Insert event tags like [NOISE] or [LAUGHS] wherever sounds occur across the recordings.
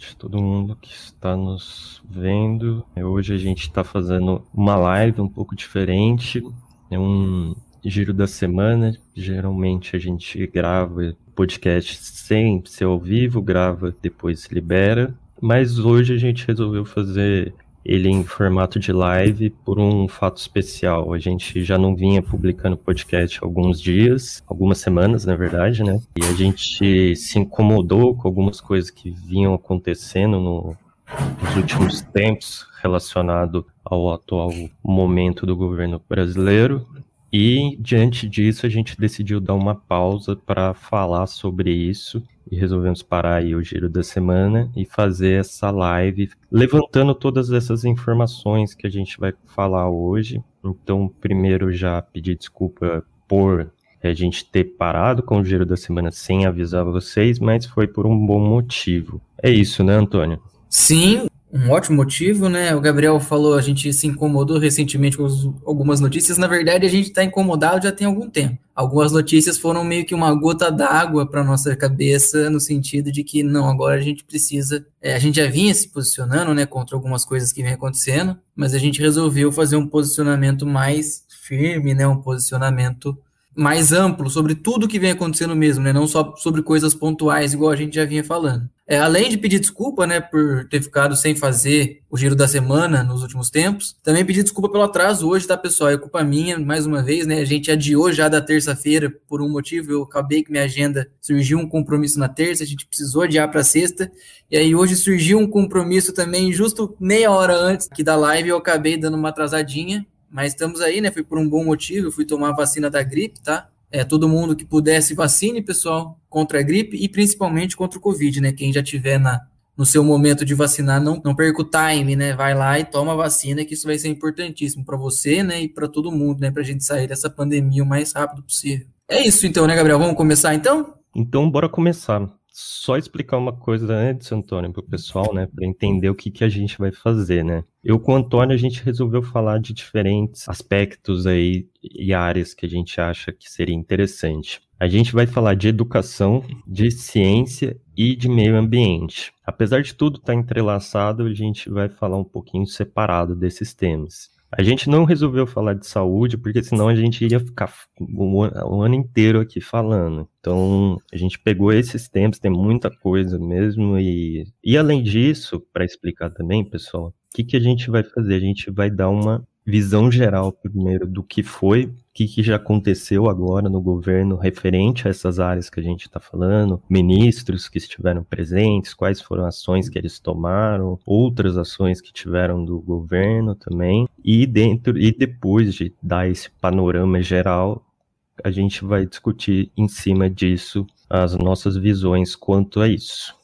noite todo mundo que está nos vendo. Hoje a gente está fazendo uma live um pouco diferente. É um giro da semana. Geralmente a gente grava podcast sem ser ao vivo, grava, depois libera. Mas hoje a gente resolveu fazer ele em formato de live por um fato especial. A gente já não vinha publicando podcast há alguns dias, algumas semanas, na verdade, né? E a gente se incomodou com algumas coisas que vinham acontecendo no, nos últimos tempos relacionado ao atual momento do governo brasileiro. E diante disso, a gente decidiu dar uma pausa para falar sobre isso e resolvemos parar aí o giro da semana e fazer essa live levantando todas essas informações que a gente vai falar hoje. Então, primeiro já pedir desculpa por a gente ter parado com o giro da semana sem avisar vocês, mas foi por um bom motivo. É isso, né, Antônio? Sim, um ótimo motivo, né? O Gabriel falou, a gente se incomodou recentemente com algumas notícias. Na verdade, a gente está incomodado já tem algum tempo. Algumas notícias foram meio que uma gota d'água para nossa cabeça, no sentido de que não, agora a gente precisa. É, a gente já vinha se posicionando, né, contra algumas coisas que vem acontecendo, mas a gente resolveu fazer um posicionamento mais firme, né, um posicionamento mais amplo sobre tudo que vem acontecendo mesmo, né? Não só sobre coisas pontuais, igual a gente já vinha falando. É, além de pedir desculpa, né, por ter ficado sem fazer o giro da semana nos últimos tempos, também pedir desculpa pelo atraso hoje, tá, pessoal? É culpa minha, mais uma vez, né? A gente adiou já da terça-feira por um motivo. Eu acabei que minha agenda surgiu um compromisso na terça, a gente precisou adiar para sexta. E aí hoje surgiu um compromisso também, justo meia hora antes aqui da live, eu acabei dando uma atrasadinha. Mas estamos aí, né? Foi por um bom motivo. Fui tomar a vacina da gripe, tá? É, todo mundo que pudesse vacine, pessoal, contra a gripe e principalmente contra o Covid, né? Quem já tiver na, no seu momento de vacinar, não, não perca o time, né? Vai lá e toma a vacina, que isso vai ser importantíssimo para você, né? E para todo mundo, né? Para a gente sair dessa pandemia o mais rápido possível. É isso então, né, Gabriel? Vamos começar então? Então, bora começar só explicar uma coisa antes, Antônio, para o pessoal, né, para entender o que, que a gente vai fazer, né. Eu com o Antônio, a gente resolveu falar de diferentes aspectos aí e áreas que a gente acha que seria interessante. A gente vai falar de educação, de ciência e de meio ambiente. Apesar de tudo estar tá entrelaçado, a gente vai falar um pouquinho separado desses temas. A gente não resolveu falar de saúde, porque senão a gente iria ficar o ano inteiro aqui falando. Então, a gente pegou esses tempos, tem muita coisa mesmo. E, e além disso, para explicar também, pessoal, o que, que a gente vai fazer? A gente vai dar uma visão geral primeiro do que foi, o que, que, já aconteceu agora no governo referente a essas áreas que a gente está falando, ministros que estiveram presentes, quais foram ações que eles tomaram, outras ações que tiveram do governo também, e dentro e depois de dar esse panorama geral, a gente vai discutir em cima disso as nossas visões quanto a isso.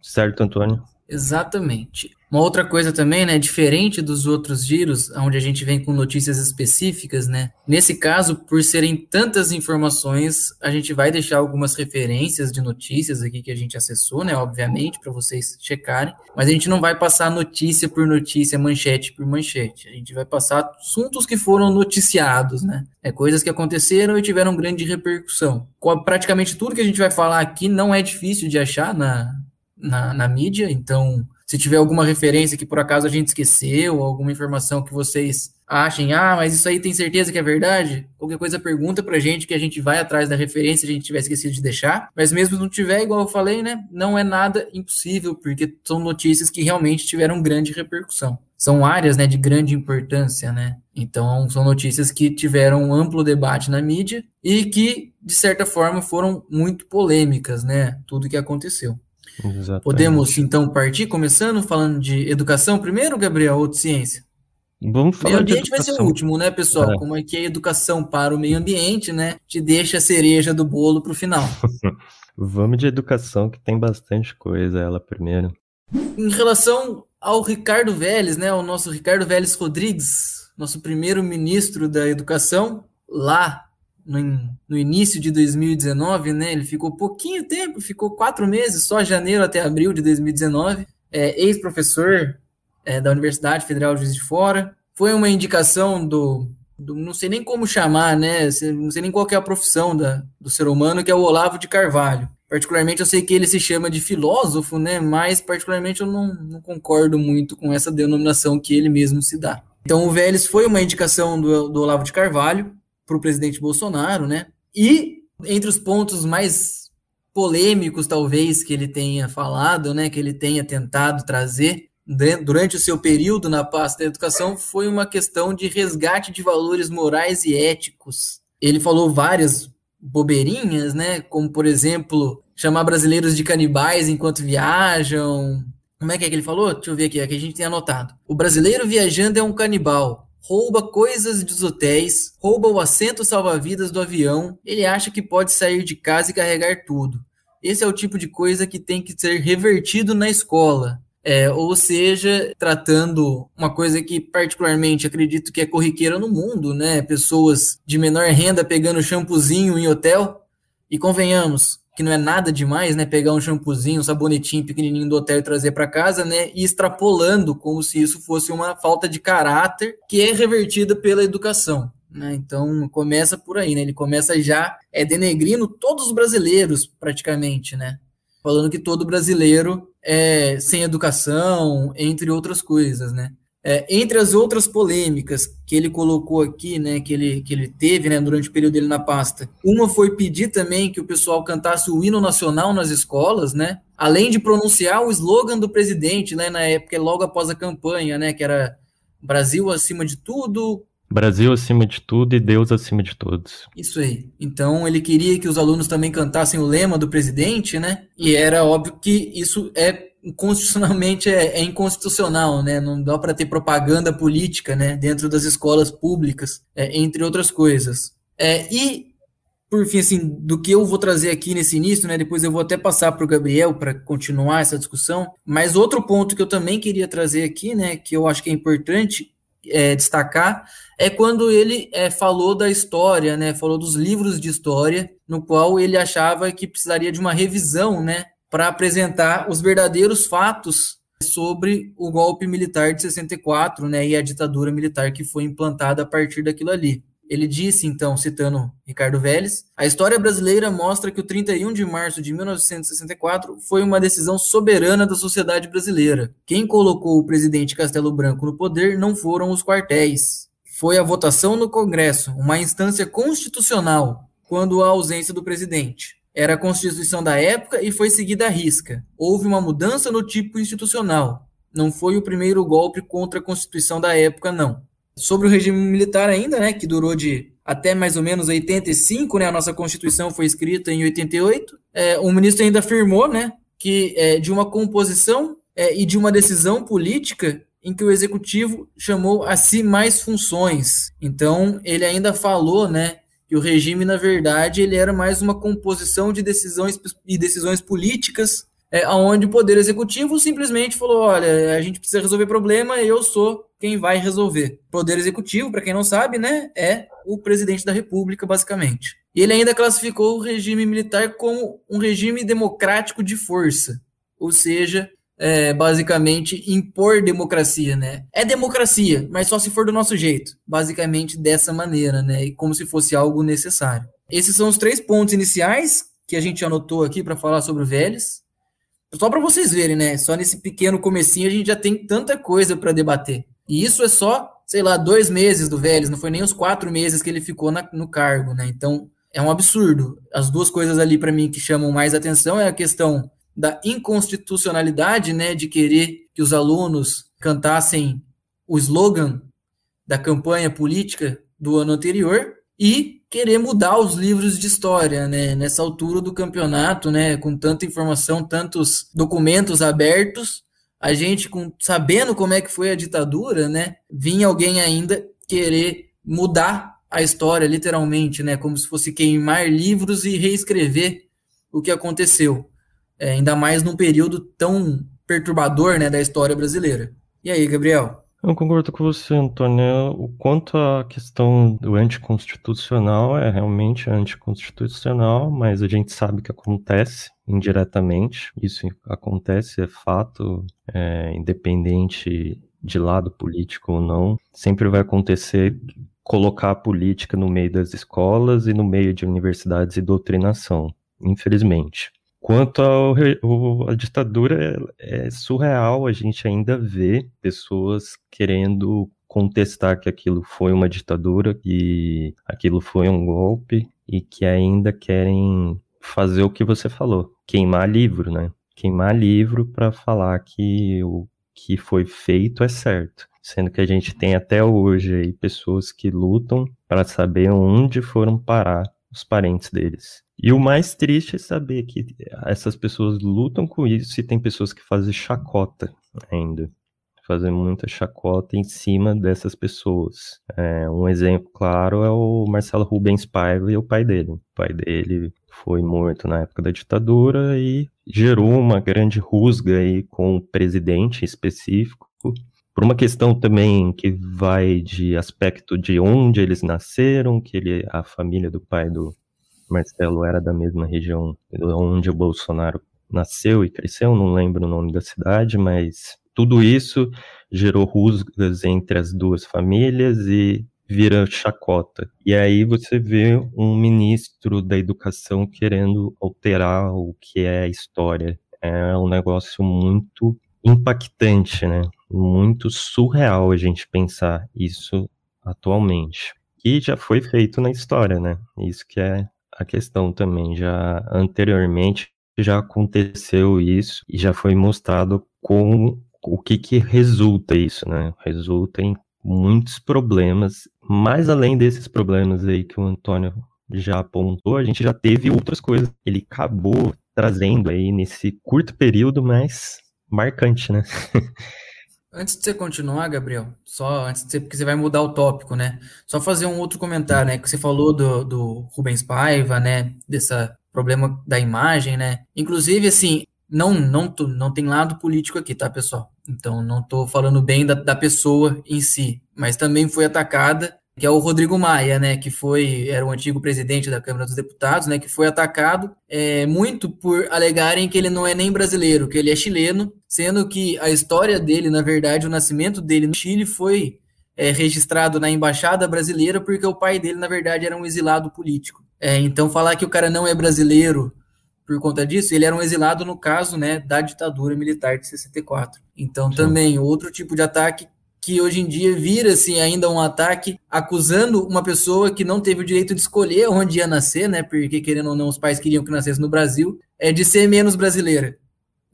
Certo, Antônio? Exatamente. Uma outra coisa também, né, diferente dos outros giros, onde a gente vem com notícias específicas, né? Nesse caso, por serem tantas informações, a gente vai deixar algumas referências de notícias aqui que a gente acessou, né, obviamente, para vocês checarem, mas a gente não vai passar notícia por notícia, manchete por manchete. A gente vai passar assuntos que foram noticiados, né? É coisas que aconteceram e tiveram grande repercussão. Praticamente tudo que a gente vai falar aqui não é difícil de achar na na, na mídia, então se tiver alguma referência que por acaso a gente esqueceu, alguma informação que vocês achem, ah, mas isso aí tem certeza que é verdade? Qualquer coisa pergunta pra gente que a gente vai atrás da referência a gente tiver esquecido de deixar. Mas mesmo se não tiver, igual eu falei, né, não é nada impossível, porque são notícias que realmente tiveram grande repercussão. São áreas, né, de grande importância, né? Então, são notícias que tiveram um amplo debate na mídia e que, de certa forma, foram muito polêmicas, né? Tudo que aconteceu. Exatamente. Podemos então partir, começando falando de educação primeiro, Gabriel, ou de ciência? Vamos falar meio ambiente vai ser o último, né, pessoal? É. Como é que a educação para o meio ambiente, né? Te deixa a cereja do bolo para o final. [LAUGHS] Vamos de educação, que tem bastante coisa, ela primeiro. Em relação ao Ricardo Vélez, né? O nosso Ricardo Vélez Rodrigues, nosso primeiro ministro da educação, lá no, no, início de 2019, né? Ele ficou pouquinho tempo, ficou quatro meses, só janeiro até abril de 2019. É, Ex-professor é, da Universidade Federal de Juiz de Fora. Foi uma indicação do, do, não sei nem como chamar, né? Não sei nem qual é a profissão da, do ser humano, que é o Olavo de Carvalho. Particularmente, eu sei que ele se chama de filósofo, né? Mas, particularmente, eu não, não concordo muito com essa denominação que ele mesmo se dá. Então, o Vélez foi uma indicação do, do Olavo de Carvalho para o presidente Bolsonaro, né? E, entre os pontos mais polêmicos, talvez, que ele tenha falado, né? Que ele tenha tentado trazer durante o seu período na pasta da educação foi uma questão de resgate de valores morais e éticos. Ele falou várias bobeirinhas, né? Como, por exemplo, chamar brasileiros de canibais enquanto viajam. Como é que é que ele falou? Deixa eu ver aqui, é que a gente tem anotado. O brasileiro viajando é um canibal. Rouba coisas dos hotéis, rouba o assento salva-vidas do avião. Ele acha que pode sair de casa e carregar tudo. Esse é o tipo de coisa que tem que ser revertido na escola. É, ou seja, tratando uma coisa que particularmente acredito que é corriqueira no mundo, né? Pessoas de menor renda pegando shampoozinho em hotel. E convenhamos que não é nada demais, né? Pegar um shampoozinho, um sabonetinho pequenininho do hotel e trazer para casa, né? E extrapolando como se isso fosse uma falta de caráter que é revertida pela educação. Né? Então começa por aí, né? Ele começa já é denegrindo todos os brasileiros praticamente, né? falando que todo brasileiro é sem educação, entre outras coisas, né? É, entre as outras polêmicas que ele colocou aqui, né, que ele, que ele teve né, durante o período dele na pasta, uma foi pedir também que o pessoal cantasse o hino nacional nas escolas, né, além de pronunciar o slogan do presidente, né, na época, logo após a campanha, né, que era Brasil acima de tudo, Brasil acima de tudo e Deus acima de todos. Isso aí. Então ele queria que os alunos também cantassem o lema do presidente, né? E era óbvio que isso é constitucionalmente é, é inconstitucional, né? Não dá para ter propaganda política, né? Dentro das escolas públicas, é, entre outras coisas. É, e por fim, assim, do que eu vou trazer aqui nesse início, né? Depois eu vou até passar para o Gabriel para continuar essa discussão. Mas outro ponto que eu também queria trazer aqui, né? Que eu acho que é importante é, destacar é quando ele é, falou da história, né? Falou dos livros de história, no qual ele achava que precisaria de uma revisão, né? Para apresentar os verdadeiros fatos sobre o golpe militar de 64, né? E a ditadura militar que foi implantada a partir daquilo ali. Ele disse, então, citando Ricardo Vélez, a história brasileira mostra que o 31 de março de 1964 foi uma decisão soberana da sociedade brasileira. Quem colocou o presidente Castelo Branco no poder não foram os quartéis, foi a votação no Congresso, uma instância constitucional, quando a ausência do presidente. Era a Constituição da época e foi seguida à risca. Houve uma mudança no tipo institucional. Não foi o primeiro golpe contra a Constituição da época, não. Sobre o regime militar ainda, né, que durou de até mais ou menos 85, né, a nossa Constituição foi escrita em 88, é, o ministro ainda afirmou, né, que é, de uma composição é, e de uma decisão política em que o executivo chamou a si mais funções. Então, ele ainda falou, né, que o regime, na verdade, ele era mais uma composição de decisões e decisões políticas, é, onde o poder executivo simplesmente falou, olha, a gente precisa resolver problema, eu sou quem vai resolver. Poder executivo, para quem não sabe, né, é o presidente da República, basicamente. E ele ainda classificou o regime militar como um regime democrático de força, ou seja, é, basicamente impor democracia, né? É democracia, mas só se for do nosso jeito, basicamente dessa maneira, né? E como se fosse algo necessário. Esses são os três pontos iniciais que a gente anotou aqui para falar sobre o Vélez. Só para vocês verem, né? Só nesse pequeno comecinho a gente já tem tanta coisa para debater. E isso é só, sei lá, dois meses do Vélez, não foi nem os quatro meses que ele ficou na, no cargo, né? Então é um absurdo. As duas coisas ali para mim que chamam mais atenção é a questão da inconstitucionalidade, né, de querer que os alunos cantassem o slogan da campanha política do ano anterior e querer mudar os livros de história, né, nessa altura do campeonato, né, com tanta informação, tantos documentos abertos, a gente com sabendo como é que foi a ditadura, né, vinha alguém ainda querer mudar a história literalmente, né, como se fosse queimar livros e reescrever o que aconteceu é, ainda mais num período tão perturbador né, da história brasileira. E aí, Gabriel? Eu concordo com você, Antônio. O quanto à questão do anticonstitucional é realmente anticonstitucional, mas a gente sabe que acontece indiretamente. Isso acontece, é fato, é, independente de lado político ou não. Sempre vai acontecer colocar a política no meio das escolas e no meio de universidades e doutrinação, infelizmente. Quanto à ditadura, é, é surreal a gente ainda vê pessoas querendo contestar que aquilo foi uma ditadura, que aquilo foi um golpe e que ainda querem fazer o que você falou, queimar livro, né? Queimar livro para falar que o que foi feito é certo, sendo que a gente tem até hoje aí pessoas que lutam para saber onde foram parar os parentes deles. E o mais triste é saber que essas pessoas lutam com isso e tem pessoas que fazem chacota ainda. Fazem muita chacota em cima dessas pessoas. É, um exemplo claro é o Marcelo Rubens Paiva e o pai dele. O pai dele foi morto na época da ditadura e gerou uma grande rusga aí com o presidente específico, por uma questão também que vai de aspecto de onde eles nasceram, que ele, a família do pai do Marcelo era da mesma região onde o Bolsonaro nasceu e cresceu, não lembro o nome da cidade, mas tudo isso gerou rusgas entre as duas famílias e vira chacota. E aí você vê um ministro da educação querendo alterar o que é a história. É um negócio muito impactante, né? Muito surreal a gente pensar isso atualmente. E já foi feito na história, né? Isso que é a questão também. Já anteriormente já aconteceu isso e já foi mostrado com o que que resulta isso, né? Resulta em muitos problemas. Mais além desses problemas aí que o Antônio já apontou, a gente já teve outras coisas. Ele acabou trazendo aí nesse curto período, mas marcante, né? Antes de você continuar, Gabriel, só antes de você, porque você vai mudar o tópico, né? Só fazer um outro comentário, né? Que você falou do, do Rubens Paiva, né? Desse problema da imagem, né? Inclusive, assim, não, não, não tem lado político aqui, tá, pessoal? Então, não tô falando bem da, da pessoa em si, mas também foi atacada que é o Rodrigo Maia, né, que foi era o antigo presidente da Câmara dos Deputados, né, que foi atacado é, muito por alegarem que ele não é nem brasileiro, que ele é chileno, sendo que a história dele, na verdade, o nascimento dele no Chile foi é, registrado na embaixada brasileira porque o pai dele, na verdade, era um exilado político. É, então, falar que o cara não é brasileiro por conta disso, ele era um exilado no caso, né, da ditadura militar de 64. Então, também outro tipo de ataque que hoje em dia vira-se ainda um ataque acusando uma pessoa que não teve o direito de escolher onde ia nascer, né? Porque querendo ou não, os pais queriam que nascesse no Brasil, é de ser menos brasileira.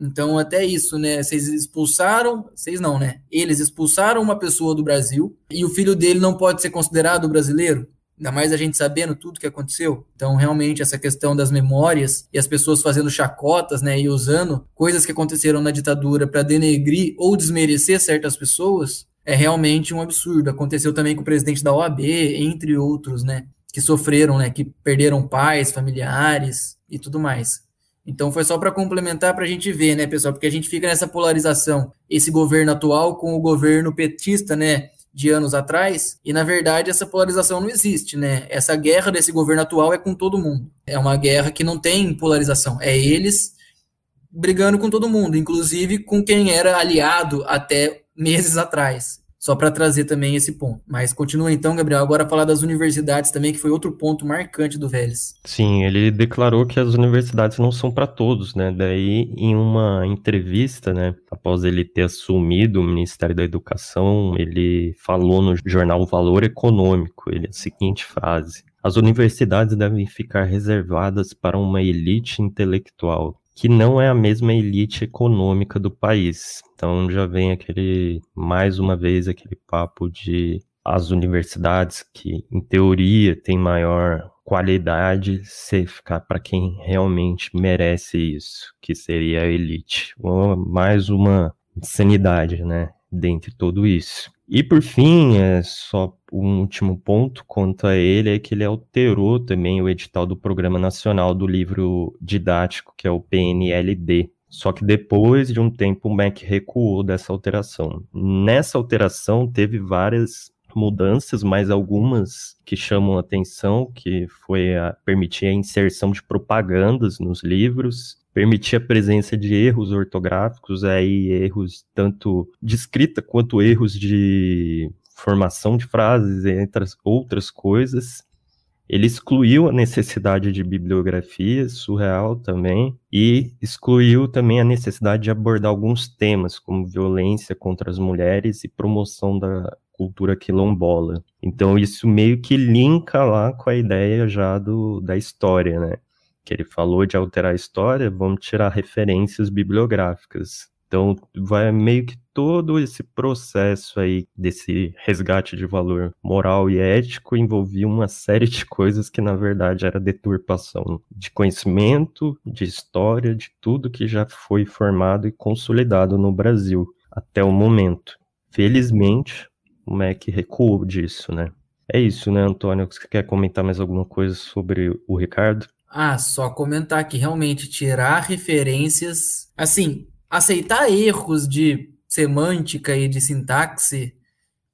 Então, até isso, né? Vocês expulsaram, vocês não, né? Eles expulsaram uma pessoa do Brasil e o filho dele não pode ser considerado brasileiro. Ainda mais a gente sabendo tudo que aconteceu. Então, realmente, essa questão das memórias e as pessoas fazendo chacotas, né, e usando coisas que aconteceram na ditadura para denegrir ou desmerecer certas pessoas, é realmente um absurdo. Aconteceu também com o presidente da OAB, entre outros, né? Que sofreram, né? Que perderam pais, familiares e tudo mais. Então foi só para complementar para a gente ver, né, pessoal? Porque a gente fica nessa polarização, esse governo atual com o governo petista, né? De anos atrás, e na verdade essa polarização não existe, né? Essa guerra desse governo atual é com todo mundo. É uma guerra que não tem polarização. É eles brigando com todo mundo, inclusive com quem era aliado até meses atrás. Só para trazer também esse ponto. Mas continua então, Gabriel, agora falar das universidades também, que foi outro ponto marcante do Vélez. Sim, ele declarou que as universidades não são para todos, né? Daí, em uma entrevista, né, após ele ter assumido o Ministério da Educação, ele falou no jornal Valor Econômico, ele a seguinte frase: As universidades devem ficar reservadas para uma elite intelectual que não é a mesma elite econômica do país. Então já vem aquele, mais uma vez, aquele papo de as universidades que, em teoria, têm maior qualidade, se ficar para quem realmente merece isso, que seria a elite. Mais uma insanidade, né? Dentre tudo isso. E por fim, é só um último ponto quanto a ele é que ele alterou também o edital do Programa Nacional do Livro Didático, que é o PNLD. Só que depois de um tempo o MEC recuou dessa alteração. Nessa alteração teve várias mudanças, mas algumas que chamam atenção, que foi a permitir a inserção de propagandas nos livros, permitir a presença de erros ortográficos, aí erros tanto de escrita quanto erros de formação de frases, entre outras coisas. Ele excluiu a necessidade de bibliografia surreal também e excluiu também a necessidade de abordar alguns temas como violência contra as mulheres e promoção da cultura quilombola. Então isso meio que linka lá com a ideia já do, da história, né? Que ele falou de alterar a história, vamos tirar referências bibliográficas. Então, vai meio que todo esse processo aí desse resgate de valor moral e ético envolvia uma série de coisas que na verdade era deturpação de conhecimento, de história, de tudo que já foi formado e consolidado no Brasil até o momento. Felizmente, o MEC recuou disso, né? É isso, né, Antônio? Você quer comentar mais alguma coisa sobre o Ricardo? Ah, só comentar que realmente tirar referências, assim, aceitar erros de semântica e de sintaxe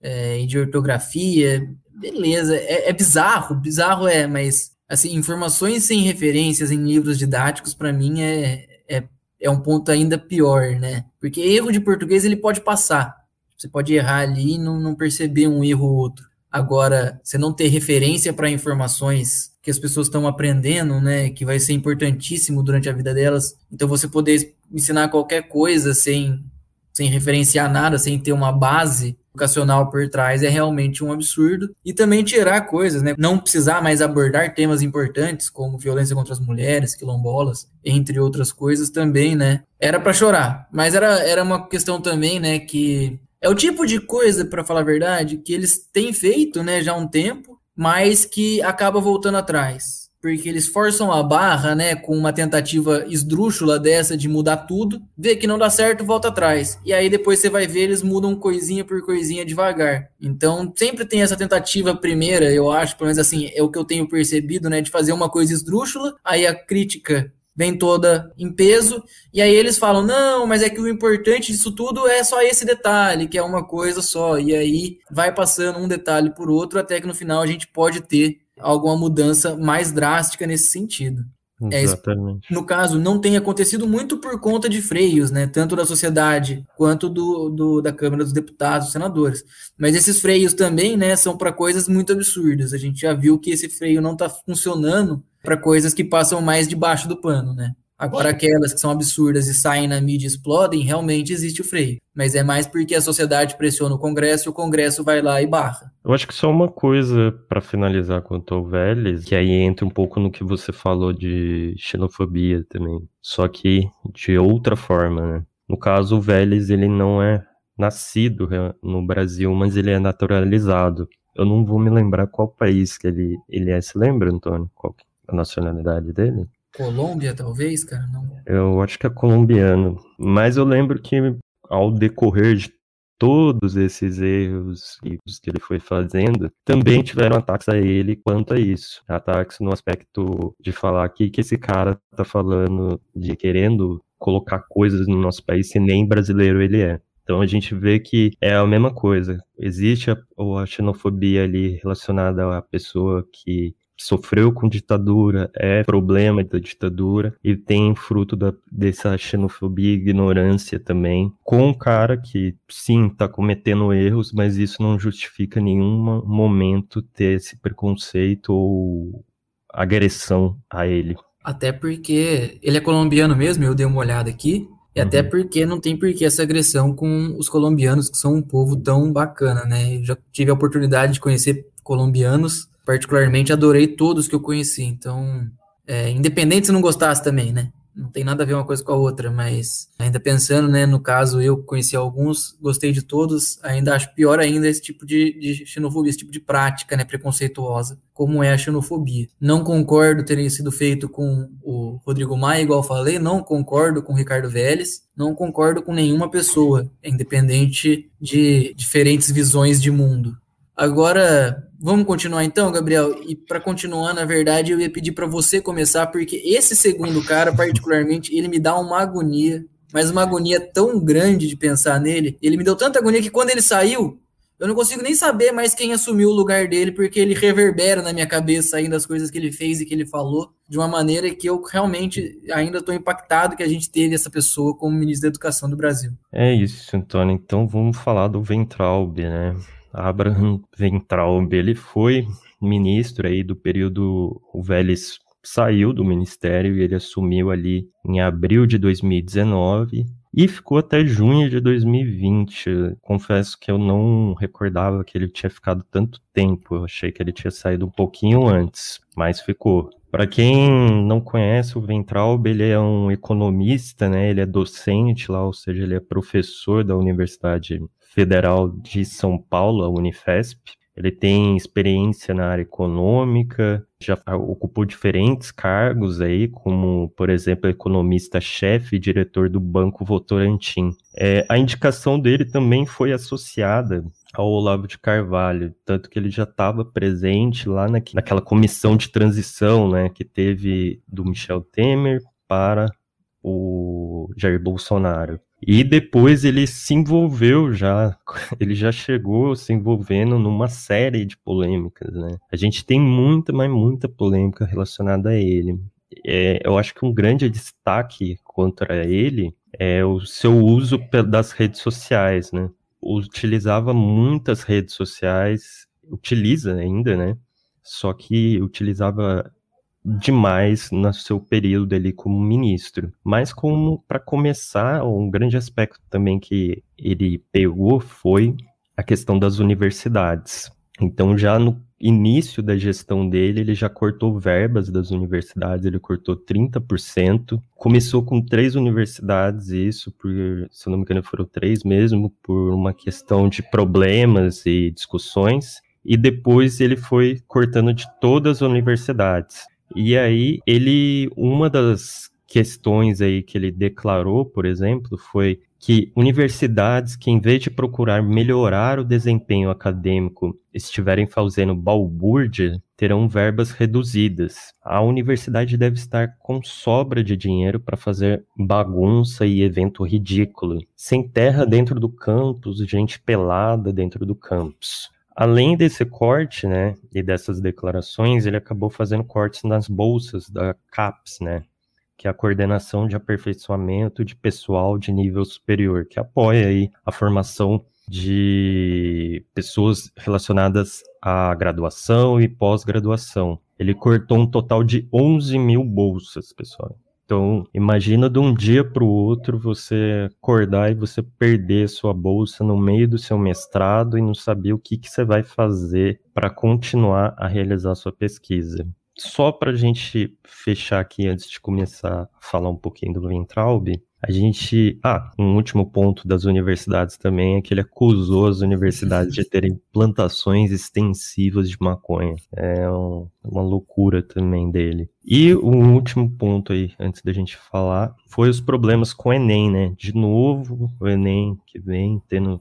é, e de ortografia, beleza, é, é, bizarro, bizarro é, mas assim, informações sem referências em livros didáticos para mim é, é, é um ponto ainda pior, né? Porque erro de português ele pode passar, você pode errar ali e não, não perceber um erro ou outro. Agora, você não ter referência para informações que as pessoas estão aprendendo, né, que vai ser importantíssimo durante a vida delas. Então, você poder ensinar qualquer coisa sem, sem referenciar nada, sem ter uma base educacional por trás é realmente um absurdo. E também tirar coisas, né? Não precisar mais abordar temas importantes como violência contra as mulheres, quilombolas, entre outras coisas também, né? Era para chorar, mas era, era uma questão também, né, que é o tipo de coisa, para falar a verdade, que eles têm feito, né, já há um tempo, mas que acaba voltando atrás. Porque eles forçam a barra, né, com uma tentativa esdrúxula dessa de mudar tudo, vê que não dá certo, volta atrás. E aí depois você vai ver, eles mudam coisinha por coisinha devagar. Então sempre tem essa tentativa primeira, eu acho, pelo menos assim, é o que eu tenho percebido, né, de fazer uma coisa esdrúxula, aí a crítica vem toda em peso, e aí eles falam: não, mas é que o importante disso tudo é só esse detalhe, que é uma coisa só, e aí vai passando um detalhe por outro, até que no final a gente pode ter alguma mudança mais drástica nesse sentido. É Exatamente. É, no caso, não tem acontecido muito por conta de freios, né? Tanto da sociedade quanto do, do da Câmara dos Deputados, senadores. Mas esses freios também, né, são para coisas muito absurdas. A gente já viu que esse freio não está funcionando para coisas que passam mais debaixo do pano, né? Agora, aquelas que são absurdas e saem na mídia e explodem, realmente existe o freio. Mas é mais porque a sociedade pressiona o Congresso e o Congresso vai lá e barra. Eu acho que só uma coisa para finalizar quanto ao Vélez, que aí entra um pouco no que você falou de xenofobia também. Só que de outra forma, né? No caso, o Vélez, ele não é nascido no Brasil, mas ele é naturalizado. Eu não vou me lembrar qual país que ele, ele é. Você lembra, Antônio? Qual a nacionalidade dele? Colômbia, talvez, cara? Não. Eu acho que é colombiano. Mas eu lembro que ao decorrer de todos esses erros que ele foi fazendo, também tiveram ataques a ele quanto a isso. Ataques no aspecto de falar aqui que esse cara tá falando de querendo colocar coisas no nosso país se nem brasileiro ele é. Então a gente vê que é a mesma coisa. Existe a, a xenofobia ali relacionada à pessoa que sofreu com ditadura, é problema da ditadura e tem fruto da, dessa xenofobia e ignorância também, com um cara que sim está cometendo erros, mas isso não justifica nenhum momento ter esse preconceito ou agressão a ele. Até porque ele é colombiano mesmo, eu dei uma olhada aqui, e uhum. até porque não tem por que essa agressão com os colombianos, que são um povo tão bacana, né? Eu já tive a oportunidade de conhecer colombianos particularmente adorei todos que eu conheci. Então, é, independente se não gostasse também, né? Não tem nada a ver uma coisa com a outra, mas ainda pensando, né? No caso, eu conheci alguns, gostei de todos, ainda acho pior ainda esse tipo de, de xenofobia, esse tipo de prática, né? Preconceituosa, como é a xenofobia. Não concordo terem sido feito com o Rodrigo Maia, igual falei, não concordo com o Ricardo Vélez, não concordo com nenhuma pessoa, independente de diferentes visões de mundo. Agora, vamos continuar então, Gabriel? E para continuar, na verdade, eu ia pedir para você começar, porque esse segundo cara, particularmente, ele me dá uma agonia, mas uma agonia tão grande de pensar nele. Ele me deu tanta agonia que quando ele saiu, eu não consigo nem saber mais quem assumiu o lugar dele, porque ele reverbera na minha cabeça ainda as coisas que ele fez e que ele falou, de uma maneira que eu realmente ainda estou impactado que a gente teve essa pessoa como ministro da Educação do Brasil. É isso, Antônio. Então vamos falar do Ventralbe, né? Abraham Ventraub, ele foi ministro aí do período, o Vélez saiu do ministério e ele assumiu ali em abril de 2019 e ficou até junho de 2020. Confesso que eu não recordava que ele tinha ficado tanto tempo. Eu achei que ele tinha saído um pouquinho antes, mas ficou. Para quem não conhece, o Ventralb ele é um economista, né? Ele é docente lá, ou seja, ele é professor da Universidade Federal de São Paulo, a Unifesp. Ele tem experiência na área econômica, já ocupou diferentes cargos aí, como, por exemplo, economista-chefe e diretor do Banco Votorantim. É, a indicação dele também foi associada ao Olavo de Carvalho, tanto que ele já estava presente lá na, naquela comissão de transição, né, que teve do Michel Temer para o Jair Bolsonaro. E depois ele se envolveu já, ele já chegou se envolvendo numa série de polêmicas, né? A gente tem muita, mas muita polêmica relacionada a ele. É, eu acho que um grande destaque contra ele é o seu uso das redes sociais, né? Utilizava muitas redes sociais, utiliza ainda, né? Só que utilizava demais no seu período ali como ministro. Mas como para começar, um grande aspecto também que ele pegou foi a questão das universidades. Então já no início da gestão dele, ele já cortou verbas das universidades, ele cortou 30%. Começou com três universidades, isso, por, se não me engano, foram três mesmo, por uma questão de problemas e discussões. E depois ele foi cortando de todas as universidades. E aí, ele, uma das questões aí que ele declarou, por exemplo, foi que universidades que, em vez de procurar melhorar o desempenho acadêmico, estiverem fazendo balbúrdia, terão verbas reduzidas. A universidade deve estar com sobra de dinheiro para fazer bagunça e evento ridículo, sem terra dentro do campus, gente pelada dentro do campus. Além desse corte, né, e dessas declarações, ele acabou fazendo cortes nas bolsas da CAPES, né, que é a coordenação de aperfeiçoamento de pessoal de nível superior, que apoia aí a formação de pessoas relacionadas à graduação e pós-graduação. Ele cortou um total de 11 mil bolsas, pessoal. Então, imagina de um dia para o outro você acordar e você perder sua bolsa no meio do seu mestrado e não saber o que, que você vai fazer para continuar a realizar sua pesquisa. Só para a gente fechar aqui antes de começar a falar um pouquinho do Ventralb, a gente. Ah, um último ponto das universidades também é que ele acusou as universidades de terem plantações extensivas de maconha. É um, uma loucura também dele. E o último ponto aí, antes da gente falar, foi os problemas com o Enem, né? De novo, o Enem que vem tendo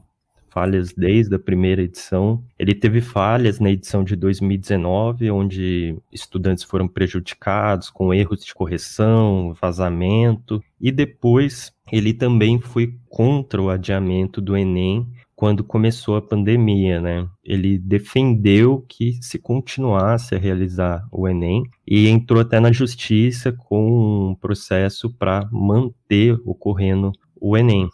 falhas desde a primeira edição. Ele teve falhas na edição de 2019, onde estudantes foram prejudicados com erros de correção, vazamento, e depois ele também foi contra o adiamento do Enem quando começou a pandemia, né? Ele defendeu que se continuasse a realizar o Enem e entrou até na justiça com um processo para manter ocorrendo o Enem.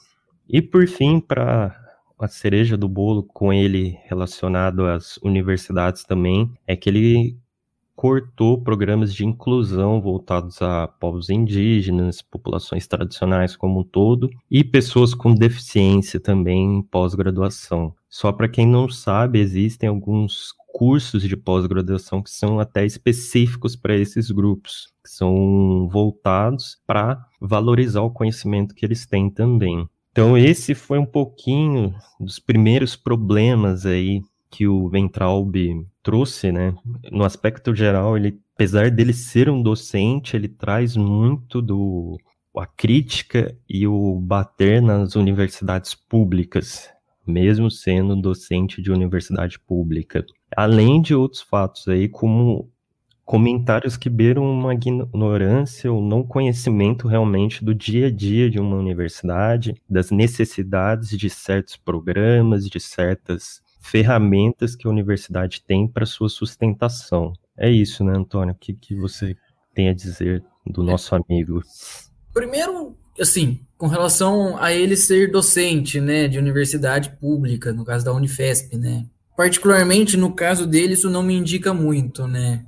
E por fim, para a cereja do bolo com ele relacionado às universidades também é que ele cortou programas de inclusão voltados a povos indígenas, populações tradicionais como um todo e pessoas com deficiência também em pós-graduação. Só para quem não sabe, existem alguns cursos de pós-graduação que são até específicos para esses grupos, que são voltados para valorizar o conhecimento que eles têm também. Então, esse foi um pouquinho dos primeiros problemas aí que o Ventralb trouxe, né? No aspecto geral, ele, apesar dele ser um docente, ele traz muito do a crítica e o bater nas universidades públicas, mesmo sendo docente de universidade pública. Além de outros fatos aí, como comentários que beiram uma ignorância ou não conhecimento realmente do dia a dia de uma universidade, das necessidades de certos programas, de certas ferramentas que a universidade tem para sua sustentação. É isso, né, Antônio? O que, que você tem a dizer do nosso amigo? Primeiro, assim, com relação a ele ser docente, né, de universidade pública, no caso da Unifesp, né, Particularmente no caso dele, isso não me indica muito, né?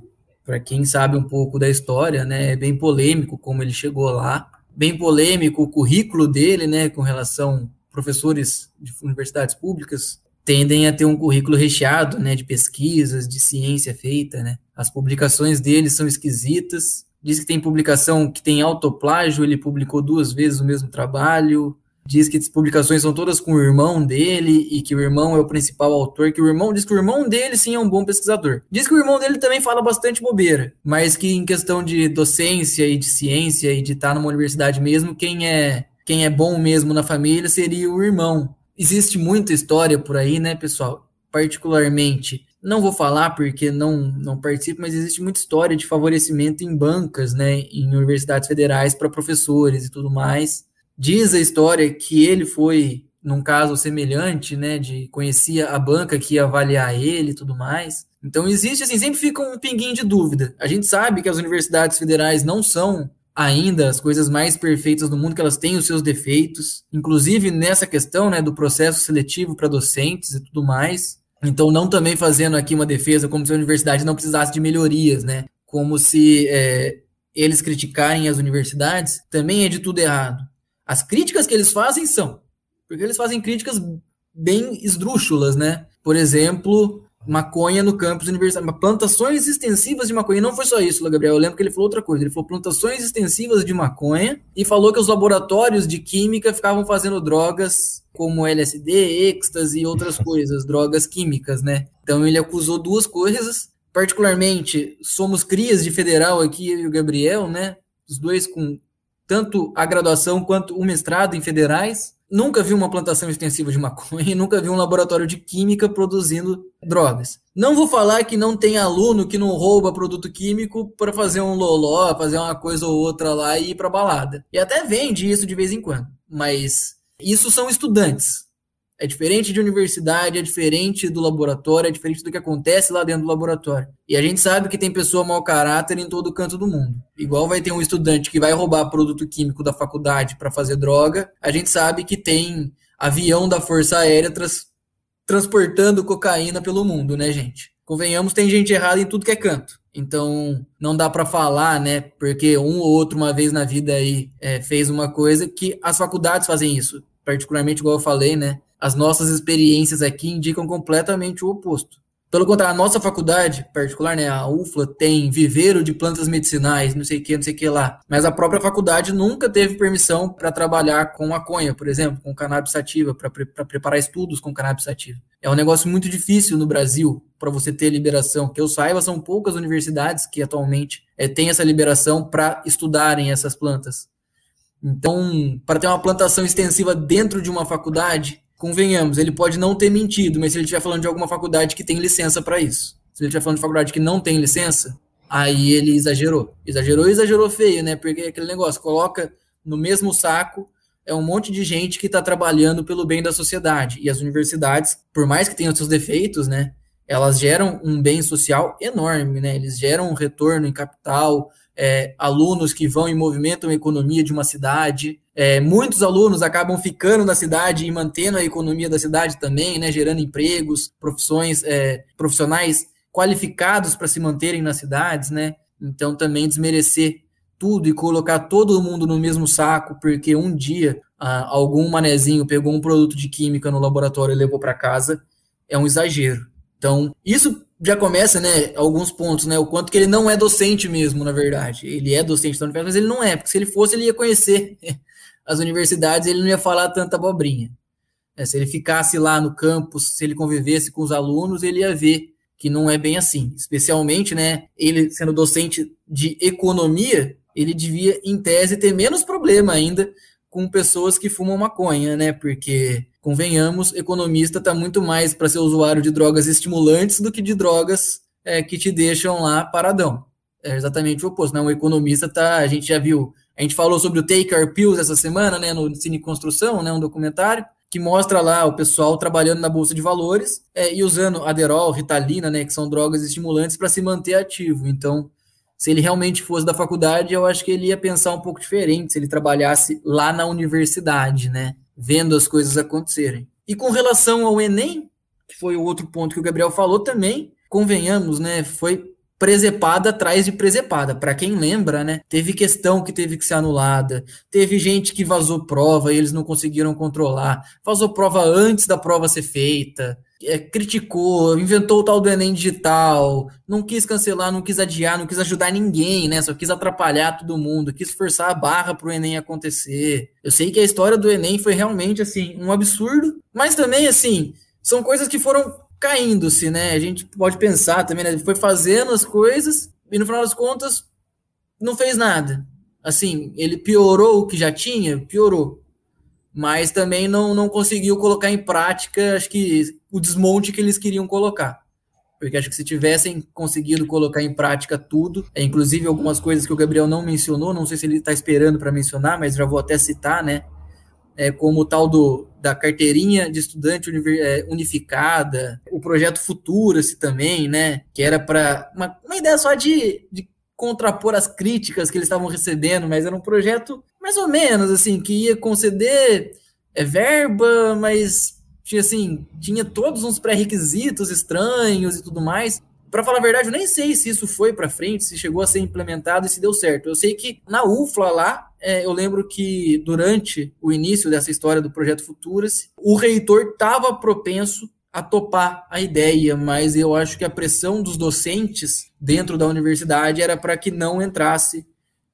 Para quem sabe um pouco da história, né? É bem polêmico como ele chegou lá, bem polêmico o currículo dele, né? Com relação professores de universidades públicas tendem a ter um currículo recheado, né, de pesquisas, de ciência feita, né? As publicações dele são esquisitas. Diz que tem publicação que tem autoplágio, ele publicou duas vezes o mesmo trabalho. Diz que as publicações são todas com o irmão dele e que o irmão é o principal autor, que o irmão diz que o irmão dele sim é um bom pesquisador. Diz que o irmão dele também fala bastante bobeira, mas que em questão de docência e de ciência e de estar numa universidade mesmo, quem é quem é bom mesmo na família seria o irmão. Existe muita história por aí, né, pessoal? Particularmente, não vou falar porque não, não participo, mas existe muita história de favorecimento em bancas, né, em universidades federais para professores e tudo mais. Diz a história que ele foi, num caso semelhante, né, de conhecia a banca que ia avaliar ele e tudo mais. Então existe assim, sempre fica um pinguinho de dúvida. A gente sabe que as universidades federais não são ainda as coisas mais perfeitas do mundo, que elas têm os seus defeitos, inclusive nessa questão né, do processo seletivo para docentes e tudo mais. Então, não também fazendo aqui uma defesa como se a universidade não precisasse de melhorias, né? Como se é, eles criticarem as universidades, também é de tudo errado. As críticas que eles fazem são, porque eles fazem críticas bem esdrúxulas, né? Por exemplo, maconha no campus universitário, plantações extensivas de maconha. E não foi só isso, Gabriel. Eu lembro que ele falou outra coisa. Ele falou plantações extensivas de maconha e falou que os laboratórios de química ficavam fazendo drogas como LSD, êxtase e outras coisas, drogas químicas, né? Então ele acusou duas coisas. Particularmente, somos crias de federal aqui, eu e o Gabriel, né? Os dois com tanto a graduação quanto o mestrado em federais nunca vi uma plantação extensiva de maconha, nunca vi um laboratório de química produzindo drogas. Não vou falar que não tem aluno que não rouba produto químico para fazer um loló, fazer uma coisa ou outra lá e ir para balada. E até vende isso de vez em quando, mas isso são estudantes. É diferente de universidade, é diferente do laboratório, é diferente do que acontece lá dentro do laboratório. E a gente sabe que tem pessoa mau caráter em todo canto do mundo. Igual vai ter um estudante que vai roubar produto químico da faculdade para fazer droga, a gente sabe que tem avião da Força Aérea trans transportando cocaína pelo mundo, né, gente? Convenhamos, tem gente errada em tudo que é canto. Então, não dá para falar, né? Porque um ou outro, uma vez na vida aí, é, fez uma coisa que as faculdades fazem isso. Particularmente, igual eu falei, né? As nossas experiências aqui indicam completamente o oposto. Pelo contrário, a nossa faculdade particular, né, a UFLA, tem viveiro de plantas medicinais, não sei o que, não sei o que lá. Mas a própria faculdade nunca teve permissão para trabalhar com maconha, por exemplo, com cannabis sativa, para pre preparar estudos com cannabis sativa. É um negócio muito difícil no Brasil para você ter liberação. Que eu saiba, são poucas universidades que atualmente é, têm essa liberação para estudarem essas plantas. Então, para ter uma plantação extensiva dentro de uma faculdade, convenhamos, ele pode não ter mentido, mas se ele estiver falando de alguma faculdade que tem licença para isso, se ele estiver falando de faculdade que não tem licença, aí ele exagerou. Exagerou e exagerou feio, né? Porque aquele negócio, coloca no mesmo saco é um monte de gente que está trabalhando pelo bem da sociedade. E as universidades, por mais que tenham seus defeitos, né? Elas geram um bem social enorme, né? Eles geram um retorno em capital, é, alunos que vão e movimentam a economia de uma cidade. É, muitos alunos acabam ficando na cidade e mantendo a economia da cidade também, né, gerando empregos, profissões, é, profissionais qualificados para se manterem nas cidades, né? Então também desmerecer tudo e colocar todo mundo no mesmo saco, porque um dia ah, algum manezinho pegou um produto de química no laboratório e levou para casa, é um exagero. Então, isso já começa, né, alguns pontos, né, o quanto que ele não é docente mesmo, na verdade. Ele é docente da universidade, mas ele não é, porque se ele fosse, ele ia conhecer [LAUGHS] as universidades, ele não ia falar tanta abobrinha. É, se ele ficasse lá no campus, se ele convivesse com os alunos, ele ia ver que não é bem assim. Especialmente, né, ele sendo docente de economia, ele devia, em tese, ter menos problema ainda com pessoas que fumam maconha, né, porque convenhamos, economista está muito mais para ser usuário de drogas estimulantes do que de drogas é, que te deixam lá paradão. É exatamente o oposto, né? Um economista tá, a gente já viu, a gente falou sobre o Take Our Pills essa semana, né, no Cine Construção, né, um documentário que mostra lá o pessoal trabalhando na bolsa de valores é, e usando Aderol, Ritalina, né, que são drogas estimulantes para se manter ativo. Então, se ele realmente fosse da faculdade, eu acho que ele ia pensar um pouco diferente se ele trabalhasse lá na universidade, né? vendo as coisas acontecerem. E com relação ao Enem, que foi o outro ponto que o Gabriel falou também, convenhamos, né, foi presepada atrás de presepada. Para quem lembra, né? Teve questão que teve que ser anulada, teve gente que vazou prova e eles não conseguiram controlar, vazou prova antes da prova ser feita, é, criticou, inventou o tal do Enem digital, não quis cancelar, não quis adiar, não quis ajudar ninguém, né? Só quis atrapalhar todo mundo, quis forçar a barra pro Enem acontecer. Eu sei que a história do Enem foi realmente assim um absurdo, mas também assim são coisas que foram caindo-se, né? A gente pode pensar também, né? Ele foi fazendo as coisas e no final das contas não fez nada. Assim, ele piorou o que já tinha, piorou. Mas também não, não conseguiu colocar em prática, acho que o desmonte que eles queriam colocar. Porque acho que se tivessem conseguido colocar em prática tudo, é, inclusive algumas coisas que o Gabriel não mencionou, não sei se ele está esperando para mencionar, mas já vou até citar, né? é, como o tal do, da carteirinha de estudante é, unificada, o projeto Futura-se também, né, que era para uma, uma, ideia só de, de contrapor as críticas que eles estavam recebendo, mas era um projeto mais ou menos assim, que ia conceder é, verba, mas tinha assim, tinha todos uns pré-requisitos estranhos e tudo mais. Para falar a verdade, eu nem sei se isso foi para frente, se chegou a ser implementado e se deu certo. Eu sei que na UFLA lá, é, eu lembro que durante o início dessa história do projeto Futuras, o reitor estava propenso a topar a ideia, mas eu acho que a pressão dos docentes dentro da universidade era para que não entrasse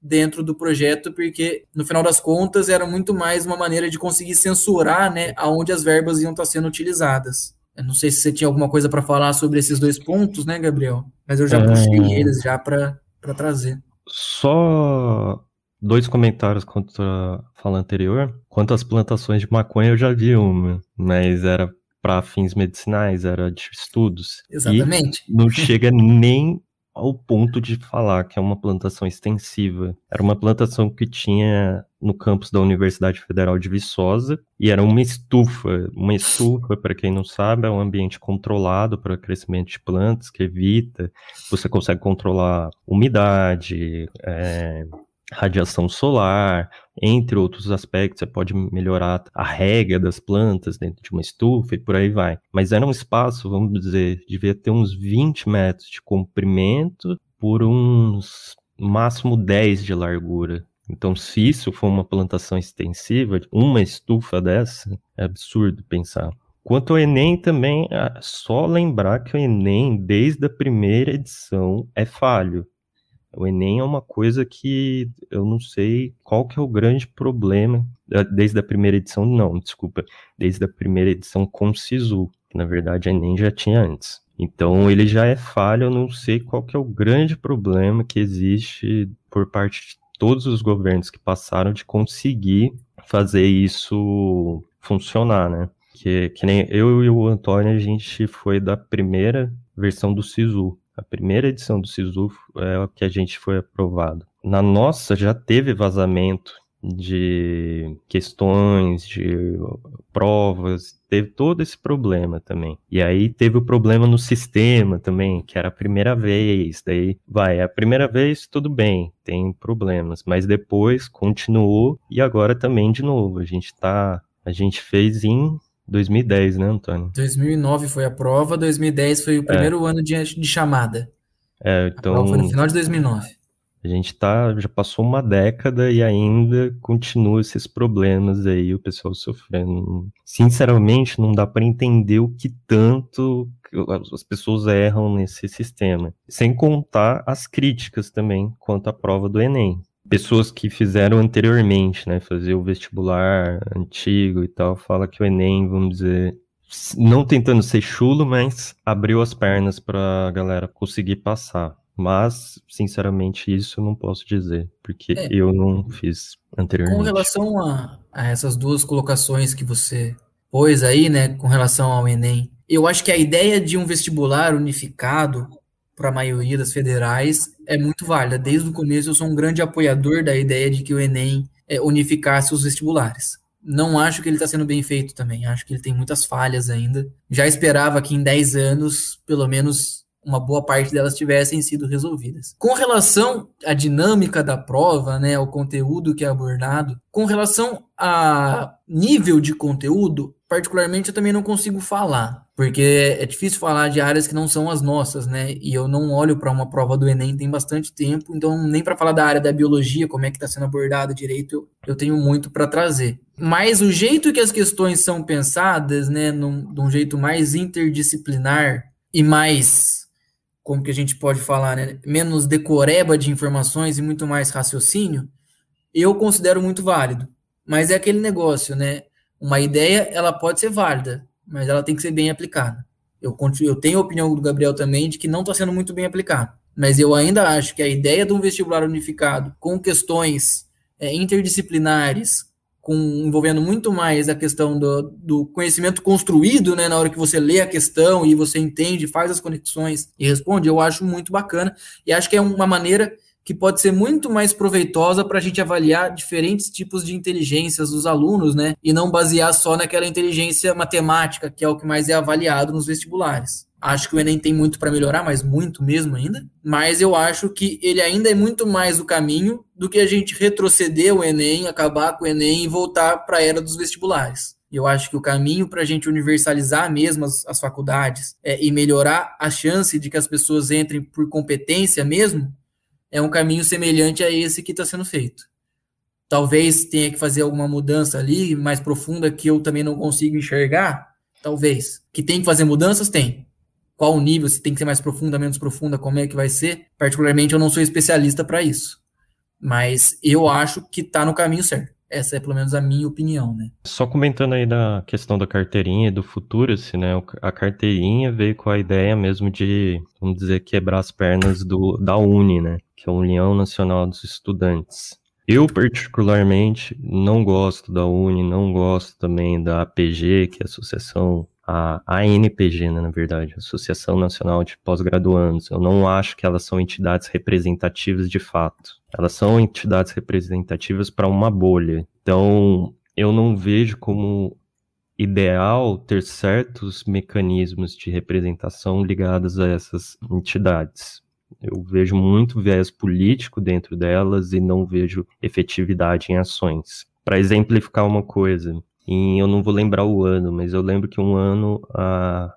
dentro do projeto, porque no final das contas era muito mais uma maneira de conseguir censurar, né, aonde as verbas iam estar sendo utilizadas. Eu não sei se você tinha alguma coisa para falar sobre esses dois pontos, né, Gabriel? Mas eu já é... puxei eles já para trazer. Só dois comentários contra a fala anterior. Quanto às plantações de maconha, eu já vi uma, mas era para fins medicinais, era de estudos. Exatamente. E não chega nem ao ponto de falar que é uma plantação extensiva. Era uma plantação que tinha no campus da Universidade Federal de Viçosa e era uma estufa. Uma estufa, para quem não sabe, é um ambiente controlado para o crescimento de plantas que evita. Você consegue controlar umidade, é, radiação solar, entre outros aspectos, você pode melhorar a rega das plantas dentro de uma estufa e por aí vai. Mas era um espaço, vamos dizer, devia ter uns 20 metros de comprimento por uns máximo 10 de largura. Então, se isso for uma plantação extensiva, uma estufa dessa, é absurdo pensar. Quanto ao Enem também, é só lembrar que o Enem, desde a primeira edição, é falho. O Enem é uma coisa que eu não sei qual que é o grande problema desde a primeira edição, não, desculpa, desde a primeira edição com SISU, que na verdade o Enem já tinha antes. Então ele já é falho, eu não sei qual que é o grande problema que existe por parte de todos os governos que passaram de conseguir fazer isso funcionar, né? Que, que nem eu e o Antônio, a gente foi da primeira versão do SISU. A primeira edição do SISU é o que a gente foi aprovado. Na nossa já teve vazamento de questões, de provas, teve todo esse problema também. E aí teve o problema no sistema também, que era a primeira vez, daí vai, é a primeira vez, tudo bem, tem problemas, mas depois continuou e agora também de novo. A gente tá, a gente fez em 2010, né, Antônio? 2009 foi a prova, 2010 foi o é. primeiro é. ano de, de chamada. É, então. foi no final de 2009. A gente tá, já passou uma década e ainda continua esses problemas aí, o pessoal sofrendo. Sinceramente, não dá para entender o que tanto as pessoas erram nesse sistema. Sem contar as críticas também quanto à prova do Enem pessoas que fizeram anteriormente, né, fazer o vestibular antigo e tal, fala que o Enem, vamos dizer, não tentando ser chulo, mas abriu as pernas para a galera conseguir passar. Mas, sinceramente, isso eu não posso dizer, porque é, eu não fiz anteriormente. Com relação a, a essas duas colocações que você pôs aí, né, com relação ao Enem, eu acho que a ideia de um vestibular unificado para a maioria das federais é muito válida. Desde o começo eu sou um grande apoiador da ideia de que o Enem é, unificasse os vestibulares. Não acho que ele está sendo bem feito também. Acho que ele tem muitas falhas ainda. Já esperava que em 10 anos, pelo menos, uma boa parte delas tivessem sido resolvidas. Com relação à dinâmica da prova, né, ao conteúdo que é abordado, com relação a nível de conteúdo, particularmente eu também não consigo falar, porque é difícil falar de áreas que não são as nossas, né? E eu não olho para uma prova do Enem tem bastante tempo, então nem para falar da área da biologia, como é que está sendo abordada direito, eu, eu tenho muito para trazer. Mas o jeito que as questões são pensadas, né, num, de um jeito mais interdisciplinar e mais como que a gente pode falar, né, menos decoreba de informações e muito mais raciocínio, eu considero muito válido. Mas é aquele negócio, né? Uma ideia, ela pode ser válida, mas ela tem que ser bem aplicada. Eu, continuo, eu tenho a opinião do Gabriel também de que não está sendo muito bem aplicada. Mas eu ainda acho que a ideia de um vestibular unificado, com questões é, interdisciplinares, com, envolvendo muito mais a questão do, do, conhecimento construído, né, na hora que você lê a questão e você entende, faz as conexões e responde, eu acho muito bacana e acho que é uma maneira que pode ser muito mais proveitosa para a gente avaliar diferentes tipos de inteligências dos alunos, né, e não basear só naquela inteligência matemática, que é o que mais é avaliado nos vestibulares. Acho que o Enem tem muito para melhorar, mas muito mesmo ainda. Mas eu acho que ele ainda é muito mais o caminho do que a gente retroceder o Enem, acabar com o Enem e voltar para a era dos vestibulares. Eu acho que o caminho para a gente universalizar mesmo as, as faculdades é, e melhorar a chance de que as pessoas entrem por competência mesmo é um caminho semelhante a esse que está sendo feito. Talvez tenha que fazer alguma mudança ali mais profunda que eu também não consigo enxergar. Talvez. Que tem que fazer mudanças? Tem qual o nível, se tem que ser mais profunda, menos profunda, como é que vai ser. Particularmente, eu não sou especialista para isso. Mas eu acho que está no caminho certo. Essa é pelo menos a minha opinião, né? Só comentando aí da questão da carteirinha e do futuro, assim, né? A carteirinha veio com a ideia mesmo de, vamos dizer, quebrar as pernas do, da UNE, né? Que é a União Nacional dos Estudantes. Eu, particularmente, não gosto da UNE, não gosto também da APG, que é a Associação a ANPG, né, na verdade, Associação Nacional de Pós-Graduandos. Eu não acho que elas são entidades representativas de fato. Elas são entidades representativas para uma bolha. Então, eu não vejo como ideal ter certos mecanismos de representação ligados a essas entidades. Eu vejo muito viés político dentro delas e não vejo efetividade em ações. Para exemplificar uma coisa, eu não vou lembrar o ano, mas eu lembro que um ano a,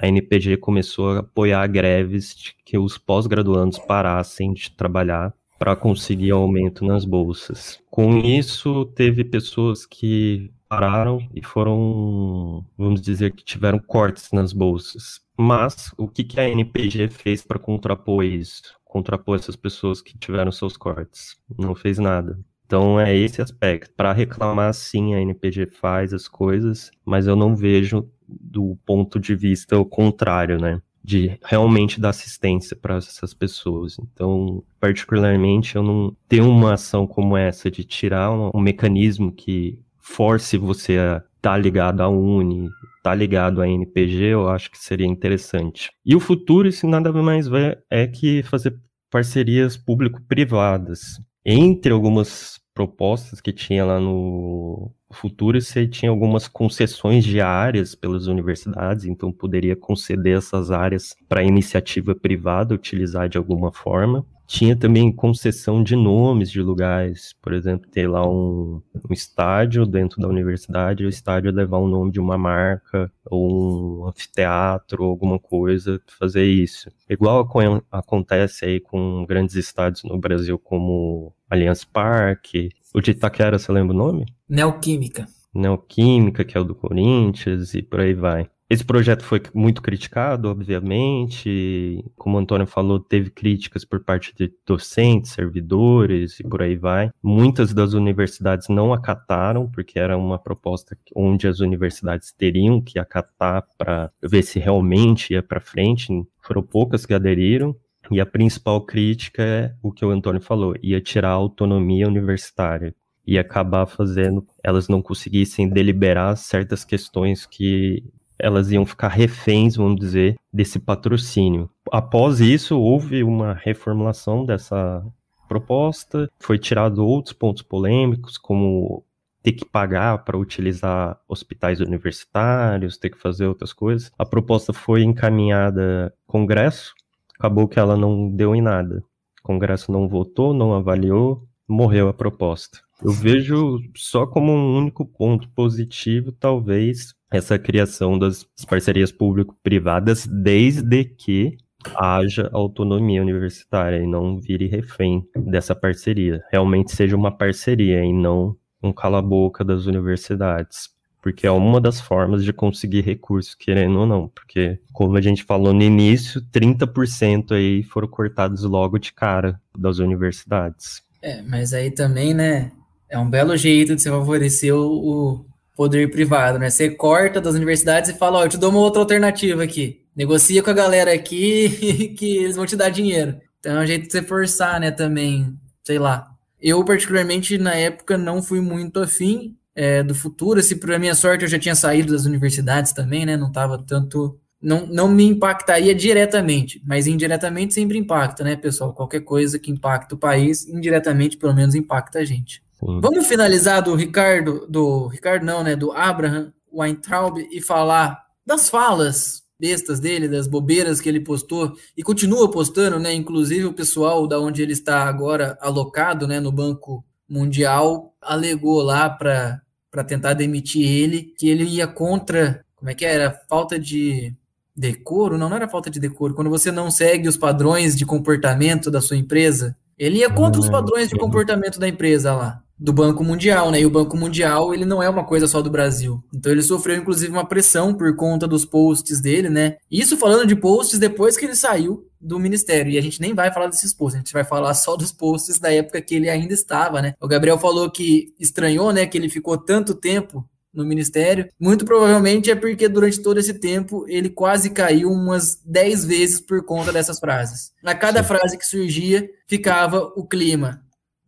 a NPG começou a apoiar greves de que os pós-graduandos parassem de trabalhar para conseguir aumento nas bolsas. Com isso, teve pessoas que pararam e foram, vamos dizer, que tiveram cortes nas bolsas. Mas o que, que a NPG fez para contrapor isso? Contrapor essas pessoas que tiveram seus cortes? Não fez nada. Então é esse aspecto. Para reclamar, sim, a NPG faz as coisas, mas eu não vejo do ponto de vista o contrário, né? De realmente dar assistência para essas pessoas. Então, particularmente, eu não tenho uma ação como essa de tirar um, um mecanismo que force você a estar tá ligado à Uni, tá ligado à NPG, eu acho que seria interessante. E o futuro, isso nada mais é que fazer parcerias público-privadas. Entre algumas propostas que tinha lá no futuro, você tinha algumas concessões de áreas pelas universidades, então poderia conceder essas áreas para iniciativa privada utilizar de alguma forma. Tinha também concessão de nomes de lugares, por exemplo, ter lá um, um estádio dentro da universidade, o estádio levar o nome de uma marca, ou um anfiteatro, alguma coisa, fazer isso. Igual acontece aí com grandes estádios no Brasil, como Allianz Parque. O de Itaquera, você lembra o nome? Neoquímica. Neoquímica, que é o do Corinthians, e por aí vai. Esse projeto foi muito criticado, obviamente. Como o Antônio falou, teve críticas por parte de docentes, servidores e por aí vai. Muitas das universidades não acataram, porque era uma proposta onde as universidades teriam que acatar para ver se realmente ia para frente. Foram poucas que aderiram. E a principal crítica é o que o Antônio falou: ia tirar a autonomia universitária e acabar fazendo elas não conseguissem deliberar certas questões que elas iam ficar reféns, vamos dizer, desse patrocínio. Após isso, houve uma reformulação dessa proposta, foi tirado outros pontos polêmicos, como ter que pagar para utilizar hospitais universitários, ter que fazer outras coisas. A proposta foi encaminhada ao Congresso, acabou que ela não deu em nada. O Congresso não votou, não avaliou, morreu a proposta. Eu vejo só como um único ponto positivo, talvez, essa criação das parcerias público-privadas, desde que haja autonomia universitária e não vire refém dessa parceria. Realmente seja uma parceria e não um cala-boca das universidades. Porque é uma das formas de conseguir recursos, querendo ou não. Porque, como a gente falou no início, 30% aí foram cortados logo de cara das universidades. É, mas aí também, né, é um belo jeito de você favorecer o, o poder privado, né? Você corta das universidades e fala, ó, eu te dou uma outra alternativa aqui. Negocia com a galera aqui [LAUGHS] que eles vão te dar dinheiro. Então é um jeito de você forçar, né, também, sei lá. Eu, particularmente, na época, não fui muito afim é, do futuro. Se, por minha sorte, eu já tinha saído das universidades também, né? Não estava tanto não, não me impactaria diretamente, mas indiretamente sempre impacta, né, pessoal? Qualquer coisa que impacta o país, indiretamente, pelo menos, impacta a gente. Sim. Vamos finalizar do Ricardo, do Ricardo não, né, do Abraham Weintraub e falar das falas bestas dele, das bobeiras que ele postou e continua postando, né? Inclusive o pessoal da onde ele está agora alocado, né, no Banco Mundial, alegou lá para para tentar demitir ele que ele ia contra, como é que era, falta de decoro, não, não era falta de decoro, quando você não segue os padrões de comportamento da sua empresa, ele ia contra os padrões de comportamento da empresa lá, do Banco Mundial, né? E o Banco Mundial, ele não é uma coisa só do Brasil. Então ele sofreu inclusive uma pressão por conta dos posts dele, né? Isso falando de posts depois que ele saiu do ministério. E a gente nem vai falar desses posts, a gente vai falar só dos posts da época que ele ainda estava, né? O Gabriel falou que estranhou, né, que ele ficou tanto tempo no ministério. Muito provavelmente é porque durante todo esse tempo ele quase caiu umas 10 vezes por conta dessas frases. Na cada frase que surgia, ficava o clima.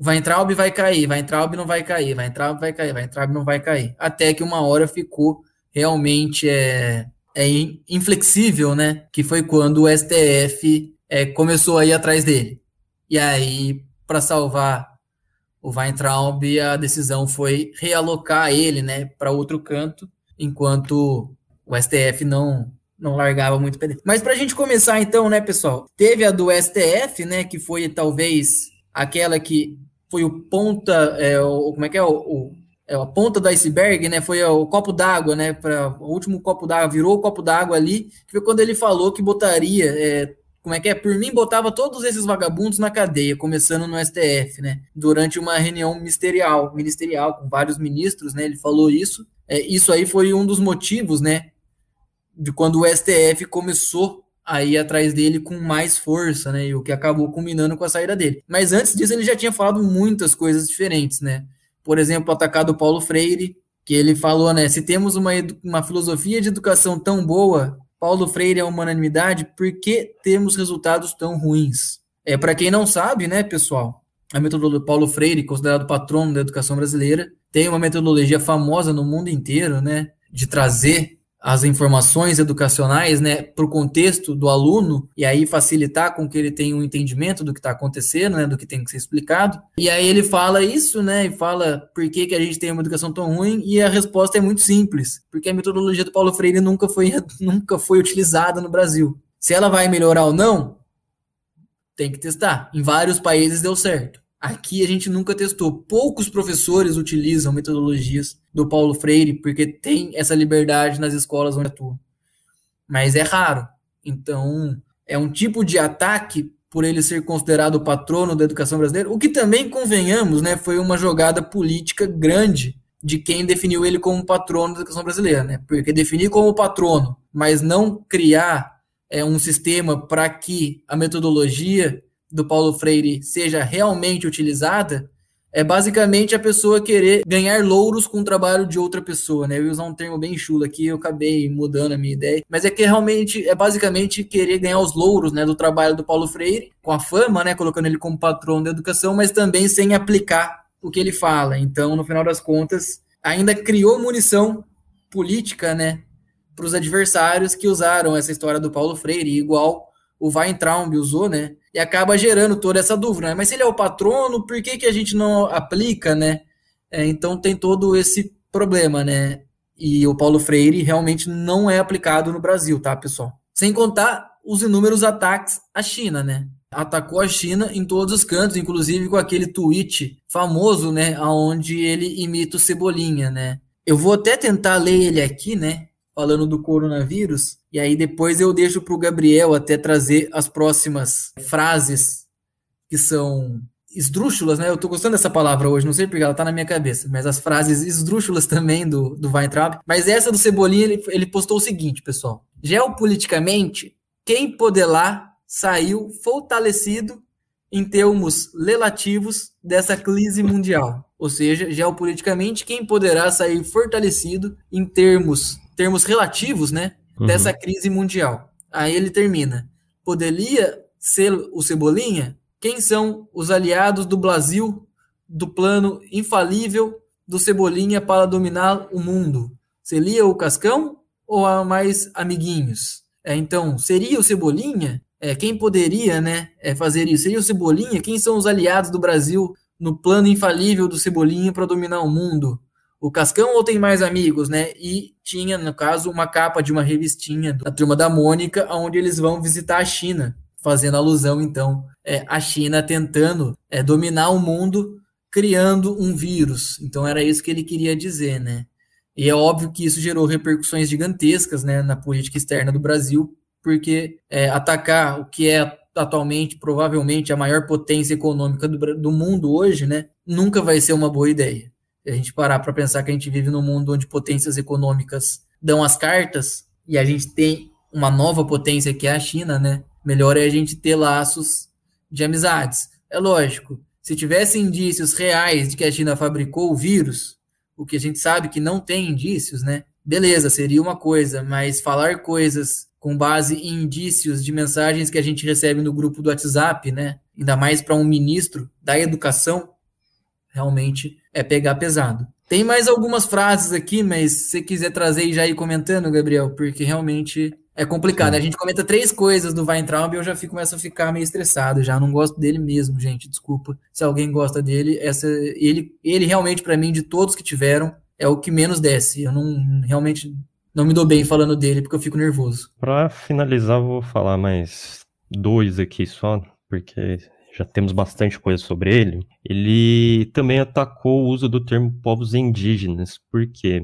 Vai entrar e vai cair, vai entrar e não vai cair, vai entrar vai cair, vai entrar não vai cair. Até que uma hora ficou realmente é, é inflexível, né? Que foi quando o STF é, começou a ir atrás dele. E aí, para salvar o Weintraub, a decisão foi realocar ele, né, para outro canto, enquanto o STF não não largava muito para Mas para a gente começar então, né, pessoal, teve a do STF, né, que foi talvez aquela que foi o ponta, é, o, como é que é o, é, a ponta do iceberg, né? Foi o copo d'água, né? Para o último copo d'água, virou o copo d'água ali, que foi quando ele falou que botaria é, como é que é? Por mim, botava todos esses vagabundos na cadeia, começando no STF, né? Durante uma reunião ministerial, ministerial com vários ministros, né? Ele falou isso. É, isso aí foi um dos motivos, né? De quando o STF começou a ir atrás dele com mais força, né? E o que acabou culminando com a saída dele. Mas antes disso, ele já tinha falado muitas coisas diferentes, né? Por exemplo, atacado o Paulo Freire, que ele falou, né? Se temos uma, uma filosofia de educação tão boa, Paulo Freire é uma unanimidade, por que temos resultados tão ruins? É, Para quem não sabe, né, pessoal, a metodologia Paulo Freire, considerado patrono da educação brasileira, tem uma metodologia famosa no mundo inteiro, né, de trazer as informações educacionais né, para o contexto do aluno e aí facilitar com que ele tenha um entendimento do que está acontecendo, né, do que tem que ser explicado. E aí ele fala isso, né, e fala por que, que a gente tem uma educação tão ruim e a resposta é muito simples, porque a metodologia do Paulo Freire nunca foi, [LAUGHS] nunca foi utilizada no Brasil. Se ela vai melhorar ou não, tem que testar. Em vários países deu certo. Aqui a gente nunca testou. Poucos professores utilizam metodologias do Paulo Freire, porque tem essa liberdade nas escolas onde atua. Mas é raro. Então, é um tipo de ataque por ele ser considerado o patrono da educação brasileira, o que também, convenhamos, né, foi uma jogada política grande de quem definiu ele como patrono da educação brasileira, né? Porque definir como patrono, mas não criar é, um sistema para que a metodologia do Paulo Freire seja realmente utilizada, é basicamente a pessoa querer ganhar louros com o trabalho de outra pessoa, né? Eu ia usar um termo bem chulo aqui, eu acabei mudando a minha ideia, mas é que realmente é basicamente querer ganhar os louros, né, do trabalho do Paulo Freire, com a fama, né, colocando ele como patrão da educação, mas também sem aplicar o que ele fala. Então, no final das contas, ainda criou munição política, né, para os adversários que usaram essa história do Paulo Freire, igual o Weintraub usou, né? E acaba gerando toda essa dúvida, né? Mas se ele é o patrono, por que, que a gente não aplica, né? É, então tem todo esse problema, né? E o Paulo Freire realmente não é aplicado no Brasil, tá, pessoal? Sem contar os inúmeros ataques à China, né? Atacou a China em todos os cantos, inclusive com aquele tweet famoso, né, aonde ele imita o Cebolinha, né? Eu vou até tentar ler ele aqui, né, falando do coronavírus, e aí depois eu deixo para o Gabriel até trazer as próximas frases que são esdrúxulas, né? Eu tô gostando dessa palavra hoje, não sei porque ela tá na minha cabeça, mas as frases esdrúxulas também do, do Weintraub. Mas essa do Cebolinha, ele, ele postou o seguinte, pessoal. Geopoliticamente, quem poderá saiu fortalecido em termos relativos dessa crise mundial. Ou seja, geopoliticamente, quem poderá sair fortalecido em termos, termos relativos, né? Uhum. Dessa crise mundial. Aí ele termina. Poderia ser o Cebolinha? Quem são os aliados do Brasil do plano infalível do Cebolinha para dominar o mundo? Seria o Cascão ou há mais amiguinhos? É, então, seria o Cebolinha? É, quem poderia né, é, fazer isso? Seria o Cebolinha? Quem são os aliados do Brasil no plano infalível do Cebolinha para dominar o mundo? O Cascão ou tem mais amigos, né? E tinha, no caso, uma capa de uma revistinha da turma da Mônica, onde eles vão visitar a China fazendo alusão, então, é, à China tentando é, dominar o mundo, criando um vírus. Então, era isso que ele queria dizer, né? E é óbvio que isso gerou repercussões gigantescas né, na política externa do Brasil, porque é, atacar o que é atualmente, provavelmente, a maior potência econômica do, do mundo hoje, né, nunca vai ser uma boa ideia. A gente parar para pensar que a gente vive num mundo onde potências econômicas dão as cartas, e a gente tem uma nova potência que é a China, né? Melhor é a gente ter laços de amizades. É lógico, se tivesse indícios reais de que a China fabricou o vírus, o que a gente sabe que não tem indícios, né? Beleza, seria uma coisa, mas falar coisas com base em indícios de mensagens que a gente recebe no grupo do WhatsApp, né? Ainda mais para um ministro da educação, realmente é pegar pesado. Tem mais algumas frases aqui, mas se você quiser trazer e já ir comentando, Gabriel, porque realmente é complicado. A gente comenta três coisas do Weintraub e eu já fico, começo a ficar meio estressado já. Não gosto dele mesmo, gente. Desculpa. Se alguém gosta dele, essa ele, ele realmente, para mim, de todos que tiveram, é o que menos desce. Eu não realmente não me dou bem falando dele porque eu fico nervoso. Para finalizar, vou falar mais dois aqui só, porque já temos bastante coisa sobre ele. Ele também atacou o uso do termo povos indígenas, porque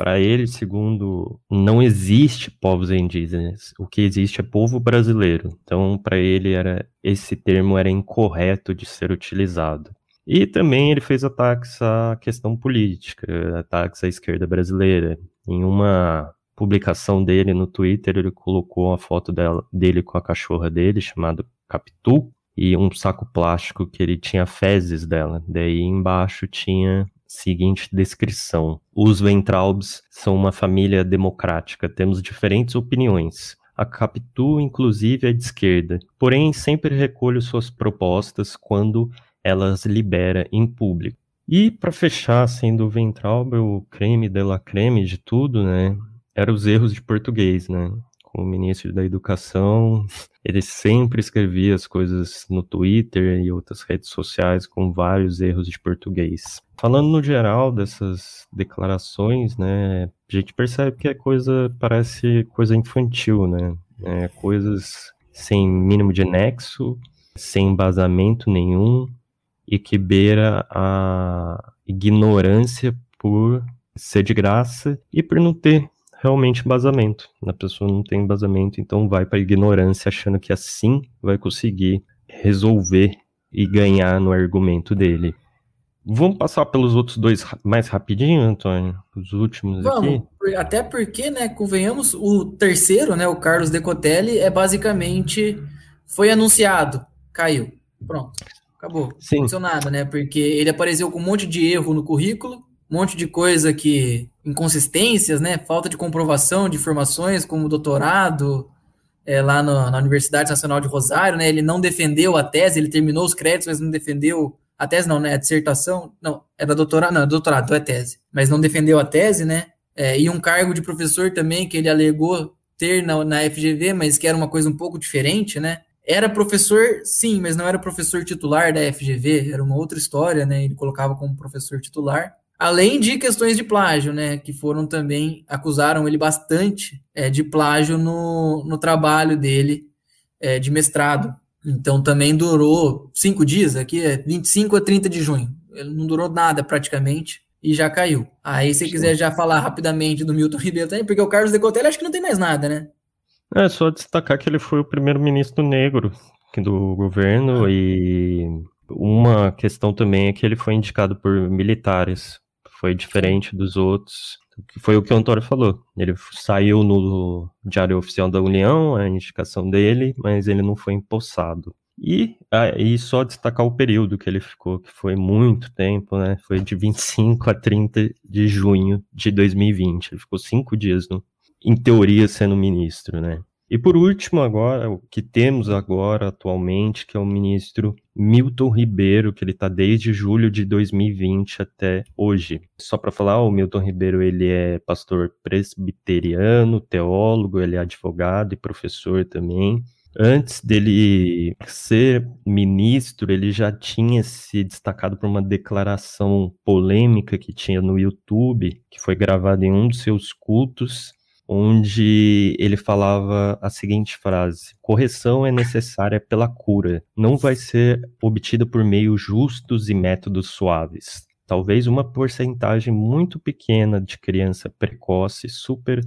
para ele, segundo, não existe povos indígenas. O que existe é povo brasileiro. Então, para ele era esse termo era incorreto de ser utilizado. E também ele fez ataques à questão política, ataques à esquerda brasileira. Em uma publicação dele no Twitter, ele colocou a foto dela, dele com a cachorra dele, chamada Capitu, e um saco plástico que ele tinha fezes dela. Daí embaixo tinha seguinte descrição: Os Ventraubs são uma família democrática, temos diferentes opiniões. A Capitu, inclusive, é de esquerda, porém sempre recolho suas propostas quando elas libera em público. E para fechar, sendo o Ventraub o creme de la creme de tudo, né? Eram os erros de português, né? Como ministro da Educação, ele sempre escrevia as coisas no Twitter e outras redes sociais com vários erros de português. Falando no geral dessas declarações, né, a gente percebe que é coisa, parece coisa infantil, né? É, coisas sem mínimo de nexo, sem embasamento nenhum e que beira a ignorância por ser de graça e por não ter realmente embasamento. A pessoa não tem embasamento, então vai para ignorância achando que assim vai conseguir resolver e ganhar no argumento dele. Vamos passar pelos outros dois mais rapidinho, Antônio? Os últimos Vamos, aqui? Até porque, né, convenhamos, o terceiro, né, o Carlos Decotelli, é basicamente foi anunciado, caiu. Pronto. Acabou. Sim. Não aconteceu nada, né? Porque ele apareceu com um monte de erro no currículo, um monte de coisa que. inconsistências, né? Falta de comprovação de informações, como doutorado é, lá no, na Universidade Nacional de Rosário, né? Ele não defendeu a tese, ele terminou os créditos, mas não defendeu. A tese não, né? A dissertação. Não, é da doutorado, não, é doutorado, então é tese. Mas não defendeu a tese, né? É, e um cargo de professor também que ele alegou ter na, na FGV, mas que era uma coisa um pouco diferente, né? Era professor, sim, mas não era professor titular da FGV, era uma outra história, né? Ele colocava como professor titular. Além de questões de plágio, né? Que foram também, acusaram ele bastante é, de plágio no, no trabalho dele é, de mestrado. Então também durou cinco dias, aqui é 25 a 30 de junho. Ele não durou nada praticamente e já caiu. Aí, se quiser já falar rapidamente do Milton Ribeiro também, porque o Carlos Decotelli acho que não tem mais nada, né? É só destacar que ele foi o primeiro-ministro negro do governo ah. e uma questão também é que ele foi indicado por militares. Foi diferente dos outros. Foi o que o Antônio falou. Ele saiu no Diário Oficial da União, a indicação dele, mas ele não foi empossado. E, ah, e só destacar o período que ele ficou, que foi muito tempo, né? Foi de 25 a 30 de junho de 2020. Ele ficou cinco dias, no, em teoria, sendo ministro, né? E por último, agora, o que temos agora atualmente, que é o ministro Milton Ribeiro, que ele está desde julho de 2020 até hoje. Só para falar, o Milton Ribeiro ele é pastor presbiteriano, teólogo, ele é advogado e professor também. Antes dele ser ministro, ele já tinha se destacado por uma declaração polêmica que tinha no YouTube, que foi gravada em um dos seus cultos, onde ele falava a seguinte frase: correção é necessária pela cura, não vai ser obtida por meios justos e métodos suaves. Talvez uma porcentagem muito pequena de criança precoce, super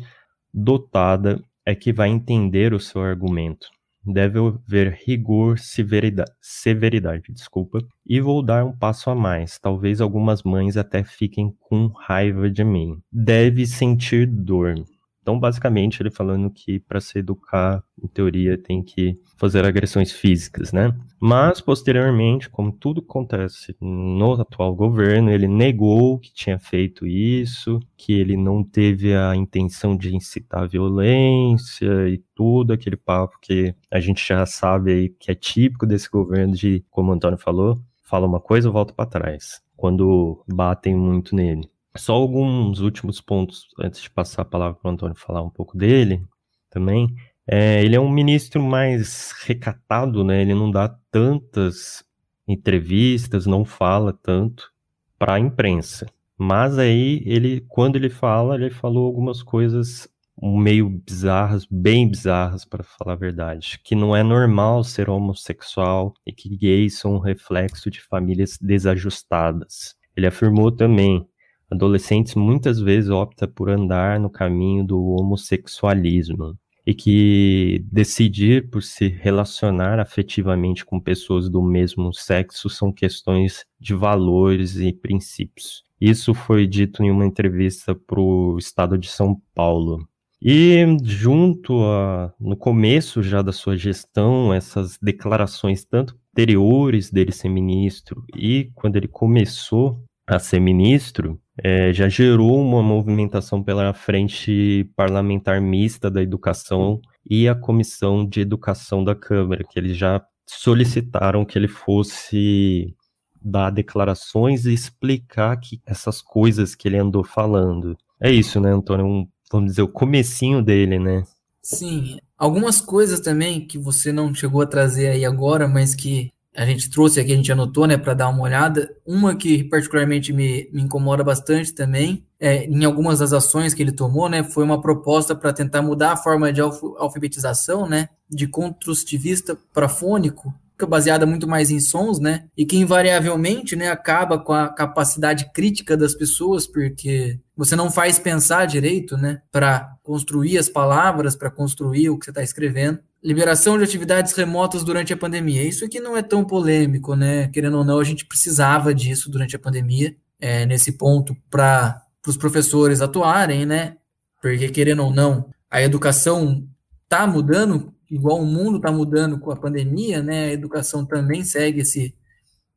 dotada, é que vai entender o seu argumento deve haver rigor, severidade, severidade, desculpa. E vou dar um passo a mais. Talvez algumas mães até fiquem com raiva de mim. Deve sentir dor. Então, basicamente, ele falando que para se educar, em teoria, tem que fazer agressões físicas, né? Mas, posteriormente, como tudo acontece no atual governo, ele negou que tinha feito isso, que ele não teve a intenção de incitar violência e tudo aquele papo que a gente já sabe aí que é típico desse governo de, como o Antônio falou, fala uma coisa, volta para trás, quando batem muito nele. Só alguns últimos pontos antes de passar a palavra para o Antônio falar um pouco dele também. É, ele é um ministro mais recatado, né? Ele não dá tantas entrevistas, não fala tanto para a imprensa. Mas aí ele, quando ele fala, ele falou algumas coisas meio bizarras, bem bizarras para falar a verdade, que não é normal ser homossexual e que gays são um reflexo de famílias desajustadas. Ele afirmou também adolescentes muitas vezes optam por andar no caminho do homossexualismo e que decidir por se relacionar afetivamente com pessoas do mesmo sexo são questões de valores e princípios. Isso foi dito em uma entrevista para o Estado de São Paulo. E junto a, no começo já da sua gestão, essas declarações tanto anteriores dele ser ministro e quando ele começou a ser ministro, é, já gerou uma movimentação pela frente parlamentar mista da educação e a comissão de educação da Câmara, que eles já solicitaram que ele fosse dar declarações e explicar que essas coisas que ele andou falando. É isso, né, Antônio? Um, vamos dizer, o comecinho dele, né? Sim. Algumas coisas também que você não chegou a trazer aí agora, mas que a gente trouxe aqui, a gente anotou, né, para dar uma olhada. Uma que particularmente me, me incomoda bastante também, é, em algumas das ações que ele tomou, né, foi uma proposta para tentar mudar a forma de alfabetização, né, de construtivista para fônico, baseada muito mais em sons, né? E que invariavelmente, né, acaba com a capacidade crítica das pessoas, porque você não faz pensar direito, né, para construir as palavras, para construir o que você está escrevendo. Liberação de atividades remotas durante a pandemia. Isso aqui não é tão polêmico, né? Querendo ou não, a gente precisava disso durante a pandemia, é, nesse ponto, para os professores atuarem, né? Porque, querendo ou não, a educação está mudando, igual o mundo está mudando com a pandemia, né? A educação também segue esse,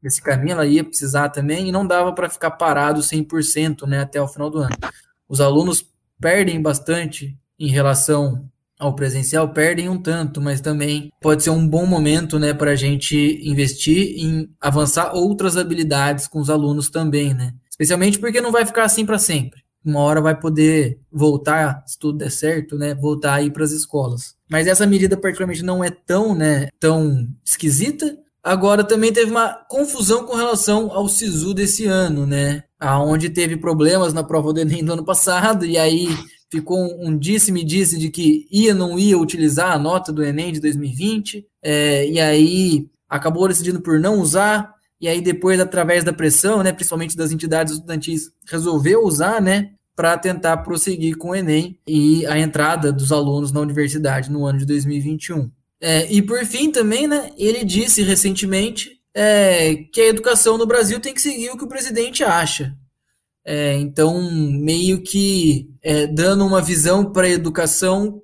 esse caminho, ela ia precisar também, e não dava para ficar parado 100% né, até o final do ano. Os alunos perdem bastante em relação ao presencial perdem um tanto, mas também pode ser um bom momento né, para a gente investir em avançar outras habilidades com os alunos também, né? Especialmente porque não vai ficar assim para sempre. Uma hora vai poder voltar, se tudo der certo, né? Voltar aí para as escolas. Mas essa medida particularmente não é tão, né, tão esquisita. Agora também teve uma confusão com relação ao SISU desse ano, né? Aonde teve problemas na prova do Enem do ano passado e aí ficou um disse-me-disse de que ia ou não ia utilizar a nota do Enem de 2020, é, e aí acabou decidindo por não usar, e aí depois, através da pressão, né, principalmente das entidades estudantis, resolveu usar, né, para tentar prosseguir com o Enem e a entrada dos alunos na universidade no ano de 2021. É, e por fim também, né, ele disse recentemente é, que a educação no Brasil tem que seguir o que o presidente acha. É, então, meio que é, dando uma visão para a educação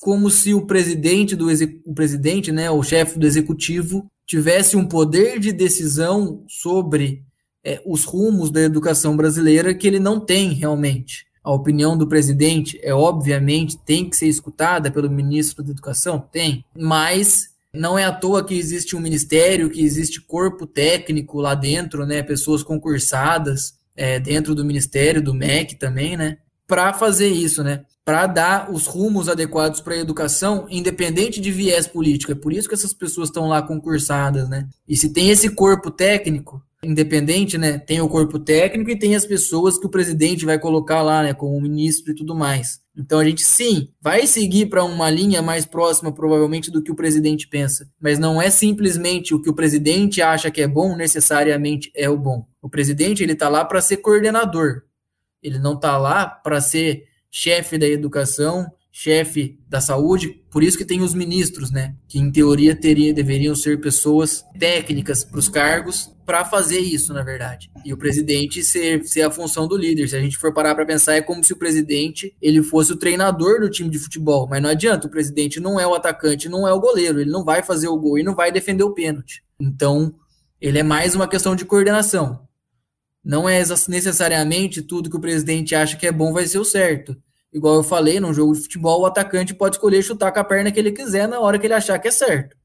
como se o presidente do o presidente, né, o chefe do executivo, tivesse um poder de decisão sobre é, os rumos da educação brasileira que ele não tem realmente. A opinião do presidente é obviamente tem que ser escutada pelo ministro da Educação, tem, mas não é à toa que existe um ministério, que existe corpo técnico lá dentro, né, pessoas concursadas é, dentro do ministério, do MEC também, né, para fazer isso, né, para dar os rumos adequados para a educação, independente de viés político. É por isso que essas pessoas estão lá concursadas, né? E se tem esse corpo técnico, independente, né? Tem o corpo técnico e tem as pessoas que o presidente vai colocar lá, né? Como ministro e tudo mais. Então a gente sim vai seguir para uma linha mais próxima, provavelmente, do que o presidente pensa. Mas não é simplesmente o que o presidente acha que é bom, necessariamente é o bom. O presidente ele está lá para ser coordenador. Ele não está lá para ser chefe da educação, chefe da saúde, por isso que tem os ministros, né? Que em teoria teria, deveriam ser pessoas técnicas para os cargos para fazer isso, na verdade. E o presidente ser, ser a função do líder. Se a gente for parar para pensar, é como se o presidente ele fosse o treinador do time de futebol. Mas não adianta, o presidente não é o atacante, não é o goleiro, ele não vai fazer o gol e não vai defender o pênalti. Então, ele é mais uma questão de coordenação. Não é necessariamente tudo que o presidente acha que é bom vai ser o certo. Igual eu falei, num jogo de futebol, o atacante pode escolher chutar com a perna que ele quiser na hora que ele achar que é certo.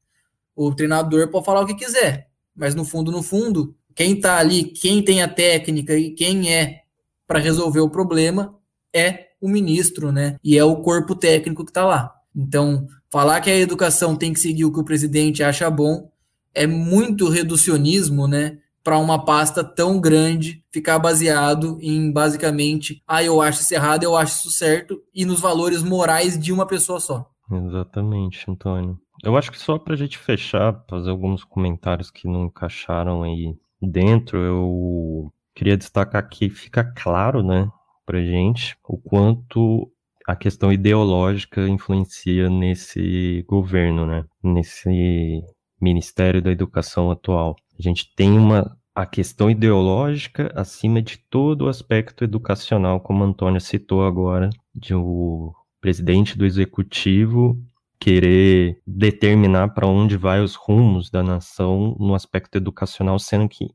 O treinador pode falar o que quiser, mas no fundo, no fundo, quem tá ali, quem tem a técnica e quem é para resolver o problema é o ministro, né? E é o corpo técnico que tá lá. Então, falar que a educação tem que seguir o que o presidente acha bom é muito reducionismo, né? Para uma pasta tão grande ficar baseado em basicamente, ah, eu acho isso errado, eu acho isso certo, e nos valores morais de uma pessoa só. Exatamente, Antônio. Eu acho que só para a gente fechar, fazer alguns comentários que não encaixaram aí dentro, eu queria destacar que fica claro, né, para gente, o quanto a questão ideológica influencia nesse governo, né, nesse Ministério da Educação atual. A gente tem uma a questão ideológica acima de todo o aspecto educacional, como Antônio citou agora, de o presidente do executivo querer determinar para onde vai os rumos da nação no aspecto educacional, sendo que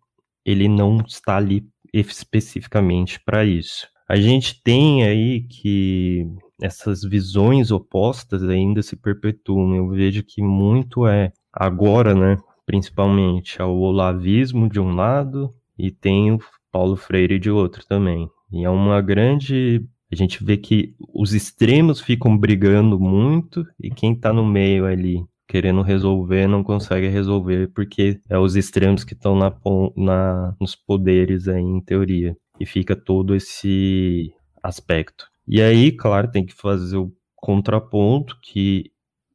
ele não está ali especificamente para isso. A gente tem aí que essas visões opostas ainda se perpetuam. Eu vejo que muito é agora, né, principalmente ao olavismo de um lado e tem o Paulo Freire de outro também. E é uma grande. A gente vê que os extremos ficam brigando muito e quem está no meio ali querendo resolver não consegue resolver porque é os extremos que estão na, na, nos poderes aí em teoria. E fica todo esse aspecto. E aí, claro, tem que fazer o contraponto que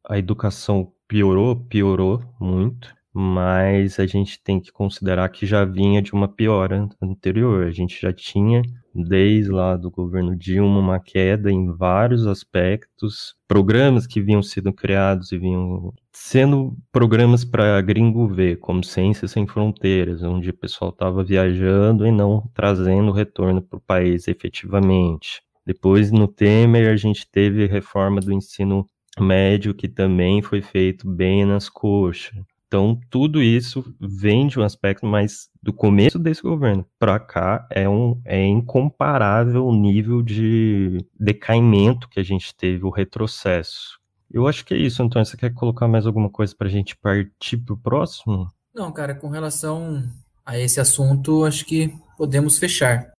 a educação piorou, piorou muito mas a gente tem que considerar que já vinha de uma piora anterior. A gente já tinha, desde lá do governo Dilma, uma queda em vários aspectos, programas que vinham sendo criados e vinham sendo programas para gringo ver, como Ciência Sem Fronteiras, onde o pessoal estava viajando e não trazendo retorno para o país efetivamente. Depois, no Temer, a gente teve reforma do ensino médio, que também foi feito bem nas coxas. Então, tudo isso vem de um aspecto, mas do começo desse governo para cá é, um, é incomparável o nível de decaimento que a gente teve, o retrocesso. Eu acho que é isso, Antônio. Você quer colocar mais alguma coisa para a gente partir para o próximo? Não, cara, com relação a esse assunto, acho que podemos fechar.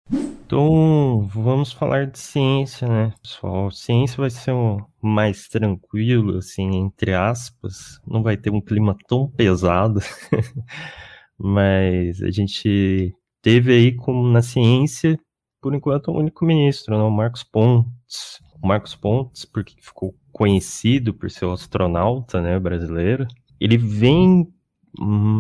Então, vamos falar de ciência, né, pessoal? Ciência vai ser um mais tranquilo, assim, entre aspas. Não vai ter um clima tão pesado. [LAUGHS] Mas a gente teve aí, como na ciência, por enquanto, o único ministro, né, o Marcos Pontes. O Marcos Pontes, porque ficou conhecido por ser o astronauta né, brasileiro, ele vem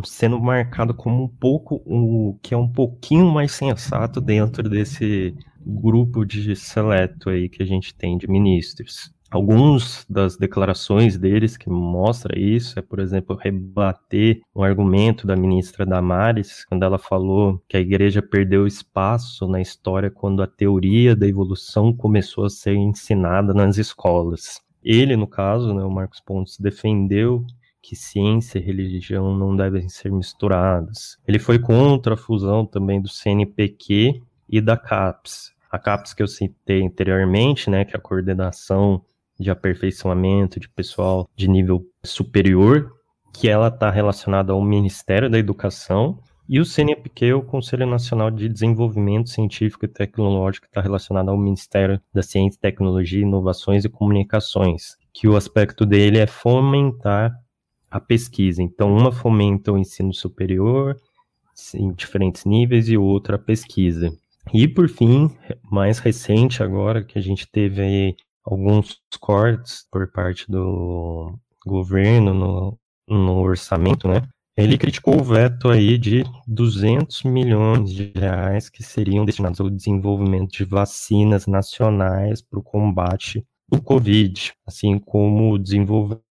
sendo marcado como um pouco o que é um pouquinho mais sensato dentro desse grupo de seleto aí que a gente tem de ministros. Alguns das declarações deles que mostra isso é, por exemplo, rebater um argumento da ministra Damares, quando ela falou que a igreja perdeu espaço na história quando a teoria da evolução começou a ser ensinada nas escolas. Ele, no caso, né, o Marcos Pontes, defendeu que ciência e religião não devem ser misturadas. Ele foi contra a fusão também do CNPq e da CAPES. A CAPES que eu citei anteriormente, né, que é a coordenação de aperfeiçoamento de pessoal de nível superior, que ela está relacionada ao Ministério da Educação, e o CNPq, o Conselho Nacional de Desenvolvimento Científico e Tecnológico, está relacionado ao Ministério da Ciência, Tecnologia, Inovações e Comunicações, que o aspecto dele é fomentar a pesquisa. Então, uma fomenta o ensino superior em diferentes níveis e outra a pesquisa. E por fim, mais recente agora, que a gente teve aí alguns cortes por parte do governo no, no orçamento, né? Ele criticou o veto aí de 200 milhões de reais que seriam destinados ao desenvolvimento de vacinas nacionais para o combate do Covid, assim como o desenvolvimento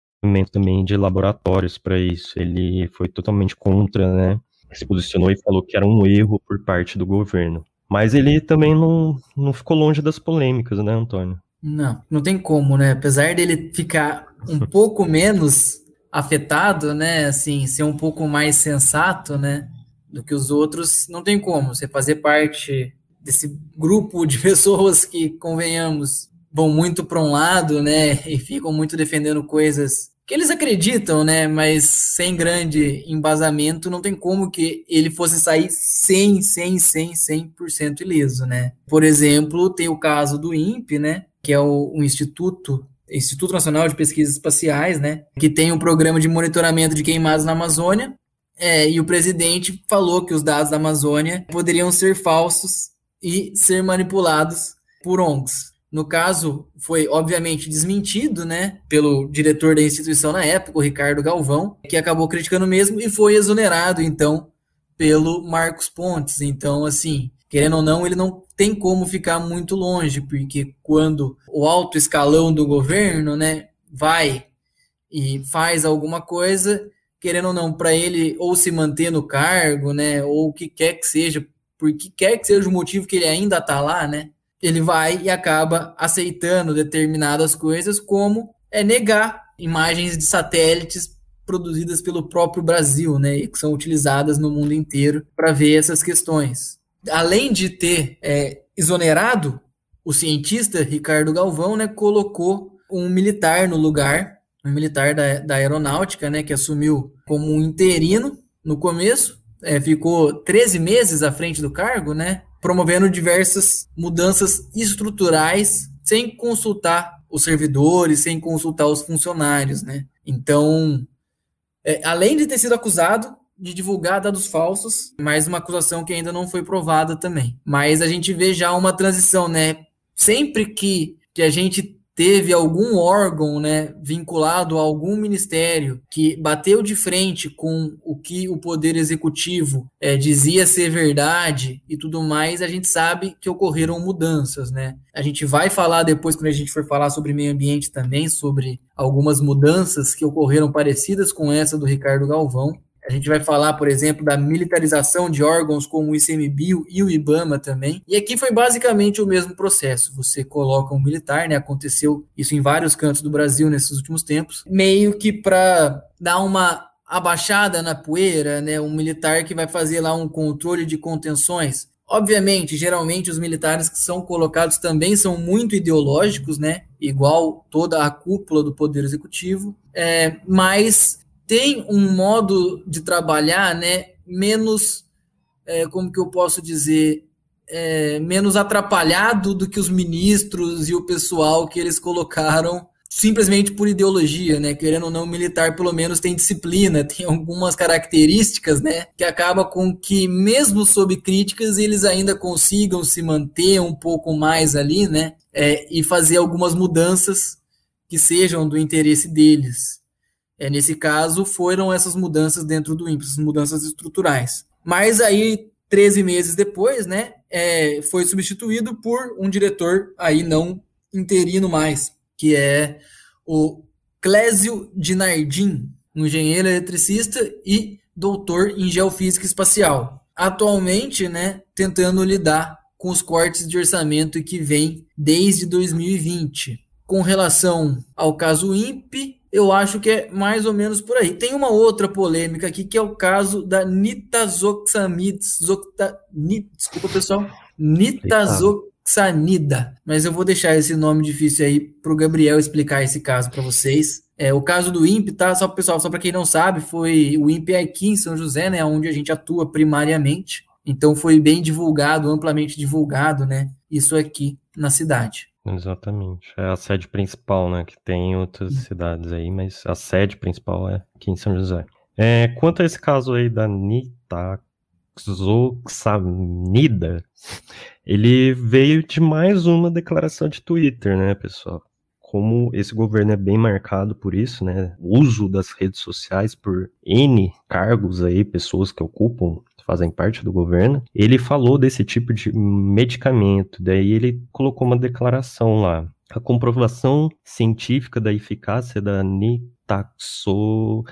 também de laboratórios para isso. Ele foi totalmente contra, né? Se posicionou e falou que era um erro por parte do governo. Mas ele também não, não ficou longe das polêmicas, né, Antônio? Não, não tem como, né? Apesar dele ficar um [LAUGHS] pouco menos afetado, né? Assim, ser um pouco mais sensato, né? Do que os outros, não tem como. Você fazer parte desse grupo de [LAUGHS] pessoas que, convenhamos, vão muito para um lado, né? E ficam muito defendendo coisas que eles acreditam, né? Mas sem grande embasamento, não tem como que ele fosse sair 100, 100, 100, 100% ileso, né? Por exemplo, tem o caso do INPE, né? Que é o, o Instituto Instituto Nacional de Pesquisas Espaciais, né? Que tem um programa de monitoramento de queimadas na Amazônia. É, e o presidente falou que os dados da Amazônia poderiam ser falsos e ser manipulados por ONGs. No caso, foi obviamente desmentido, né, pelo diretor da instituição na época, o Ricardo Galvão, que acabou criticando mesmo e foi exonerado, então, pelo Marcos Pontes. Então, assim, querendo ou não, ele não tem como ficar muito longe, porque quando o alto escalão do governo, né, vai e faz alguma coisa, querendo ou não, para ele ou se manter no cargo, né, ou o que quer que seja, por que quer que seja o motivo que ele ainda está lá, né, ele vai e acaba aceitando determinadas coisas, como é negar imagens de satélites produzidas pelo próprio Brasil, né, e que são utilizadas no mundo inteiro para ver essas questões. Além de ter é, exonerado o cientista Ricardo Galvão, né, colocou um militar no lugar, um militar da, da aeronáutica, né, que assumiu como um interino no começo, é, ficou 13 meses à frente do cargo, né, promovendo diversas mudanças estruturais sem consultar os servidores, sem consultar os funcionários, né? Então, é, além de ter sido acusado de divulgar dados falsos, mais uma acusação que ainda não foi provada também. Mas a gente vê já uma transição, né? Sempre que, que a gente teve algum órgão né, vinculado a algum ministério que bateu de frente com o que o Poder Executivo é, dizia ser verdade e tudo mais, a gente sabe que ocorreram mudanças. Né? A gente vai falar depois, quando a gente for falar sobre meio ambiente também, sobre algumas mudanças que ocorreram parecidas com essa do Ricardo Galvão. A gente vai falar, por exemplo, da militarização de órgãos como o ICMBio e o IBAMA também. E aqui foi basicamente o mesmo processo. Você coloca um militar, né? Aconteceu isso em vários cantos do Brasil nesses últimos tempos, meio que para dar uma abaixada na poeira, né? Um militar que vai fazer lá um controle de contenções. Obviamente, geralmente os militares que são colocados também são muito ideológicos, né? Igual toda a cúpula do Poder Executivo, é, mas tem um modo de trabalhar, né, menos, é, como que eu posso dizer, é, menos atrapalhado do que os ministros e o pessoal que eles colocaram simplesmente por ideologia, né? Querendo ou não, o militar pelo menos tem disciplina, tem algumas características, né? Que acaba com que, mesmo sob críticas, eles ainda consigam se manter um pouco mais ali, né? É, e fazer algumas mudanças que sejam do interesse deles. É, nesse caso, foram essas mudanças dentro do INPE, essas mudanças estruturais. Mas aí, 13 meses depois, né, é, foi substituído por um diretor aí não interino mais, que é o Clésio Dinardim, um engenheiro eletricista e doutor em geofísica espacial. Atualmente, né, tentando lidar com os cortes de orçamento que vem desde 2020. Com relação ao caso INPE, eu acho que é mais ou menos por aí. Tem uma outra polêmica aqui, que é o caso da nitazoxamid... Zocta, desculpa, pessoal. Nitazoxanida. Mas eu vou deixar esse nome difícil aí para o Gabriel explicar esse caso para vocês. É, o caso do INPE, tá? Só pessoal, só para quem não sabe, foi o INPE aqui em São José, né? Onde a gente atua primariamente. Então foi bem divulgado, amplamente divulgado, né? Isso aqui na cidade. Exatamente. É a sede principal, né? Que tem em outras hum. cidades aí, mas a sede principal é aqui em São José. É, quanto a esse caso aí da nitazoxanida, ele veio de mais uma declaração de Twitter, né, pessoal? Como esse governo é bem marcado por isso, né? O uso das redes sociais por N cargos aí, pessoas que ocupam fazem parte do governo, ele falou desse tipo de medicamento, daí ele colocou uma declaração lá. A comprovação científica da eficácia da nitaxo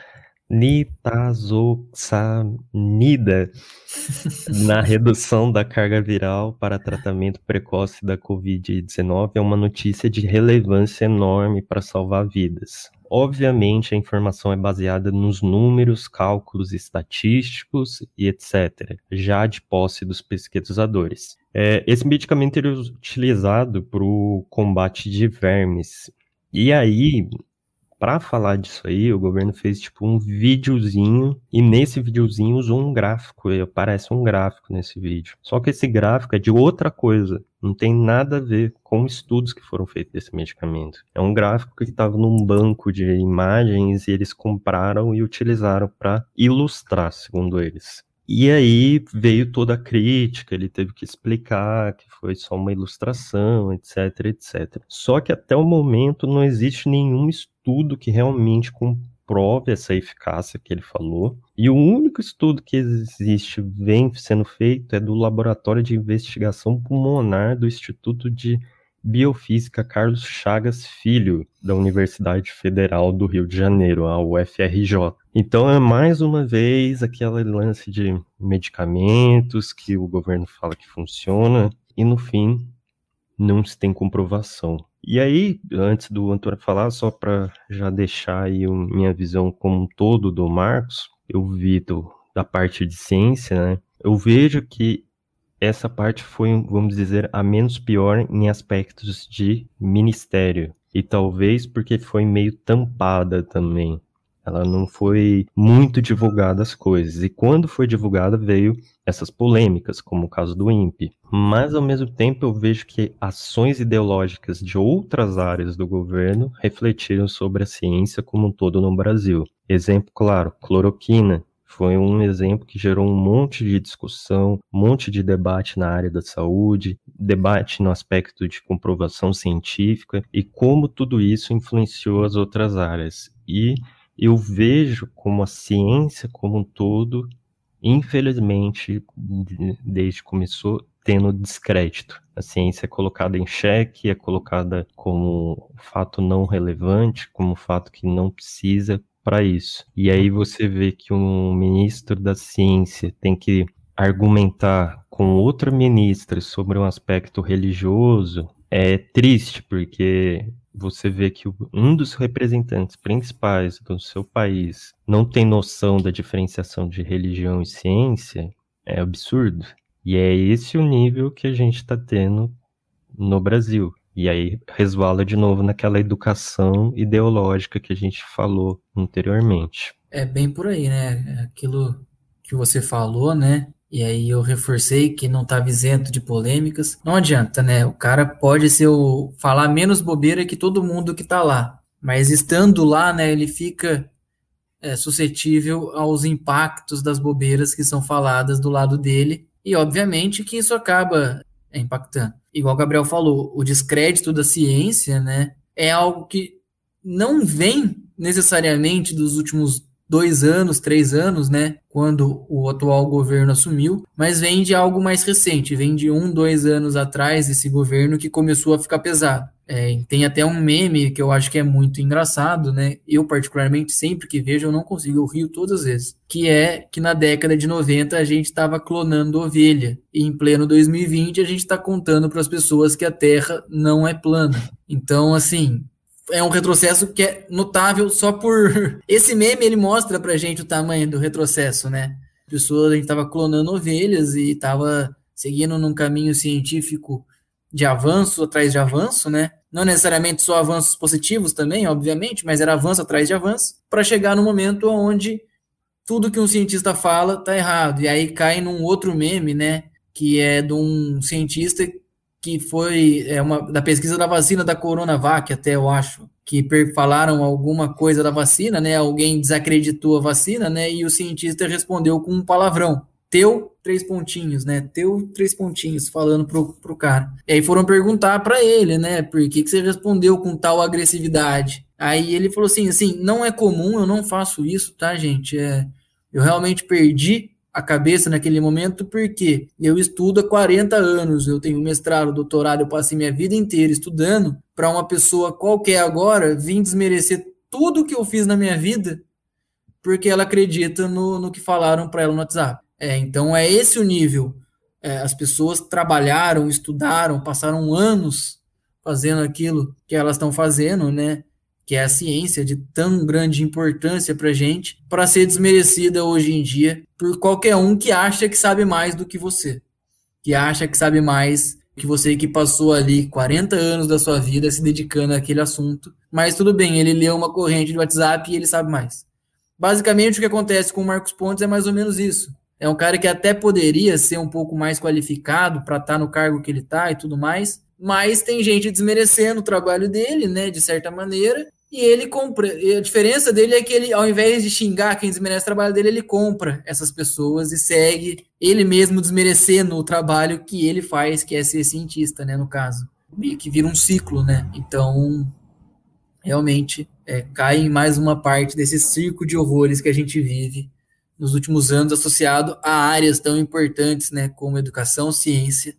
nitazoxanida [LAUGHS] na redução da carga viral para tratamento precoce da Covid-19 é uma notícia de relevância enorme para salvar vidas. Obviamente, a informação é baseada nos números, cálculos estatísticos e etc., já de posse dos pesquisadores. É, esse medicamento é utilizado para o combate de vermes. E aí, para falar disso aí, o governo fez tipo um videozinho e nesse videozinho usou um gráfico, aparece um gráfico nesse vídeo. Só que esse gráfico é de outra coisa, não tem nada a ver com estudos que foram feitos desse medicamento. É um gráfico que estava num banco de imagens e eles compraram e utilizaram para ilustrar, segundo eles. E aí veio toda a crítica, ele teve que explicar que foi só uma ilustração, etc, etc. Só que até o momento não existe nenhum estudo que realmente comprove essa eficácia que ele falou. E o único estudo que existe, vem sendo feito, é do Laboratório de Investigação Pulmonar do Instituto de Biofísica Carlos Chagas Filho, da Universidade Federal do Rio de Janeiro, a UFRJ. Então é mais uma vez aquele lance de medicamentos que o governo fala que funciona e no fim não se tem comprovação. E aí, antes do Antônio falar, só para já deixar aí minha visão como um todo do Marcos, eu vi do, da parte de ciência, né? Eu vejo que essa parte foi, vamos dizer, a menos pior em aspectos de ministério. E talvez porque foi meio tampada também. Ela não foi muito divulgada as coisas. E quando foi divulgada, veio essas polêmicas, como o caso do INPE. Mas, ao mesmo tempo, eu vejo que ações ideológicas de outras áreas do governo refletiram sobre a ciência como um todo no Brasil. Exemplo claro, cloroquina, foi um exemplo que gerou um monte de discussão, um monte de debate na área da saúde, debate no aspecto de comprovação científica e como tudo isso influenciou as outras áreas. E eu vejo como a ciência como um todo, infelizmente, desde que começou, tendo descrédito. A ciência é colocada em xeque, é colocada como fato não relevante, como fato que não precisa para isso. E aí você vê que um ministro da ciência tem que argumentar com outra ministra sobre um aspecto religioso, é triste, porque você vê que um dos representantes principais do seu país não tem noção da diferenciação de religião e ciência, é absurdo. E é esse o nível que a gente está tendo no Brasil. E aí resvala de novo naquela educação ideológica que a gente falou anteriormente. É bem por aí, né? Aquilo que você falou, né? E aí eu reforcei que não estava isento de polêmicas. Não adianta, né? O cara pode ser o falar menos bobeira que todo mundo que tá lá. Mas estando lá, né, ele fica é, suscetível aos impactos das bobeiras que são faladas do lado dele, e obviamente que isso acaba é, impactando. Igual o Gabriel falou, o descrédito da ciência, né, é algo que não vem necessariamente dos últimos dois anos, três anos, né? Quando o atual governo assumiu, mas vem de algo mais recente, vem de um, dois anos atrás desse governo que começou a ficar pesado. É, tem até um meme que eu acho que é muito engraçado, né? Eu, particularmente, sempre que vejo, eu não consigo, eu rio todas as vezes. Que é que na década de 90 a gente estava clonando ovelha. E em pleno 2020 a gente está contando para as pessoas que a Terra não é plana. Então, assim, é um retrocesso que é notável só por. [LAUGHS] Esse meme ele mostra pra gente o tamanho do retrocesso, né? Pessoas, a gente tava clonando ovelhas e tava seguindo num caminho científico de avanço atrás de avanço, né? Não necessariamente só avanços positivos também, obviamente, mas era avanço atrás de avanço, para chegar no momento onde tudo que um cientista fala tá errado. E aí cai num outro meme, né? Que é de um cientista que foi é, uma da pesquisa da vacina da Coronavac, até eu acho, que falaram alguma coisa da vacina, né? Alguém desacreditou a vacina, né? E o cientista respondeu com um palavrão. Teu três pontinhos, né? Teu três pontinhos, falando pro, pro cara. E aí foram perguntar para ele, né? Por que, que você respondeu com tal agressividade? Aí ele falou assim, assim, não é comum, eu não faço isso, tá, gente? É, eu realmente perdi a cabeça naquele momento, porque eu estudo há 40 anos, eu tenho mestrado, doutorado, eu passei minha vida inteira estudando para uma pessoa qualquer agora vir desmerecer tudo que eu fiz na minha vida porque ela acredita no, no que falaram para ela no WhatsApp. É, então é esse o nível. É, as pessoas trabalharam, estudaram, passaram anos fazendo aquilo que elas estão fazendo, né? Que é a ciência de tão grande importância para gente, para ser desmerecida hoje em dia por qualquer um que acha que sabe mais do que você, que acha que sabe mais que você que passou ali 40 anos da sua vida se dedicando àquele assunto, mas tudo bem, ele leu uma corrente de WhatsApp e ele sabe mais. Basicamente o que acontece com o Marcos Pontes é mais ou menos isso. É um cara que até poderia ser um pouco mais qualificado para estar tá no cargo que ele está e tudo mais, mas tem gente desmerecendo o trabalho dele, né, de certa maneira, e ele compra. E a diferença dele é que ele, ao invés de xingar quem desmerece o trabalho dele, ele compra essas pessoas e segue ele mesmo desmerecendo o trabalho que ele faz, que é ser cientista, né, no caso. Meio que vira um ciclo, né? Então, realmente, é, cai em mais uma parte desse circo de horrores que a gente vive nos últimos anos, associado a áreas tão importantes, né, como educação, ciência,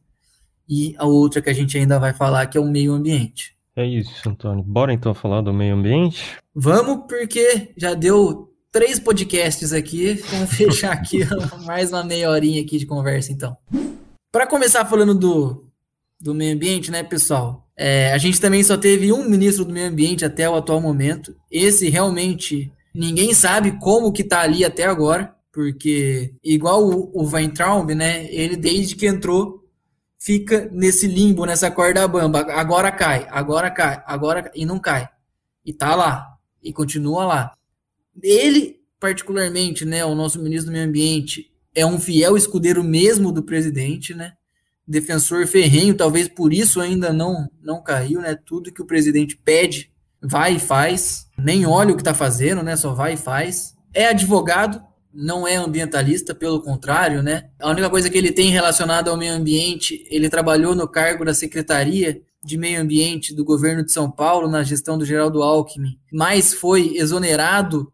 e a outra que a gente ainda vai falar, que é o meio ambiente. É isso, Antônio. Bora então falar do meio ambiente? Vamos, porque já deu três podcasts aqui. Vamos [LAUGHS] fechar aqui mais uma meia horinha aqui de conversa, então. Para começar falando do, do meio ambiente, né, pessoal? É, a gente também só teve um ministro do meio ambiente até o atual momento. Esse realmente ninguém sabe como que tá ali até agora, porque igual o, o Weintraub, né? Ele desde que entrou fica nesse limbo, nessa corda bamba. Agora cai, agora cai, agora e não cai. E tá lá, e continua lá. Ele, particularmente, né, o nosso ministro do Meio Ambiente, é um fiel escudeiro mesmo do presidente, né? Defensor ferrenho, talvez por isso ainda não não caiu, né? Tudo que o presidente pede, vai e faz. Nem olha o que tá fazendo, né? Só vai e faz. É advogado, não é ambientalista, pelo contrário, né? A única coisa que ele tem relacionada ao meio ambiente, ele trabalhou no cargo da Secretaria de Meio Ambiente do governo de São Paulo na gestão do Geraldo Alckmin, mas foi exonerado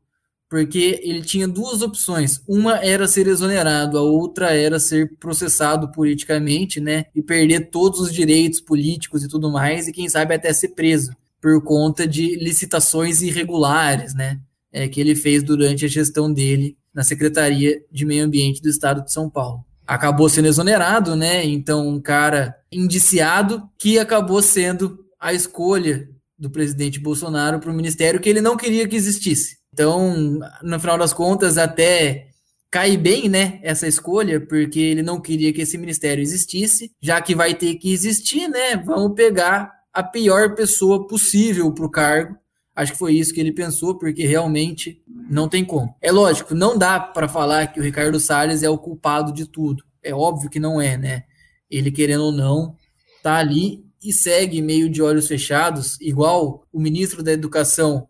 porque ele tinha duas opções. Uma era ser exonerado, a outra era ser processado politicamente, né? E perder todos os direitos políticos e tudo mais, e quem sabe até ser preso por conta de licitações irregulares, né? É, que ele fez durante a gestão dele na Secretaria de Meio Ambiente do Estado de São Paulo. Acabou sendo exonerado, né? Então, um cara indiciado que acabou sendo a escolha do presidente Bolsonaro para o ministério que ele não queria que existisse. Então, no final das contas, até cai bem, né, essa escolha, porque ele não queria que esse ministério existisse, já que vai ter que existir, né? Vamos pegar a pior pessoa possível para o cargo Acho que foi isso que ele pensou, porque realmente não tem como. É lógico, não dá para falar que o Ricardo Salles é o culpado de tudo. É óbvio que não é, né? Ele, querendo ou não, tá ali e segue meio de olhos fechados, igual o ministro da Educação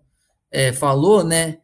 é, falou, né?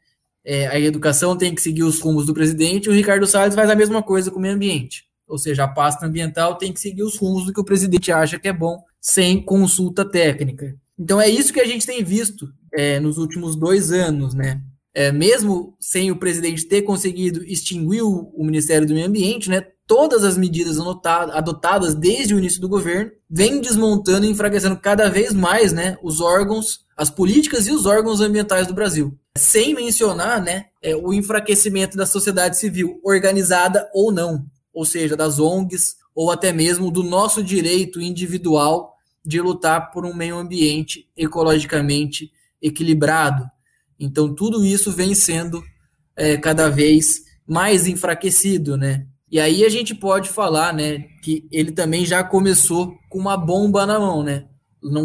É, a educação tem que seguir os rumos do presidente, e o Ricardo Salles faz a mesma coisa com o meio ambiente. Ou seja, a pasta ambiental tem que seguir os rumos do que o presidente acha que é bom, sem consulta técnica. Então é isso que a gente tem visto é, nos últimos dois anos, né? É, mesmo sem o presidente ter conseguido extinguir o, o Ministério do Meio Ambiente, né? Todas as medidas adotadas desde o início do governo vêm desmontando e enfraquecendo cada vez mais, né? Os órgãos, as políticas e os órgãos ambientais do Brasil sem mencionar né, é, o enfraquecimento da sociedade civil, organizada ou não, ou seja, das ONGs, ou até mesmo do nosso direito individual de lutar por um meio ambiente ecologicamente equilibrado. Então, tudo isso vem sendo é, cada vez mais enfraquecido, né? E aí a gente pode falar, né, que ele também já começou com uma bomba na mão, né?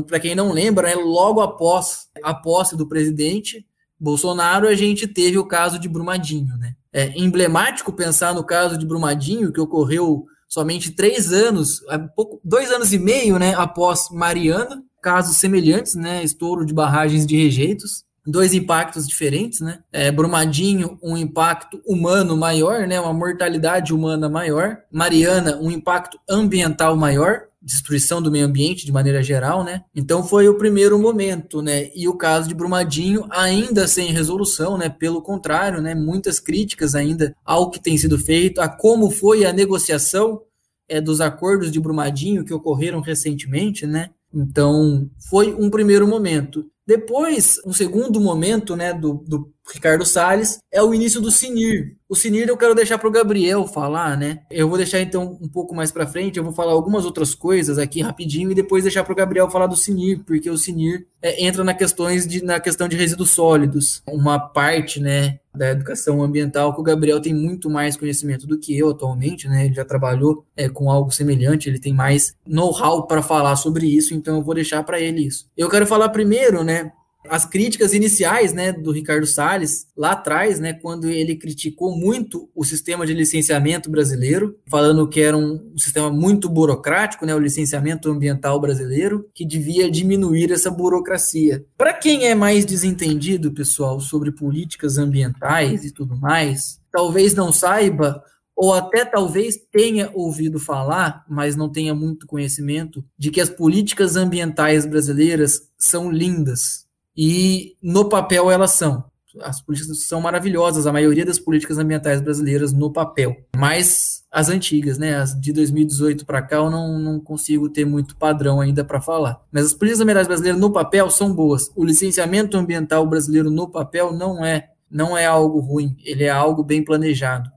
Para quem não lembra, né, logo após a posse do presidente, Bolsonaro, a gente teve o caso de Brumadinho, né? É emblemático pensar no caso de Brumadinho, que ocorreu somente três anos, pouco, dois anos e meio, né, após Mariana, casos semelhantes, né, estouro de barragens de rejeitos, dois impactos diferentes, né? É, Brumadinho, um impacto humano maior, né, uma mortalidade humana maior, Mariana, um impacto ambiental maior, destruição do meio ambiente de maneira geral, né? Então foi o primeiro momento, né? E o caso de Brumadinho ainda sem resolução, né? Pelo contrário, né? Muitas críticas ainda ao que tem sido feito, a como foi a negociação é, dos acordos de Brumadinho que ocorreram recentemente, né? Então foi um primeiro momento. Depois, um segundo momento, né, do, do Ricardo Salles é o início do Sinir. O Sinir eu quero deixar para o Gabriel falar, né? Eu vou deixar então um pouco mais para frente, eu vou falar algumas outras coisas aqui rapidinho e depois deixar para o Gabriel falar do Sinir, porque o Sinir é, entra na, questões de, na questão de resíduos sólidos, uma parte, né, da educação ambiental que o Gabriel tem muito mais conhecimento do que eu atualmente, né? Ele já trabalhou é, com algo semelhante, ele tem mais know-how para falar sobre isso, então eu vou deixar para ele isso. Eu quero falar primeiro, né, as críticas iniciais, né, do Ricardo Salles, lá atrás, né, quando ele criticou muito o sistema de licenciamento brasileiro, falando que era um, sistema muito burocrático, né, o licenciamento ambiental brasileiro, que devia diminuir essa burocracia. Para quem é mais desentendido, pessoal, sobre políticas ambientais e tudo mais, talvez não saiba ou até talvez tenha ouvido falar, mas não tenha muito conhecimento, de que as políticas ambientais brasileiras são lindas e no papel elas são. As políticas são maravilhosas, a maioria das políticas ambientais brasileiras no papel. Mas as antigas, né, as de 2018 para cá, eu não, não consigo ter muito padrão ainda para falar. Mas as políticas ambientais brasileiras no papel são boas. O licenciamento ambiental brasileiro no papel não é não é algo ruim, ele é algo bem planejado.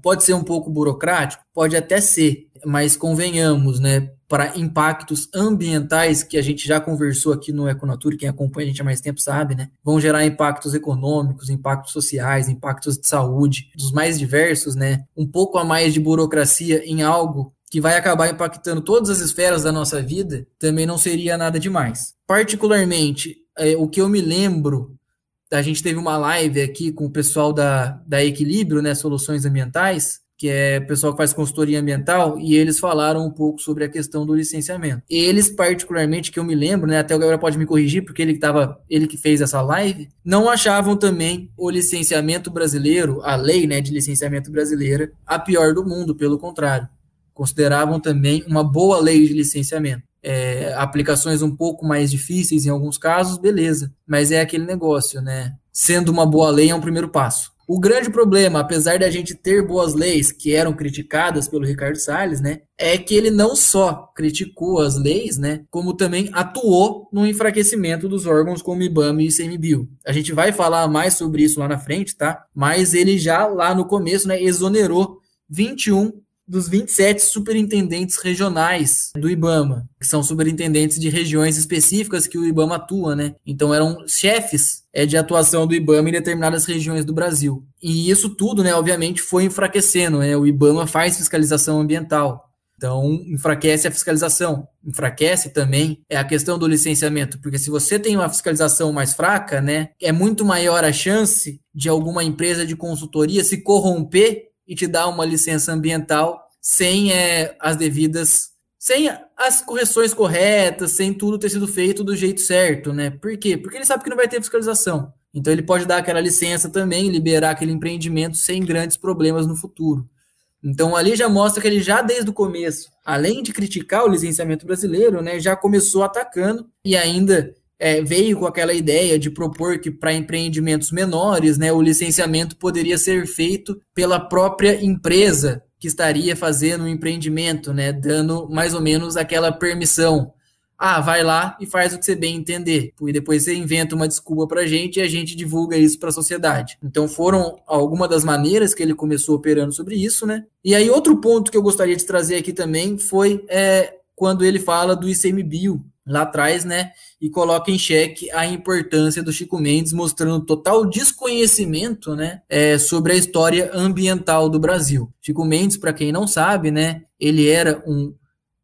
Pode ser um pouco burocrático? Pode até ser, mas convenhamos, né? Para impactos ambientais, que a gente já conversou aqui no Econatura, quem acompanha a gente há mais tempo sabe, né? Vão gerar impactos econômicos, impactos sociais, impactos de saúde, dos mais diversos, né? Um pouco a mais de burocracia em algo que vai acabar impactando todas as esferas da nossa vida, também não seria nada demais. Particularmente, é, o que eu me lembro a gente teve uma live aqui com o pessoal da, da Equilíbrio, né, Soluções Ambientais, que é o pessoal que faz consultoria ambiental, e eles falaram um pouco sobre a questão do licenciamento. Eles, particularmente, que eu me lembro, né, até o Gabriel pode me corrigir, porque ele, tava, ele que fez essa live, não achavam também o licenciamento brasileiro, a lei né, de licenciamento brasileira, a pior do mundo, pelo contrário. Consideravam também uma boa lei de licenciamento é, aplicações um pouco mais difíceis em alguns casos, beleza. Mas é aquele negócio, né? Sendo uma boa lei é um primeiro passo. O grande problema, apesar da gente ter boas leis que eram criticadas pelo Ricardo Salles, né, é que ele não só criticou as leis, né, como também atuou no enfraquecimento dos órgãos como IBAMA e ICMBio. A gente vai falar mais sobre isso lá na frente, tá? Mas ele já lá no começo, né, exonerou 21 dos 27 superintendentes regionais do IBAMA, que são superintendentes de regiões específicas que o IBAMA atua, né? Então eram chefes é, de atuação do IBAMA em determinadas regiões do Brasil. E isso tudo, né, obviamente, foi enfraquecendo, né? O IBAMA faz fiscalização ambiental. Então, enfraquece a fiscalização. Enfraquece também é a questão do licenciamento, porque se você tem uma fiscalização mais fraca, né, é muito maior a chance de alguma empresa de consultoria se corromper e te dar uma licença ambiental sem é, as devidas sem as correções corretas, sem tudo ter sido feito do jeito certo, né? Por quê? Porque ele sabe que não vai ter fiscalização. Então ele pode dar aquela licença também, liberar aquele empreendimento sem grandes problemas no futuro. Então ali já mostra que ele já desde o começo, além de criticar o licenciamento brasileiro, né, já começou atacando e ainda é, veio com aquela ideia de propor que para empreendimentos menores, né, o licenciamento poderia ser feito pela própria empresa que estaria fazendo o um empreendimento, né, dando mais ou menos aquela permissão. Ah, vai lá e faz o que você bem entender. E depois você inventa uma desculpa para a gente e a gente divulga isso para a sociedade. Então foram algumas das maneiras que ele começou operando sobre isso, né? E aí outro ponto que eu gostaria de trazer aqui também foi é, quando ele fala do ICMBio, lá atrás, né? E coloca em xeque a importância do Chico Mendes, mostrando total desconhecimento, né? É, sobre a história ambiental do Brasil. Chico Mendes, para quem não sabe, né? Ele era um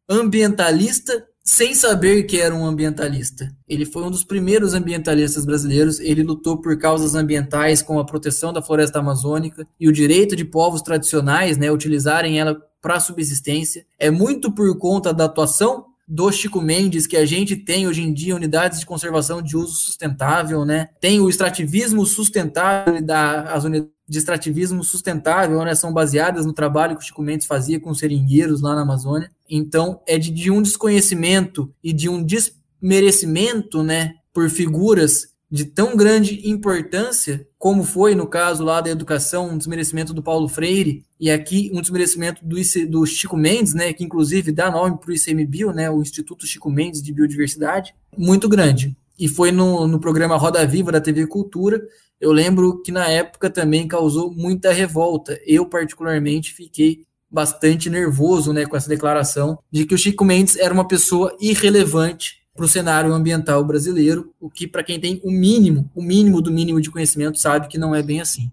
ambientalista sem saber que era um ambientalista. Ele foi um dos primeiros ambientalistas brasileiros. Ele lutou por causas ambientais, como a proteção da floresta amazônica e o direito de povos tradicionais, né, utilizarem ela para subsistência. É muito por conta da atuação do Chico Mendes, que a gente tem hoje em dia unidades de conservação de uso sustentável, né? Tem o extrativismo sustentável da as unidades de extrativismo sustentável, né? São baseadas no trabalho que o Chico Mendes fazia com seringueiros lá na Amazônia. Então, é de, de um desconhecimento e de um desmerecimento, né, por figuras de tão grande importância, como foi no caso lá da educação, um desmerecimento do Paulo Freire, e aqui um desmerecimento do, IC, do Chico Mendes, né, que inclusive dá nome para o ICMBio, né, o Instituto Chico Mendes de Biodiversidade, muito grande. E foi no, no programa Roda Viva da TV Cultura, eu lembro que na época também causou muita revolta. Eu, particularmente, fiquei bastante nervoso né, com essa declaração de que o Chico Mendes era uma pessoa irrelevante para o cenário ambiental brasileiro, o que para quem tem o mínimo, o mínimo do mínimo de conhecimento sabe que não é bem assim.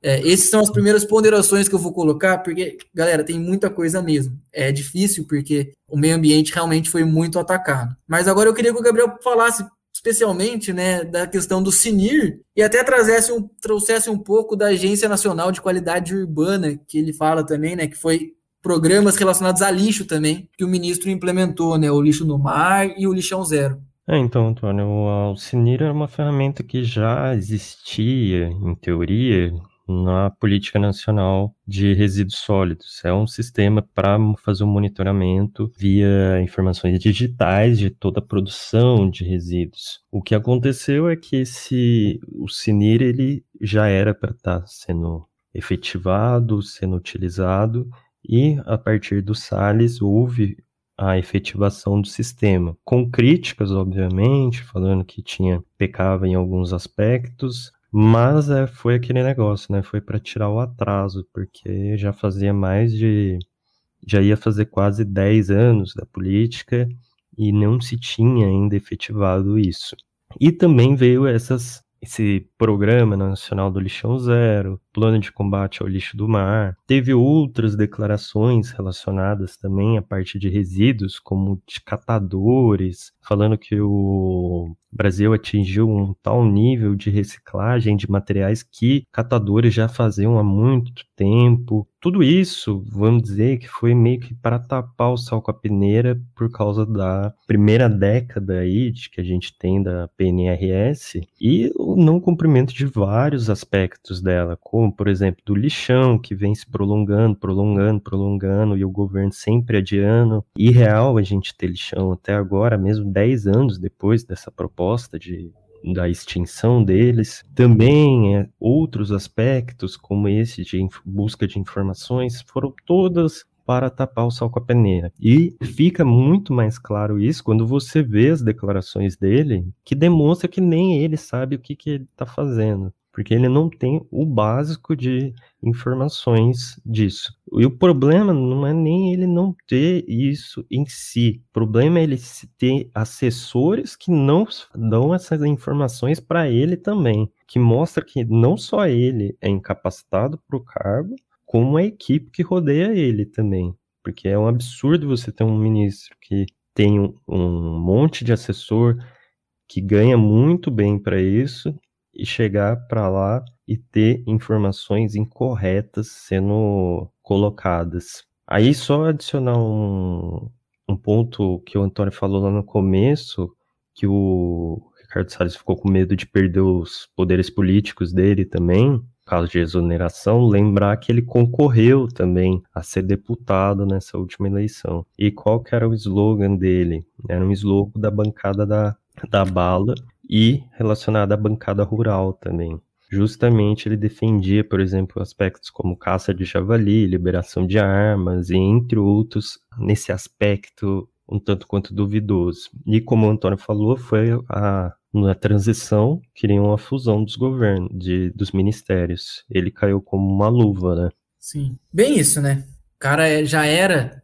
É, essas são as primeiras ponderações que eu vou colocar, porque, galera, tem muita coisa mesmo. É difícil porque o meio ambiente realmente foi muito atacado. Mas agora eu queria que o Gabriel falasse especialmente né, da questão do CINIR e até trouxesse um, trouxesse um pouco da Agência Nacional de Qualidade Urbana, que ele fala também, né, que foi programas relacionados a lixo também, que o ministro implementou, né? O lixo no mar e o lixão zero. É, então, Antônio, o Alcinir era uma ferramenta que já existia, em teoria, na Política Nacional de Resíduos Sólidos. É um sistema para fazer um monitoramento via informações digitais de toda a produção de resíduos. O que aconteceu é que esse, o CINIR ele já era para estar tá sendo efetivado, sendo utilizado, e, a partir do Salles, houve a efetivação do sistema, com críticas, obviamente, falando que tinha pecava em alguns aspectos, mas é, foi aquele negócio, né? Foi para tirar o atraso, porque já fazia mais de já ia fazer quase 10 anos da política e não se tinha ainda efetivado isso. E também veio essas esse programa nacional do lixão zero, plano de combate ao lixo do mar. Teve outras declarações relacionadas também à parte de resíduos, como de catadores, falando que o Brasil atingiu um tal nível de reciclagem de materiais que catadores já faziam há muito tempo. Tudo isso, vamos dizer que foi meio que para tapar o sal com a peneira por causa da primeira década aí de que a gente tem da PNRS e o não cumprimento de vários aspectos dela, como por exemplo do lixão que vem se prolongando, prolongando, prolongando e o governo sempre adiando. Irreal a gente ter lixão até agora, mesmo 10 anos depois dessa proposta de da extinção deles. Também é, outros aspectos, como esse de busca de informações, foram todas para tapar o sol com a peneira. E fica muito mais claro isso quando você vê as declarações dele, que demonstra que nem ele sabe o que, que ele está fazendo porque ele não tem o básico de informações disso. E o problema não é nem ele não ter isso em si, o problema é ele ter assessores que não dão essas informações para ele também, que mostra que não só ele é incapacitado para o cargo, como a equipe que rodeia ele também. Porque é um absurdo você ter um ministro que tem um, um monte de assessor que ganha muito bem para isso e chegar para lá e ter informações incorretas sendo colocadas. Aí só adicionar um, um ponto que o Antônio falou lá no começo, que o Ricardo Salles ficou com medo de perder os poderes políticos dele também, caso de exoneração, lembrar que ele concorreu também a ser deputado nessa última eleição. E qual que era o slogan dele? Era um slogan da bancada da, da bala e relacionado à bancada rural também. Justamente ele defendia, por exemplo, aspectos como caça de javali, liberação de armas e entre outros nesse aspecto um tanto quanto duvidoso. E como o Antônio falou, foi a na transição, queriam a fusão dos governos, de, dos ministérios. Ele caiu como uma luva, né? Sim. Bem isso, né? O cara é, já era,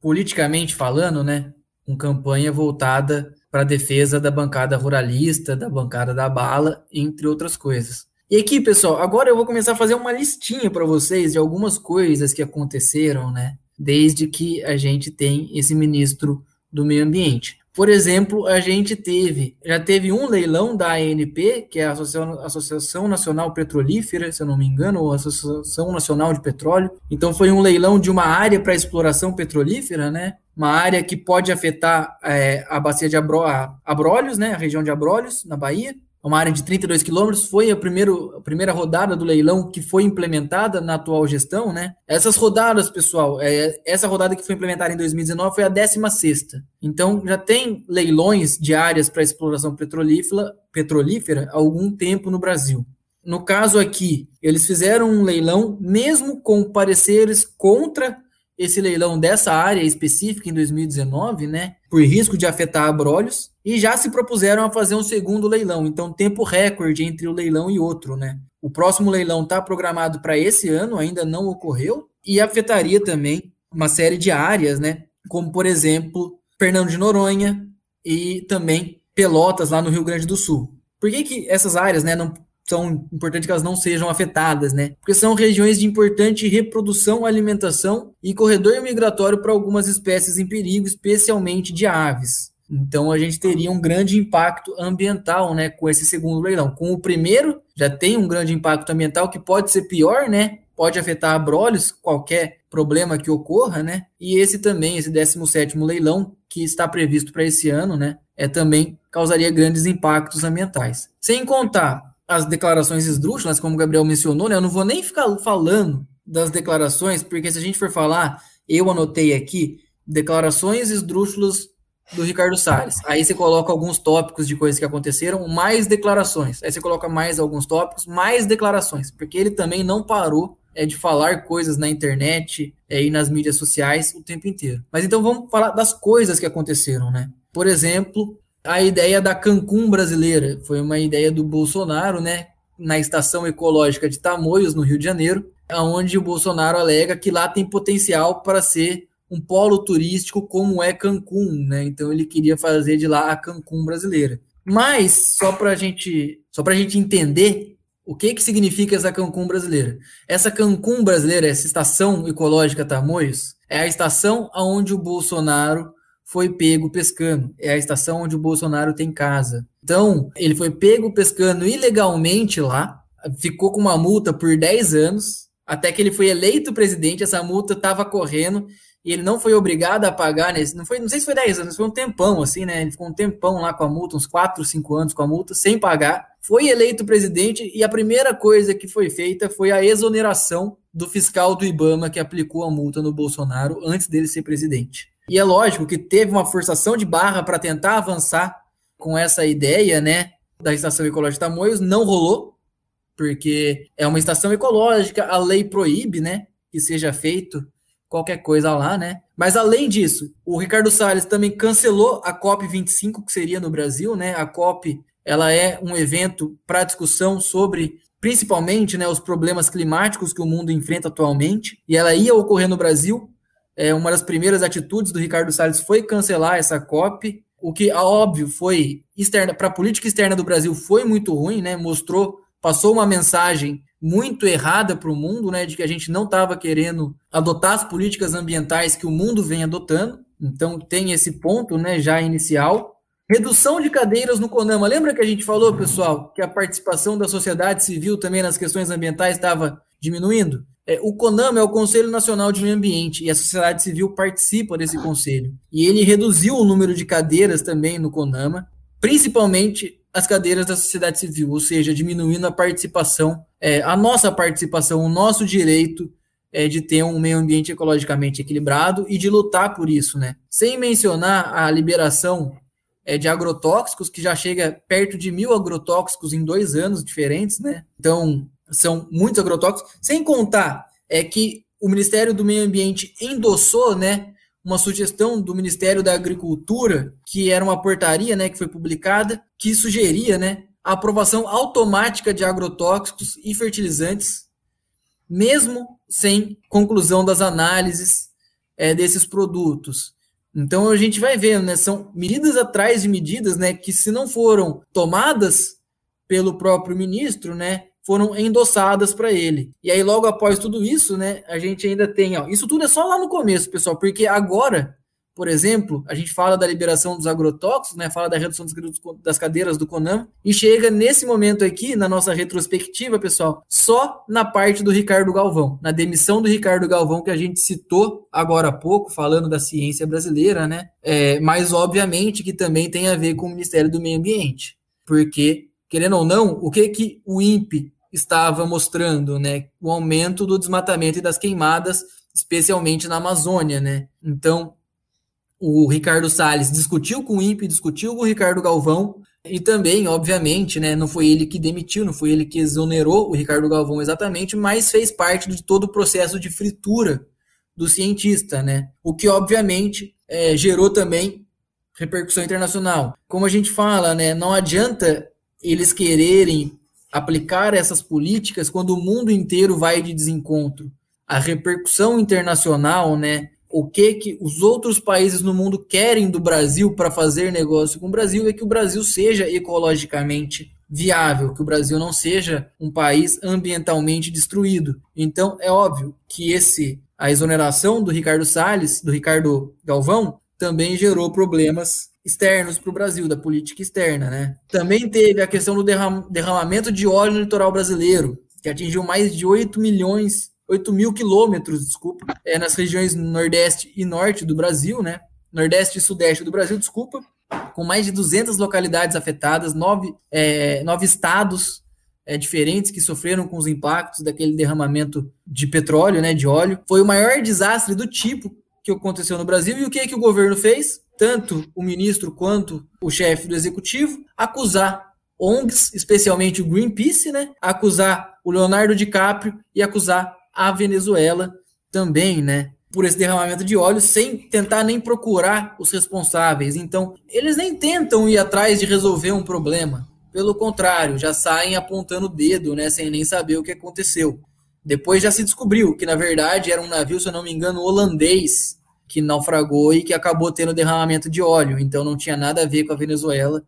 politicamente falando, né? Uma campanha voltada para a defesa da bancada ruralista, da bancada da bala, entre outras coisas. E aqui, pessoal, agora eu vou começar a fazer uma listinha para vocês de algumas coisas que aconteceram, né? Desde que a gente tem esse ministro do meio ambiente. Por exemplo, a gente teve, já teve um leilão da ANP, que é a Associação Nacional Petrolífera, se eu não me engano, ou Associação Nacional de Petróleo. Então foi um leilão de uma área para exploração petrolífera, né? Uma área que pode afetar é, a bacia de Abro, a Abrolhos, né? A região de Abrolhos, na Bahia uma área de 32 quilômetros, foi a, primeiro, a primeira rodada do leilão que foi implementada na atual gestão, né? Essas rodadas, pessoal, é, essa rodada que foi implementada em 2019 foi a 16 Então, já tem leilões de áreas para exploração petrolífera, petrolífera há algum tempo no Brasil. No caso aqui, eles fizeram um leilão, mesmo com pareceres contra esse leilão dessa área específica em 2019, né, por risco de afetar abrolhos, e já se propuseram a fazer um segundo leilão, então tempo recorde entre o leilão e outro, né. O próximo leilão está programado para esse ano, ainda não ocorreu, e afetaria também uma série de áreas, né, como por exemplo, Fernando de Noronha e também Pelotas lá no Rio Grande do Sul. Por que, que essas áreas, né, não são importantes que elas não sejam afetadas, né? Porque são regiões de importante reprodução, alimentação e corredor migratório para algumas espécies em perigo, especialmente de aves. Então a gente teria um grande impacto ambiental, né, com esse segundo leilão. Com o primeiro já tem um grande impacto ambiental que pode ser pior, né? Pode afetar abrolhos, qualquer problema que ocorra, né? E esse também, esse 17º leilão que está previsto para esse ano, né, é também causaria grandes impactos ambientais. Sem contar as declarações esdrúxulas, como o Gabriel mencionou, né? Eu não vou nem ficar falando das declarações, porque se a gente for falar, eu anotei aqui declarações esdrúxulas do Ricardo Salles. Aí você coloca alguns tópicos de coisas que aconteceram, mais declarações. Aí você coloca mais alguns tópicos, mais declarações, porque ele também não parou é, de falar coisas na internet é, e nas mídias sociais o tempo inteiro. Mas então vamos falar das coisas que aconteceram, né? Por exemplo, a ideia da Cancún brasileira. Foi uma ideia do Bolsonaro, né? Na estação ecológica de Tamoios, no Rio de Janeiro, onde o Bolsonaro alega que lá tem potencial para ser um polo turístico como é Cancún, né? Então ele queria fazer de lá a Cancún brasileira. Mas só para gente, só para a gente entender o que que significa essa Cancún brasileira. Essa Cancún brasileira, essa estação ecológica Tamoios, é a estação aonde o Bolsonaro foi pego pescando. É a estação onde o Bolsonaro tem casa. Então, ele foi pego pescando ilegalmente lá, ficou com uma multa por 10 anos, até que ele foi eleito presidente, essa multa estava correndo e ele não foi obrigado a pagar, nesse, não foi, não sei se foi 10 anos, foi um tempão assim, né? Ele ficou um tempão lá com a multa, uns 4, 5 anos com a multa, sem pagar. Foi eleito presidente e a primeira coisa que foi feita foi a exoneração do fiscal do IBAMA que aplicou a multa no Bolsonaro antes dele ser presidente. E é lógico que teve uma forçação de barra para tentar avançar com essa ideia, né, da estação ecológica Tamoios, não rolou, porque é uma estação ecológica, a lei proíbe, né, que seja feito qualquer coisa lá, né? Mas além disso, o Ricardo Salles também cancelou a COP 25 que seria no Brasil, né? A COP, ela é um evento para discussão sobre principalmente, né, os problemas climáticos que o mundo enfrenta atualmente, e ela ia ocorrer no Brasil, é, uma das primeiras atitudes do Ricardo Salles foi cancelar essa COP, o que, óbvio, foi externa para a política externa do Brasil foi muito ruim, né? Mostrou, passou uma mensagem muito errada para o mundo, né? De que a gente não estava querendo adotar as políticas ambientais que o mundo vem adotando. Então tem esse ponto, né? Já inicial. Redução de cadeiras no CONAMA. Lembra que a gente falou, pessoal, que a participação da sociedade civil também nas questões ambientais estava diminuindo? É, o CONAMA é o Conselho Nacional de Meio Ambiente e a sociedade civil participa desse conselho. E ele reduziu o número de cadeiras também no CONAMA, principalmente as cadeiras da sociedade civil, ou seja, diminuindo a participação, é, a nossa participação, o nosso direito é, de ter um meio ambiente ecologicamente equilibrado e de lutar por isso, né? Sem mencionar a liberação é, de agrotóxicos, que já chega perto de mil agrotóxicos em dois anos diferentes, né? Então, são muitos agrotóxicos, sem contar é que o Ministério do Meio Ambiente endossou, né, uma sugestão do Ministério da Agricultura, que era uma portaria, né, que foi publicada, que sugeria, né, a aprovação automática de agrotóxicos e fertilizantes, mesmo sem conclusão das análises é, desses produtos. Então a gente vai vendo, né, são medidas atrás de medidas, né, que se não foram tomadas pelo próprio ministro, né, foram endossadas para ele. E aí, logo após tudo isso, né, a gente ainda tem, ó, isso tudo é só lá no começo, pessoal, porque agora, por exemplo, a gente fala da liberação dos agrotóxicos, né, fala da redução das cadeiras do CONAM, e chega nesse momento aqui, na nossa retrospectiva, pessoal, só na parte do Ricardo Galvão, na demissão do Ricardo Galvão, que a gente citou agora há pouco, falando da ciência brasileira, né, é, mas obviamente que também tem a ver com o Ministério do Meio Ambiente, porque querendo ou não, o que que o INPE estava mostrando, né? O aumento do desmatamento e das queimadas, especialmente na Amazônia, né? Então, o Ricardo Salles discutiu com o INPE, discutiu com o Ricardo Galvão, e também, obviamente, né, não foi ele que demitiu, não foi ele que exonerou o Ricardo Galvão exatamente, mas fez parte de todo o processo de fritura do cientista, né? O que, obviamente, é, gerou também repercussão internacional. Como a gente fala, né, não adianta eles quererem aplicar essas políticas quando o mundo inteiro vai de desencontro. A repercussão internacional, né? O que que os outros países no mundo querem do Brasil para fazer negócio com o Brasil é que o Brasil seja ecologicamente viável, que o Brasil não seja um país ambientalmente destruído. Então, é óbvio que esse a exoneração do Ricardo Salles, do Ricardo Galvão, também gerou problemas externos para o Brasil, da política externa, né? Também teve a questão do derram derramamento de óleo no litoral brasileiro, que atingiu mais de 8 milhões, 8 mil quilômetros, desculpa, é, nas regiões nordeste e norte do Brasil, né? Nordeste e sudeste do Brasil, desculpa, com mais de 200 localidades afetadas, nove, é, nove estados é, diferentes que sofreram com os impactos daquele derramamento de petróleo, né, de óleo. Foi o maior desastre do tipo que aconteceu no Brasil e o que, que o governo fez? tanto o ministro quanto o chefe do executivo, acusar ONGs, especialmente o Greenpeace, né? Acusar o Leonardo DiCaprio e acusar a Venezuela também, né? Por esse derramamento de óleo, sem tentar nem procurar os responsáveis. Então, eles nem tentam ir atrás de resolver um problema. Pelo contrário, já saem apontando o dedo, né? Sem nem saber o que aconteceu. Depois já se descobriu que, na verdade, era um navio, se eu não me engano, holandês, que naufragou e que acabou tendo derramamento de óleo. Então não tinha nada a ver com a Venezuela,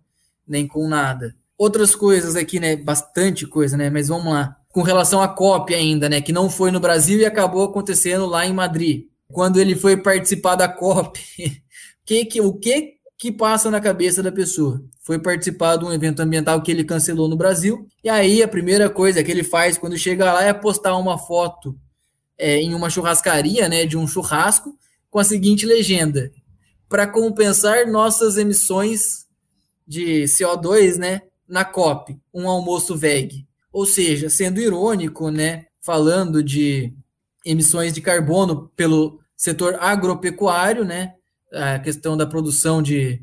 nem com nada. Outras coisas aqui, né? Bastante coisa, né? Mas vamos lá. Com relação à COP ainda, né? Que não foi no Brasil e acabou acontecendo lá em Madrid. Quando ele foi participar da COP, [LAUGHS] que, que, o que que passa na cabeça da pessoa? Foi participar de um evento ambiental que ele cancelou no Brasil. E aí a primeira coisa que ele faz quando chega lá é postar uma foto é, em uma churrascaria, né? De um churrasco com a seguinte legenda: para compensar nossas emissões de CO2, né, na COP, um almoço VEG. Ou seja, sendo irônico, né, falando de emissões de carbono pelo setor agropecuário, né, a questão da produção de,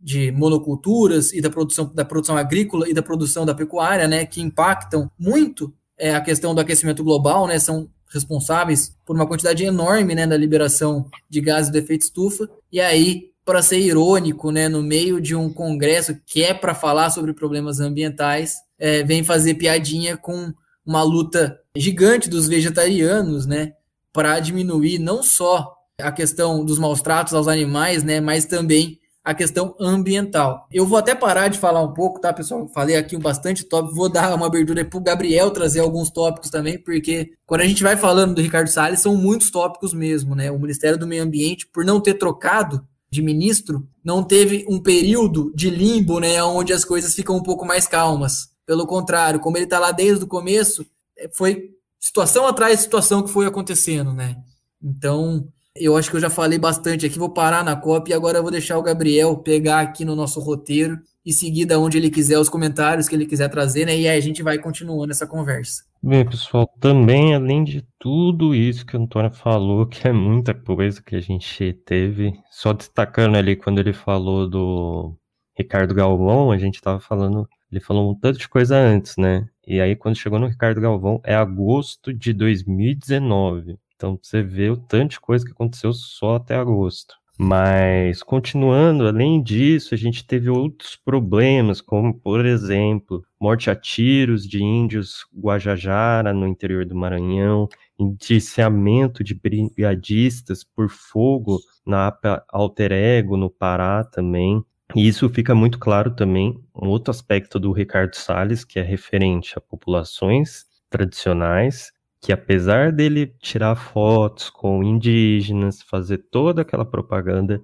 de monoculturas e da produção, da produção agrícola e da produção da pecuária, né, que impactam muito é, a questão do aquecimento global, né, são responsáveis por uma quantidade enorme né, da liberação de gases de efeito estufa. E aí, para ser irônico, né, no meio de um congresso que é para falar sobre problemas ambientais, é, vem fazer piadinha com uma luta gigante dos vegetarianos, né, para diminuir não só a questão dos maus tratos aos animais, né, mas também a questão ambiental. Eu vou até parar de falar um pouco, tá, pessoal? Falei aqui bastante tópico, vou dar uma abertura para o Gabriel trazer alguns tópicos também, porque quando a gente vai falando do Ricardo Salles, são muitos tópicos mesmo, né? O Ministério do Meio Ambiente, por não ter trocado de ministro, não teve um período de limbo, né, onde as coisas ficam um pouco mais calmas. Pelo contrário, como ele está lá desde o começo, é, foi situação atrás de situação que foi acontecendo, né? Então, eu acho que eu já falei bastante aqui, vou parar na cópia e agora eu vou deixar o Gabriel pegar aqui no nosso roteiro e seguir da onde ele quiser os comentários que ele quiser trazer, né? E aí a gente vai continuando essa conversa. Bem, pessoal, também além de tudo isso que o Antônio falou, que é muita coisa que a gente teve, só destacando ali quando ele falou do Ricardo Galvão, a gente estava falando, ele falou um tanto de coisa antes, né? E aí quando chegou no Ricardo Galvão é agosto de 2019. Então você vê o tanto de coisa que aconteceu só até agosto. Mas continuando, além disso, a gente teve outros problemas, como por exemplo, morte a tiros de índios Guajajara no interior do Maranhão, indiciamento de brigadistas por fogo na Alter Ego no Pará também. E isso fica muito claro também, um outro aspecto do Ricardo Salles, que é referente a populações tradicionais que apesar dele tirar fotos com indígenas, fazer toda aquela propaganda,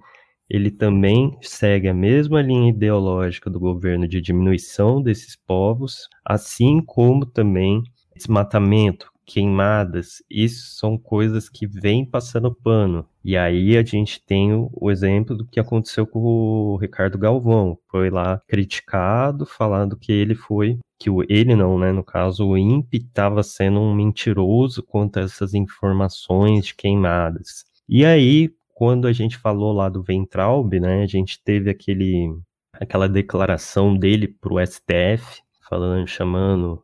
ele também segue a mesma linha ideológica do governo de diminuição desses povos, assim como também desmatamento, queimadas, isso são coisas que vêm passando pano. E aí a gente tem o, exemplo do que aconteceu com o Ricardo Galvão. Foi lá criticado, falando que ele foi, que o ele não, né? No caso, o INPE estava sendo um mentiroso quanto a essas informações queimadas. E aí, quando a gente falou lá do Ventralb, né? A gente teve aquele, aquela declaração dele para o STF, falando, chamando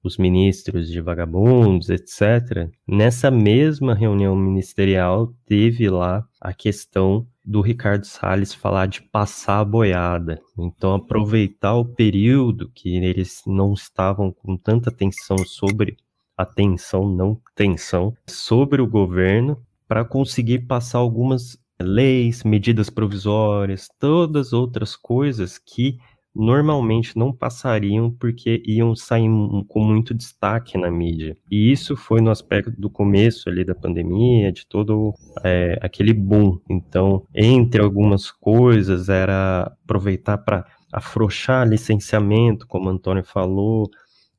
os ministros de vagabundos, etc. Nessa mesma reunião ministerial, teve lá a questão do Ricardo Salles falar de passar a boiada. Então, aproveitar o período que eles não estavam com tanta atenção sobre atenção, não tensão, sobre o governo, para conseguir passar algumas leis, medidas provisórias, todas outras coisas que normalmente não passariam porque iam sair com muito destaque na mídia. E isso foi no aspecto do começo ali da pandemia, de todo é, aquele boom. Então, entre algumas coisas, era aproveitar para afrouxar licenciamento, como o Antônio falou,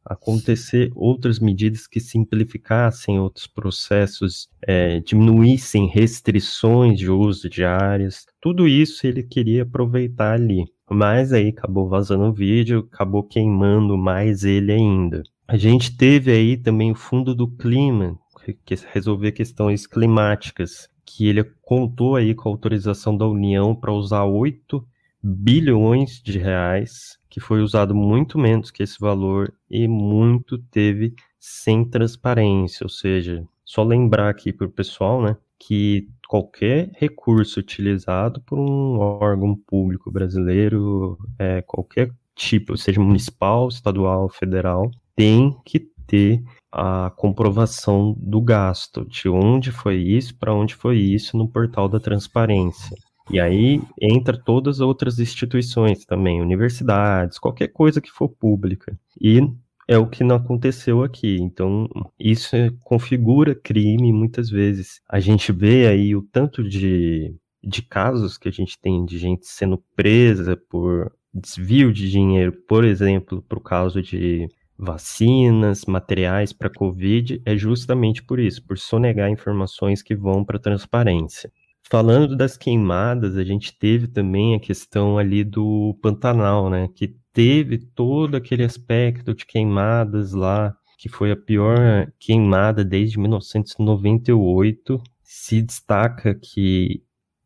acontecer outras medidas que simplificassem outros processos, é, diminuíssem restrições de uso de áreas. Tudo isso ele queria aproveitar ali. Mas aí acabou vazando o vídeo, acabou queimando mais ele ainda. A gente teve aí também o fundo do clima, que resolver questões climáticas, que ele contou aí com a autorização da União para usar 8 bilhões de reais, que foi usado muito menos que esse valor e muito teve sem transparência, ou seja, só lembrar aqui para o pessoal, né, que qualquer recurso utilizado por um órgão público brasileiro, é, qualquer tipo, seja municipal, estadual, federal, tem que ter a comprovação do gasto, de onde foi isso, para onde foi isso no portal da transparência. E aí entra todas as outras instituições também, universidades, qualquer coisa que for pública. E é o que não aconteceu aqui. Então, isso configura crime muitas vezes. A gente vê aí o tanto de, de casos que a gente tem de gente sendo presa por desvio de dinheiro, por exemplo, por causa de vacinas, materiais para Covid, é justamente por isso, por sonegar informações que vão para transparência. Falando das queimadas, a gente teve também a questão ali do Pantanal, né? Que teve todo aquele aspecto de queimadas lá, que foi a pior queimada desde 1998. Se destaca que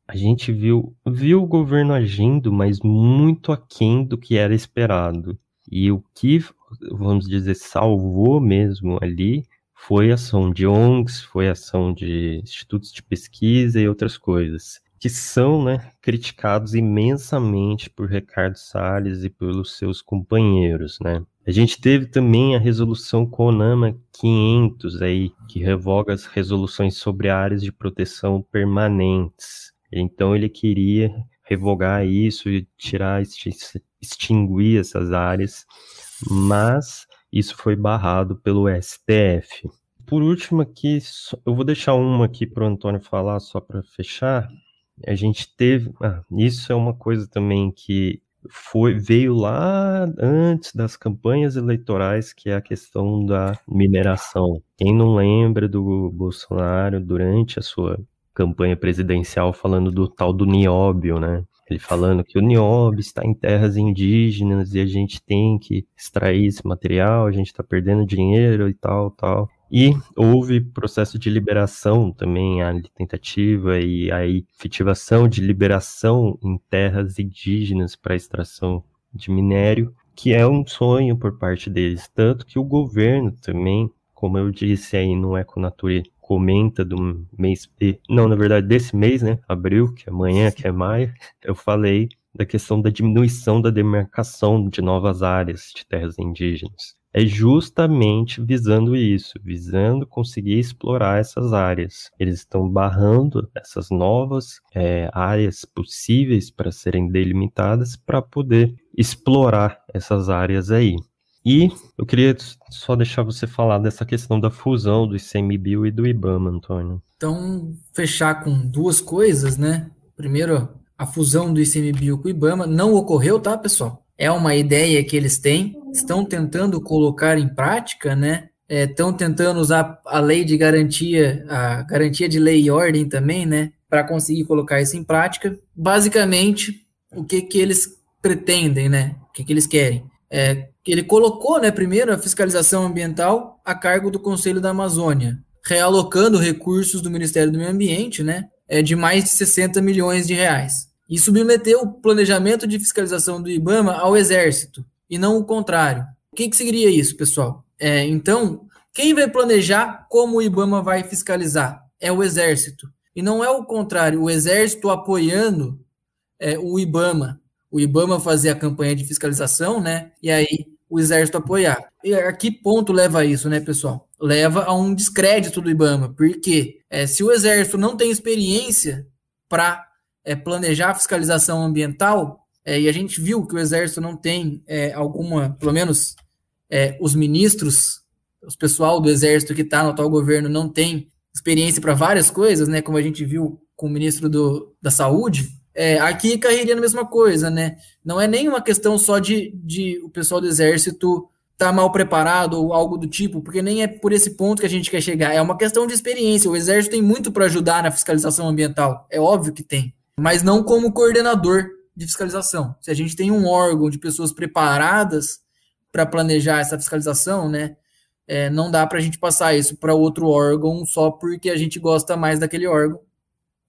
a gente viu, viu o governo agindo, mas muito aquém do que era esperado. E o que, vamos dizer, salvou mesmo ali foi ação de ONGs, foi ação de institutos de pesquisa e outras coisas, que são né, criticados imensamente por Ricardo Salles e pelos seus companheiros. Né? A gente teve também a resolução CONAMA 500, aí, que revoga as resoluções sobre áreas de proteção permanentes. Então ele queria revogar isso e tirar, extinguir essas áreas, mas isso foi barrado pelo STF. Por último aqui, eu vou deixar uma aqui para o Antônio falar só para fechar. A gente teve, ah, isso é uma coisa também que foi veio lá antes das campanhas eleitorais, que é a questão da mineração. Quem não lembra do Bolsonaro durante a sua campanha presidencial falando do tal do nióbio, né? Ele falando que o nióbio está em terras indígenas e a gente tem que extrair esse material, a gente está perdendo dinheiro e tal, tal. E houve processo de liberação também, a tentativa e a efetivação de liberação em terras indígenas para extração de minério, que é um sonho por parte deles. Tanto que o governo também, como eu disse aí no Econature, comenta do mês, não, na verdade, desse mês, né, abril, que é amanhã, que é maio, eu falei da questão da diminuição da demarcação de novas áreas de terras indígenas é justamente visando isso, visando conseguir explorar essas áreas. Eles estão barrando essas novas é, áreas possíveis para serem delimitadas para poder explorar essas áreas aí. E eu queria só deixar você falar dessa questão da fusão do ICMBio e do IBAMA, Antônio. Então, fechar com duas coisas, né? Primeiro, a fusão do ICMBio com o IBAMA não ocorreu, tá, pessoal? É uma ideia que eles têm, estão tentando colocar em prática, né? Estão é, tentando usar a lei de garantia, a garantia de lei e ordem também, né? Para conseguir colocar isso em prática. Basicamente, o que, que eles pretendem, né? O que, que eles querem? É, ele colocou, né, primeiro, a fiscalização ambiental a cargo do Conselho da Amazônia, realocando recursos do Ministério do Meio Ambiente, né, é, de mais de 60 milhões de reais. E submeteu o planejamento de fiscalização do IBAMA ao Exército, e não o contrário. O que, que seria isso, pessoal? É, então, quem vai planejar como o IBAMA vai fiscalizar? É o Exército. E não é o contrário, o Exército apoiando é, o IBAMA. O IBAMA fazer a campanha de fiscalização, né? E aí o Exército apoiar. E a que ponto leva isso, né, pessoal? Leva a um descrédito do IBAMA, porque é, se o Exército não tem experiência para é, planejar a fiscalização ambiental, é, e a gente viu que o Exército não tem é, alguma, pelo menos é, os ministros, os pessoal do Exército que está no atual governo não tem experiência para várias coisas, né? Como a gente viu com o ministro do, da Saúde. É, aqui cairia na mesma coisa, né? Não é nem uma questão só de, de o pessoal do Exército tá mal preparado ou algo do tipo, porque nem é por esse ponto que a gente quer chegar. É uma questão de experiência. O Exército tem muito para ajudar na fiscalização ambiental. É óbvio que tem. Mas não como coordenador de fiscalização. Se a gente tem um órgão de pessoas preparadas para planejar essa fiscalização, né, é, não dá para a gente passar isso para outro órgão só porque a gente gosta mais daquele órgão,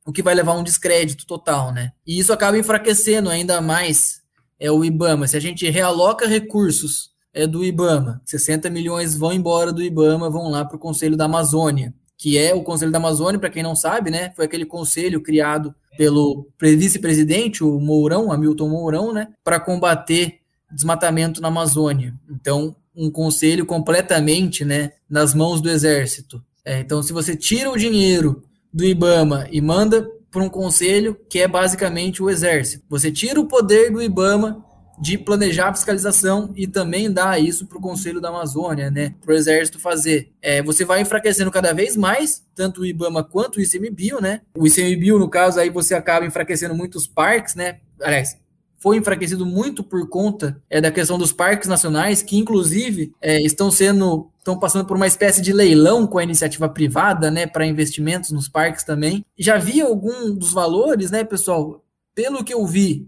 o que vai levar a um descrédito total, né? E isso acaba enfraquecendo ainda mais é, o IBAMA. Se a gente realoca recursos é, do IBAMA, 60 milhões vão embora do IBAMA, vão lá para o Conselho da Amazônia, que é o Conselho da Amazônia, para quem não sabe, né, foi aquele conselho criado pelo vice-presidente, o Mourão, Hamilton Mourão, né, para combater desmatamento na Amazônia. Então, um conselho completamente né, nas mãos do Exército. É, então, se você tira o dinheiro do IBAMA e manda para um conselho que é basicamente o Exército, você tira o poder do IBAMA de planejar a fiscalização e também dar isso para o Conselho da Amazônia, né, para o Exército fazer. É, você vai enfraquecendo cada vez mais, tanto o IBAMA quanto o ICMBio, né? O ICMBio, no caso, aí você acaba enfraquecendo muitos parques, né? Aliás, foi enfraquecido muito por conta é, da questão dos parques nacionais, que inclusive é, estão sendo estão passando por uma espécie de leilão com a iniciativa privada, né, para investimentos nos parques também. Já vi algum dos valores, né, pessoal? Pelo que eu vi,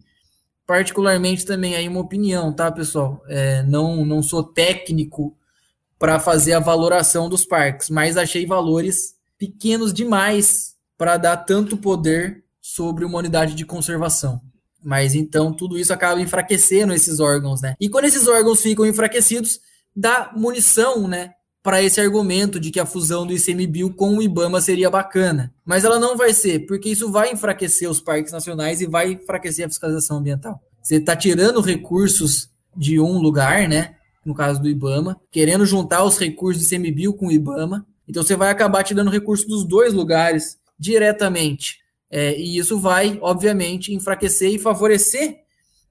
particularmente também aí uma opinião, tá, pessoal? É, não, não sou técnico para fazer a valoração dos parques, mas achei valores pequenos demais para dar tanto poder sobre uma unidade de conservação. Mas então tudo isso acaba enfraquecendo esses órgãos, né? E quando esses órgãos ficam enfraquecidos, dá munição, né, para esse argumento de que a fusão do ICMBio com o IBAMA seria bacana. Mas ela não vai ser, porque isso vai enfraquecer os parques nacionais e vai enfraquecer a fiscalização ambiental. Você está tirando recursos de um lugar, né? No caso do IBAMA, querendo juntar os recursos do ICMBio com o IBAMA. Então você vai acabar tirando recursos dos dois lugares diretamente. É, e isso vai, obviamente, enfraquecer e favorecer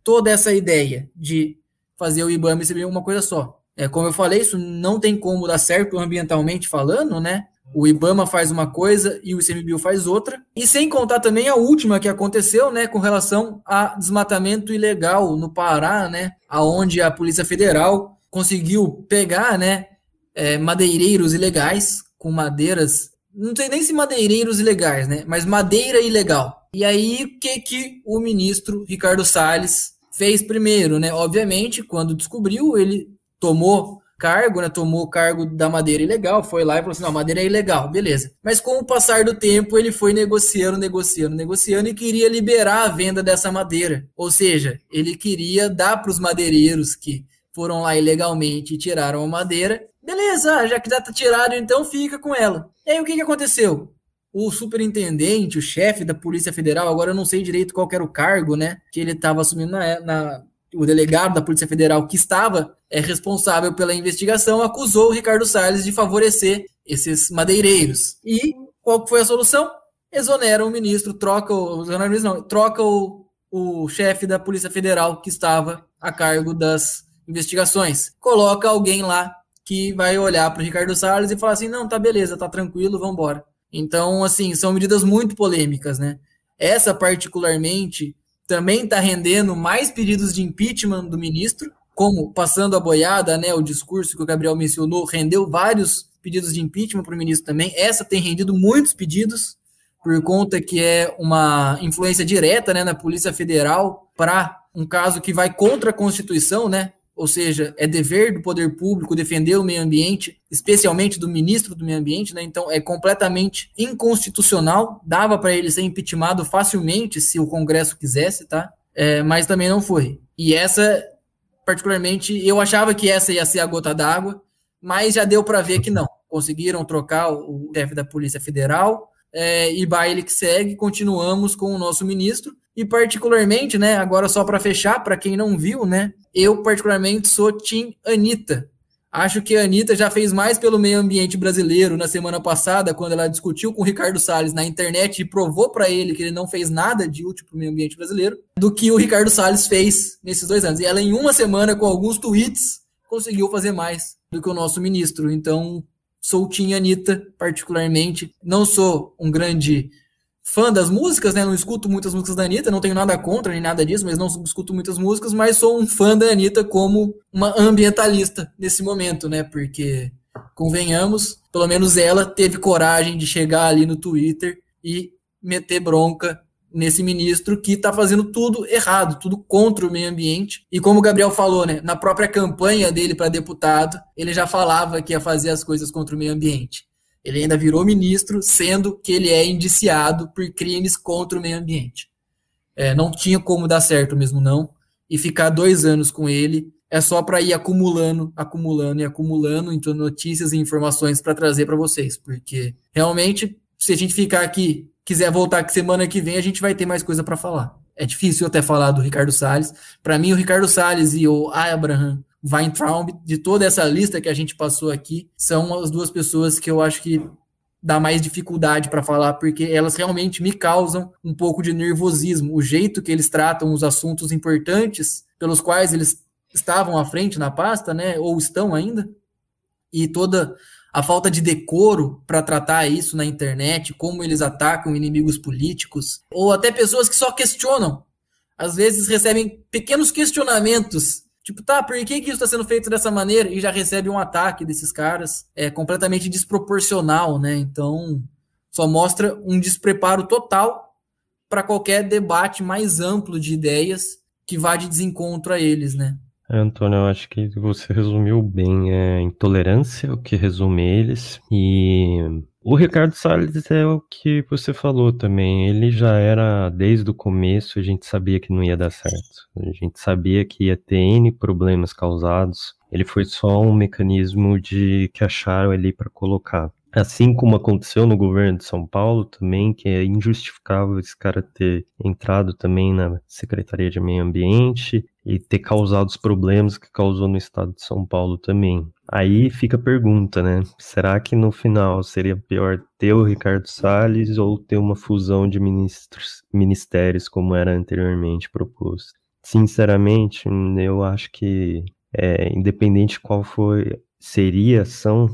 toda essa ideia de fazer o IBAMA e ICMBio uma coisa só. É, como eu falei, isso não tem como dar certo ambientalmente falando, né? O IBAMA faz uma coisa e o ICMBio faz outra. E sem contar também a última que aconteceu, né, com relação a desmatamento ilegal no Pará, né, aonde a Polícia Federal conseguiu pegar, né, é, madeireiros ilegais com madeiras, não sei nem se madeireiros ilegais, né, mas madeira ilegal. E aí o que que o ministro Ricardo Salles fez primeiro, né? Obviamente, quando descobriu, ele tomou cargo, né, tomou cargo da madeira ilegal, foi lá e falou assim, não, madeira é ilegal, beleza. Mas com o passar do tempo, ele foi negociando, negociando, negociando e queria liberar a venda dessa madeira. Ou seja, ele queria dar para os madeireiros que foram lá ilegalmente e tiraram a madeira, beleza, já que já tá tirado, então fica com ela. E aí o que, que aconteceu? o superintendente, o chefe da Polícia Federal, agora eu não sei direito qual era o cargo, né, que ele estava assumindo na, na, o delegado da Polícia Federal que estava é, responsável pela investigação acusou o Ricardo Salles de favorecer esses madeireiros. E qual foi a solução? Exonera o ministro, troca o, não, troca o, o chefe da Polícia Federal que estava a cargo das investigações. Coloca alguém lá que vai olhar para o Ricardo Salles e falar assim: não, tá beleza, tá tranquilo, vamos embora. Então, assim, são medidas muito polêmicas, né? Essa, particularmente, também está rendendo mais pedidos de impeachment do ministro, como passando a boiada, né, o discurso que o Gabriel mencionou, rendeu vários pedidos de impeachment para o ministro também. Essa tem rendido muitos pedidos, por conta que é uma influência direta né, na Polícia Federal para um caso que vai contra a Constituição, né? Ou seja, é dever do poder público defender o meio ambiente, especialmente do ministro do meio ambiente, né? Então é completamente inconstitucional. Dava para ele ser impeachmentado facilmente se o Congresso quisesse, tá? É, mas também não foi. E essa, particularmente, eu achava que essa ia ser a gota d'água, mas já deu para ver que não. Conseguiram trocar o chefe da Polícia Federal é, e baile que segue. Continuamos com o nosso ministro e particularmente, né, agora só para fechar, para quem não viu, né, eu particularmente sou Tim Anitta. Acho que a Anitta já fez mais pelo meio ambiente brasileiro na semana passada, quando ela discutiu com o Ricardo Salles na internet e provou para ele que ele não fez nada de útil para o meio ambiente brasileiro, do que o Ricardo Salles fez nesses dois anos. E ela, em uma semana, com alguns tweets, conseguiu fazer mais do que o nosso ministro. Então, sou Tim Anitta, particularmente. Não sou um grande fã das músicas, né? Não escuto muitas músicas da Anitta, não tenho nada contra nem nada disso, mas não escuto muitas músicas, mas sou um fã da Anitta como uma ambientalista nesse momento, né? Porque, convenhamos, pelo menos ela teve coragem de chegar ali no Twitter e meter bronca nesse ministro que está fazendo tudo errado, tudo contra o meio ambiente. E como o Gabriel falou, né, na própria campanha dele para deputado, ele já falava que ia fazer as coisas contra o meio ambiente. Ele ainda virou ministro, sendo que ele é indiciado por crimes contra o meio ambiente. É, não tinha como dar certo mesmo, não. E ficar dois anos com ele é só para ir acumulando, acumulando e acumulando então, notícias e informações para trazer para vocês. Porque realmente, se a gente ficar aqui, quiser voltar que semana que vem, a gente vai ter mais coisa para falar. É difícil até falar do Ricardo Salles. Para mim, o Ricardo Salles e o Abraham Weintraub, de toda essa lista que a gente passou aqui, são as duas pessoas que eu acho que dá mais dificuldade para falar, porque elas realmente me causam um pouco de nervosismo. O jeito que eles tratam os assuntos importantes pelos quais eles estavam à frente na pasta, né, ou estão ainda, e toda a falta de decoro para tratar isso na internet, como eles atacam inimigos políticos, ou até pessoas que só questionam. Às vezes recebem pequenos questionamentos Tipo, tá, por que, que isso está sendo feito dessa maneira? E já recebe um ataque desses caras. É completamente desproporcional, né? Então, só mostra um despreparo total para qualquer debate mais amplo de ideias que vá de desencontro a eles, né? É, Antônio, eu acho que você resumiu bem. É intolerância, o que resume eles, e o Ricardo Salles é o que você falou também. Ele já era, desde o começo, a gente sabia que não ia dar certo. A gente sabia que ia ter N problemas causados. Ele foi só um mecanismo de que acharam ali para colocar. Assim como aconteceu no governo de São Paulo também, que é injustificável esse cara ter entrado também na Secretaria de Meio Ambiente e ter causado os problemas que causou no estado de São Paulo também. Aí fica a pergunta, né? Será que no final seria pior ter o Ricardo Salles ou ter uma fusão de ministros, ministérios como era anteriormente proposto? Sinceramente, eu acho que é, independente qual foi seria, são,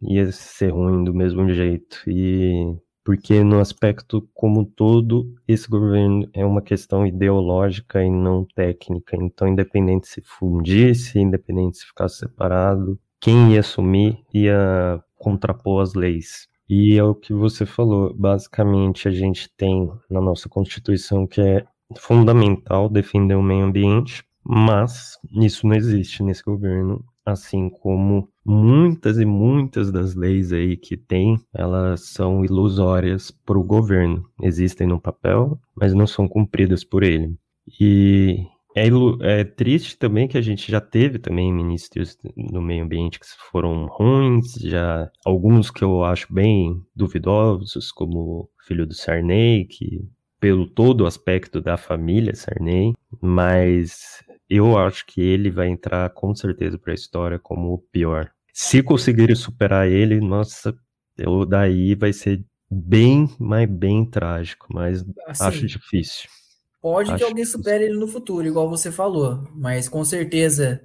ia ser ruim do mesmo jeito. E porque no aspecto como todo, esse governo é uma questão ideológica e não técnica. Então, independente se fundisse, independente se ficasse separado, quem ia assumir ia contrapor as leis. E é o que você falou, basicamente a gente tem na nossa Constituição que é fundamental defender o meio ambiente, mas isso não existe nesse governo assim como muitas e muitas das leis aí que tem, elas são ilusórias para o governo. Existem no papel, mas não são cumpridas por ele. E é, é, triste também que a gente já teve também ministros no meio ambiente que foram ruins, já alguns que eu acho bem duvidosos, como o filho do Sarney, que pelo todo o aspecto da família Sarney, mas eu acho que ele vai entrar com certeza para a história como o pior. Se conseguirem superar ele, nossa, eu, daí vai ser bem, mas bem trágico, mas assim, acho difícil. Pode acho que alguém supere ele no futuro, igual você falou, mas com certeza,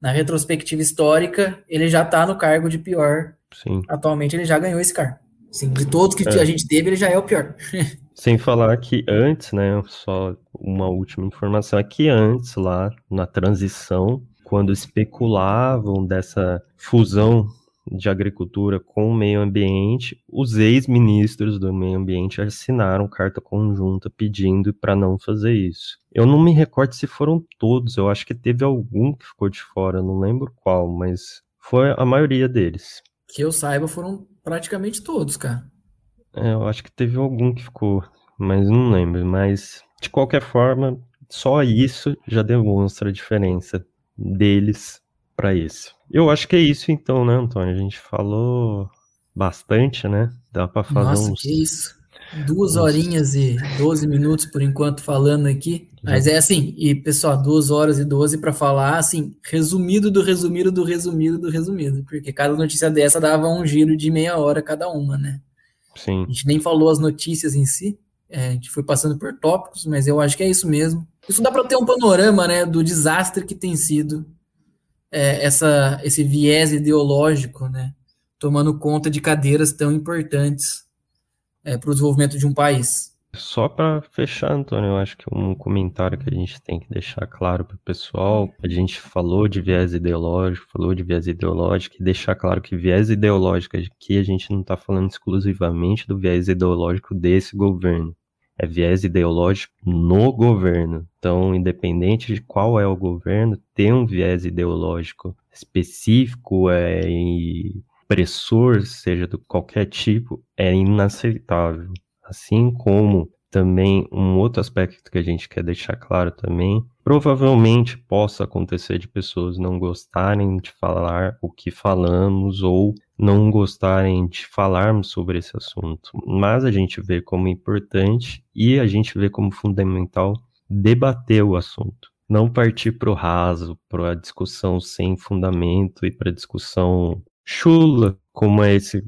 na retrospectiva histórica, ele já está no cargo de pior. Sim. Atualmente ele já ganhou esse cargo. Sim, de todos que é. a gente teve, ele já é o pior. [LAUGHS] Sem falar que antes, né, só uma última informação, é que antes, lá na transição, quando especulavam dessa fusão de agricultura com o meio ambiente, os ex-ministros do meio ambiente assinaram carta conjunta pedindo para não fazer isso. Eu não me recordo se foram todos, eu acho que teve algum que ficou de fora, não lembro qual, mas foi a maioria deles. Que eu saiba, foram praticamente todos, cara. É, eu acho que teve algum que ficou, mas não lembro. Mas, de qualquer forma, só isso já demonstra a diferença deles para isso. Eu acho que é isso então, né, Antônio? A gente falou bastante, né? Dá para fazer Nossa, uns... que isso. Duas horinhas e 12 minutos por enquanto falando aqui. Mas é assim, e pessoal, duas horas e 12 para falar, assim, resumido do resumido do resumido do resumido. Porque cada notícia dessa dava um giro de meia hora cada uma, né? Sim. A gente nem falou as notícias em si, é, a gente foi passando por tópicos, mas eu acho que é isso mesmo. Isso dá para ter um panorama né, do desastre que tem sido é, essa, esse viés ideológico, né, tomando conta de cadeiras tão importantes é, para o desenvolvimento de um país. Só para fechar, Antônio, eu acho que um comentário que a gente tem que deixar claro para o pessoal, a gente falou de viés ideológico, falou de viés ideológico, e deixar claro que viés ideológico aqui a gente não está falando exclusivamente do viés ideológico desse governo. É viés ideológico no governo. Então, independente de qual é o governo, ter um viés ideológico específico é, e pressor, seja de qualquer tipo, é inaceitável. Assim como também um outro aspecto que a gente quer deixar claro também, provavelmente possa acontecer de pessoas não gostarem de falar o que falamos ou não gostarem de falarmos sobre esse assunto, mas a gente vê como importante e a gente vê como fundamental debater o assunto, não partir para o raso, para a discussão sem fundamento e para a discussão chula, como é esse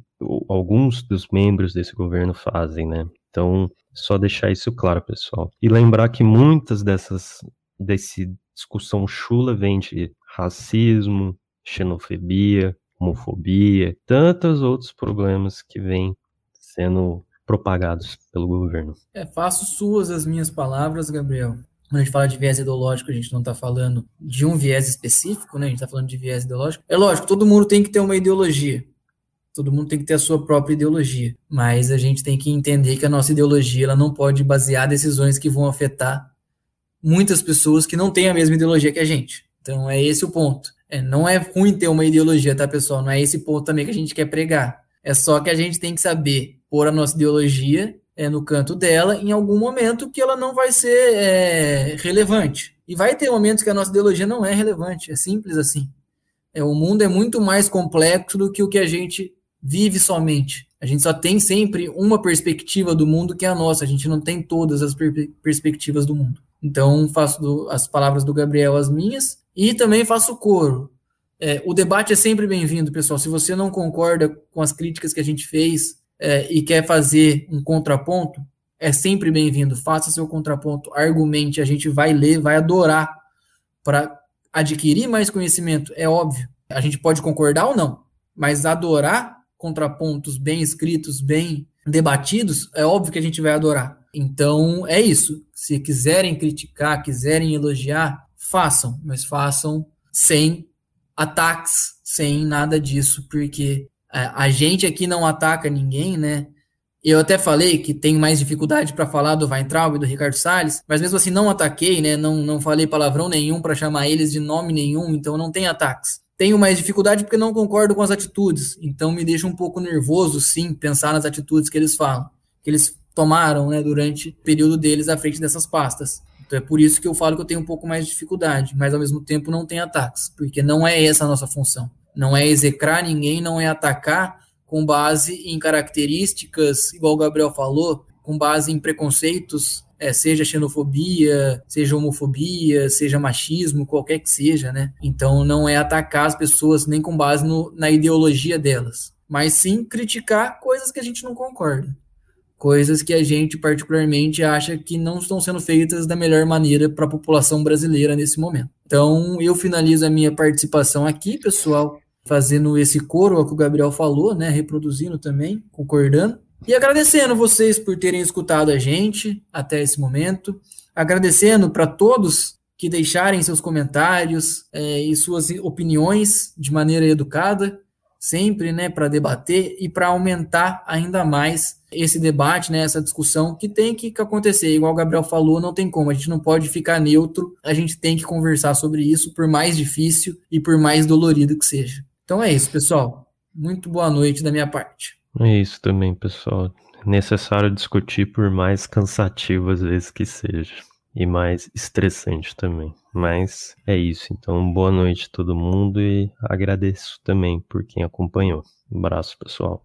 alguns dos membros desse governo fazem, né? Então, só deixar isso claro, pessoal. E lembrar que muitas dessas desse discussão chula vem de racismo, xenofobia, homofobia, tantos outros problemas que vêm sendo propagados pelo governo. É, faço suas as minhas palavras, Gabriel. Quando a gente fala de viés ideológico, a gente não está falando de um viés específico, né? A gente está falando de viés ideológico. É lógico, todo mundo tem que ter uma ideologia. Todo mundo tem que ter a sua própria ideologia, mas a gente tem que entender que a nossa ideologia ela não pode basear decisões que vão afetar muitas pessoas que não têm a mesma ideologia que a gente. Então é esse o ponto. É, não é ruim ter uma ideologia, tá, pessoal? Não é esse ponto também que a gente quer pregar. É só que a gente tem que saber pôr a nossa ideologia é, no canto dela em algum momento que ela não vai ser é, relevante. E vai ter momentos que a nossa ideologia não é relevante. É simples assim. É, o mundo é muito mais complexo do que o que a gente vive somente. A gente só tem sempre uma perspectiva do mundo que é a nossa, a gente não tem todas as per perspectivas do mundo. Então, faço do, as palavras do Gabriel as minhas e também faço coro. É, o debate é sempre bem-vindo, pessoal. Se você não concorda com as críticas que a gente fez é, e quer fazer um contraponto, é sempre bem-vindo. Faça seu contraponto, argumente. A gente vai ler, vai adorar para adquirir mais conhecimento, é óbvio. A gente pode concordar ou não, mas adorar contrapontos bem escritos, bem debatidos, é óbvio que a gente vai adorar. Então é isso. Se quiserem criticar, quiserem elogiar, façam, mas façam sem ataques, sem nada disso, porque é, a gente aqui não ataca ninguém, né? Eu até falei que tenho mais dificuldade para falar do Weintraub e do Ricardo Salles, mas mesmo assim não ataquei, né? Não, não falei palavrão nenhum para chamar eles de nome nenhum, então não tem ataques. Tenho mais dificuldade porque não concordo com as atitudes, então me deixa um pouco nervoso, sim, pensar nas atitudes que eles falam, que eles tomaram, né, durante o período deles à frente dessas pastas. Então é por isso que eu falo que eu tenho um pouco mais de dificuldade, mas ao mesmo tempo não tem ataques, porque não é essa a nossa função. Não é execrar ninguém, não é atacar com base em características, igual o Gabriel falou, com base em preconceitos é, seja xenofobia, seja homofobia, seja machismo, qualquer que seja, né? Então não é atacar as pessoas nem com base no, na ideologia delas, mas sim criticar coisas que a gente não concorda. Coisas que a gente particularmente acha que não estão sendo feitas da melhor maneira para a população brasileira nesse momento. Então eu finalizo a minha participação aqui, pessoal, fazendo esse coro ao que o Gabriel falou, né? Reproduzindo também, concordando. E agradecendo vocês por terem escutado a gente até esse momento. Agradecendo para todos que deixarem seus comentários é, e suas opiniões de maneira educada, sempre, né, para debater e para aumentar ainda mais esse debate, né, essa discussão que tem que acontecer. Igual o Gabriel falou, não tem como, a gente não pode ficar neutro, a gente tem que conversar sobre isso, por mais difícil e por mais dolorido que seja. Então é isso, pessoal. Muito boa noite da minha parte. É isso também, pessoal. Necessário discutir por mais cansativo às vezes que seja. E mais estressante também. Mas é isso. Então, boa noite a todo mundo e agradeço também por quem acompanhou. Um abraço, pessoal.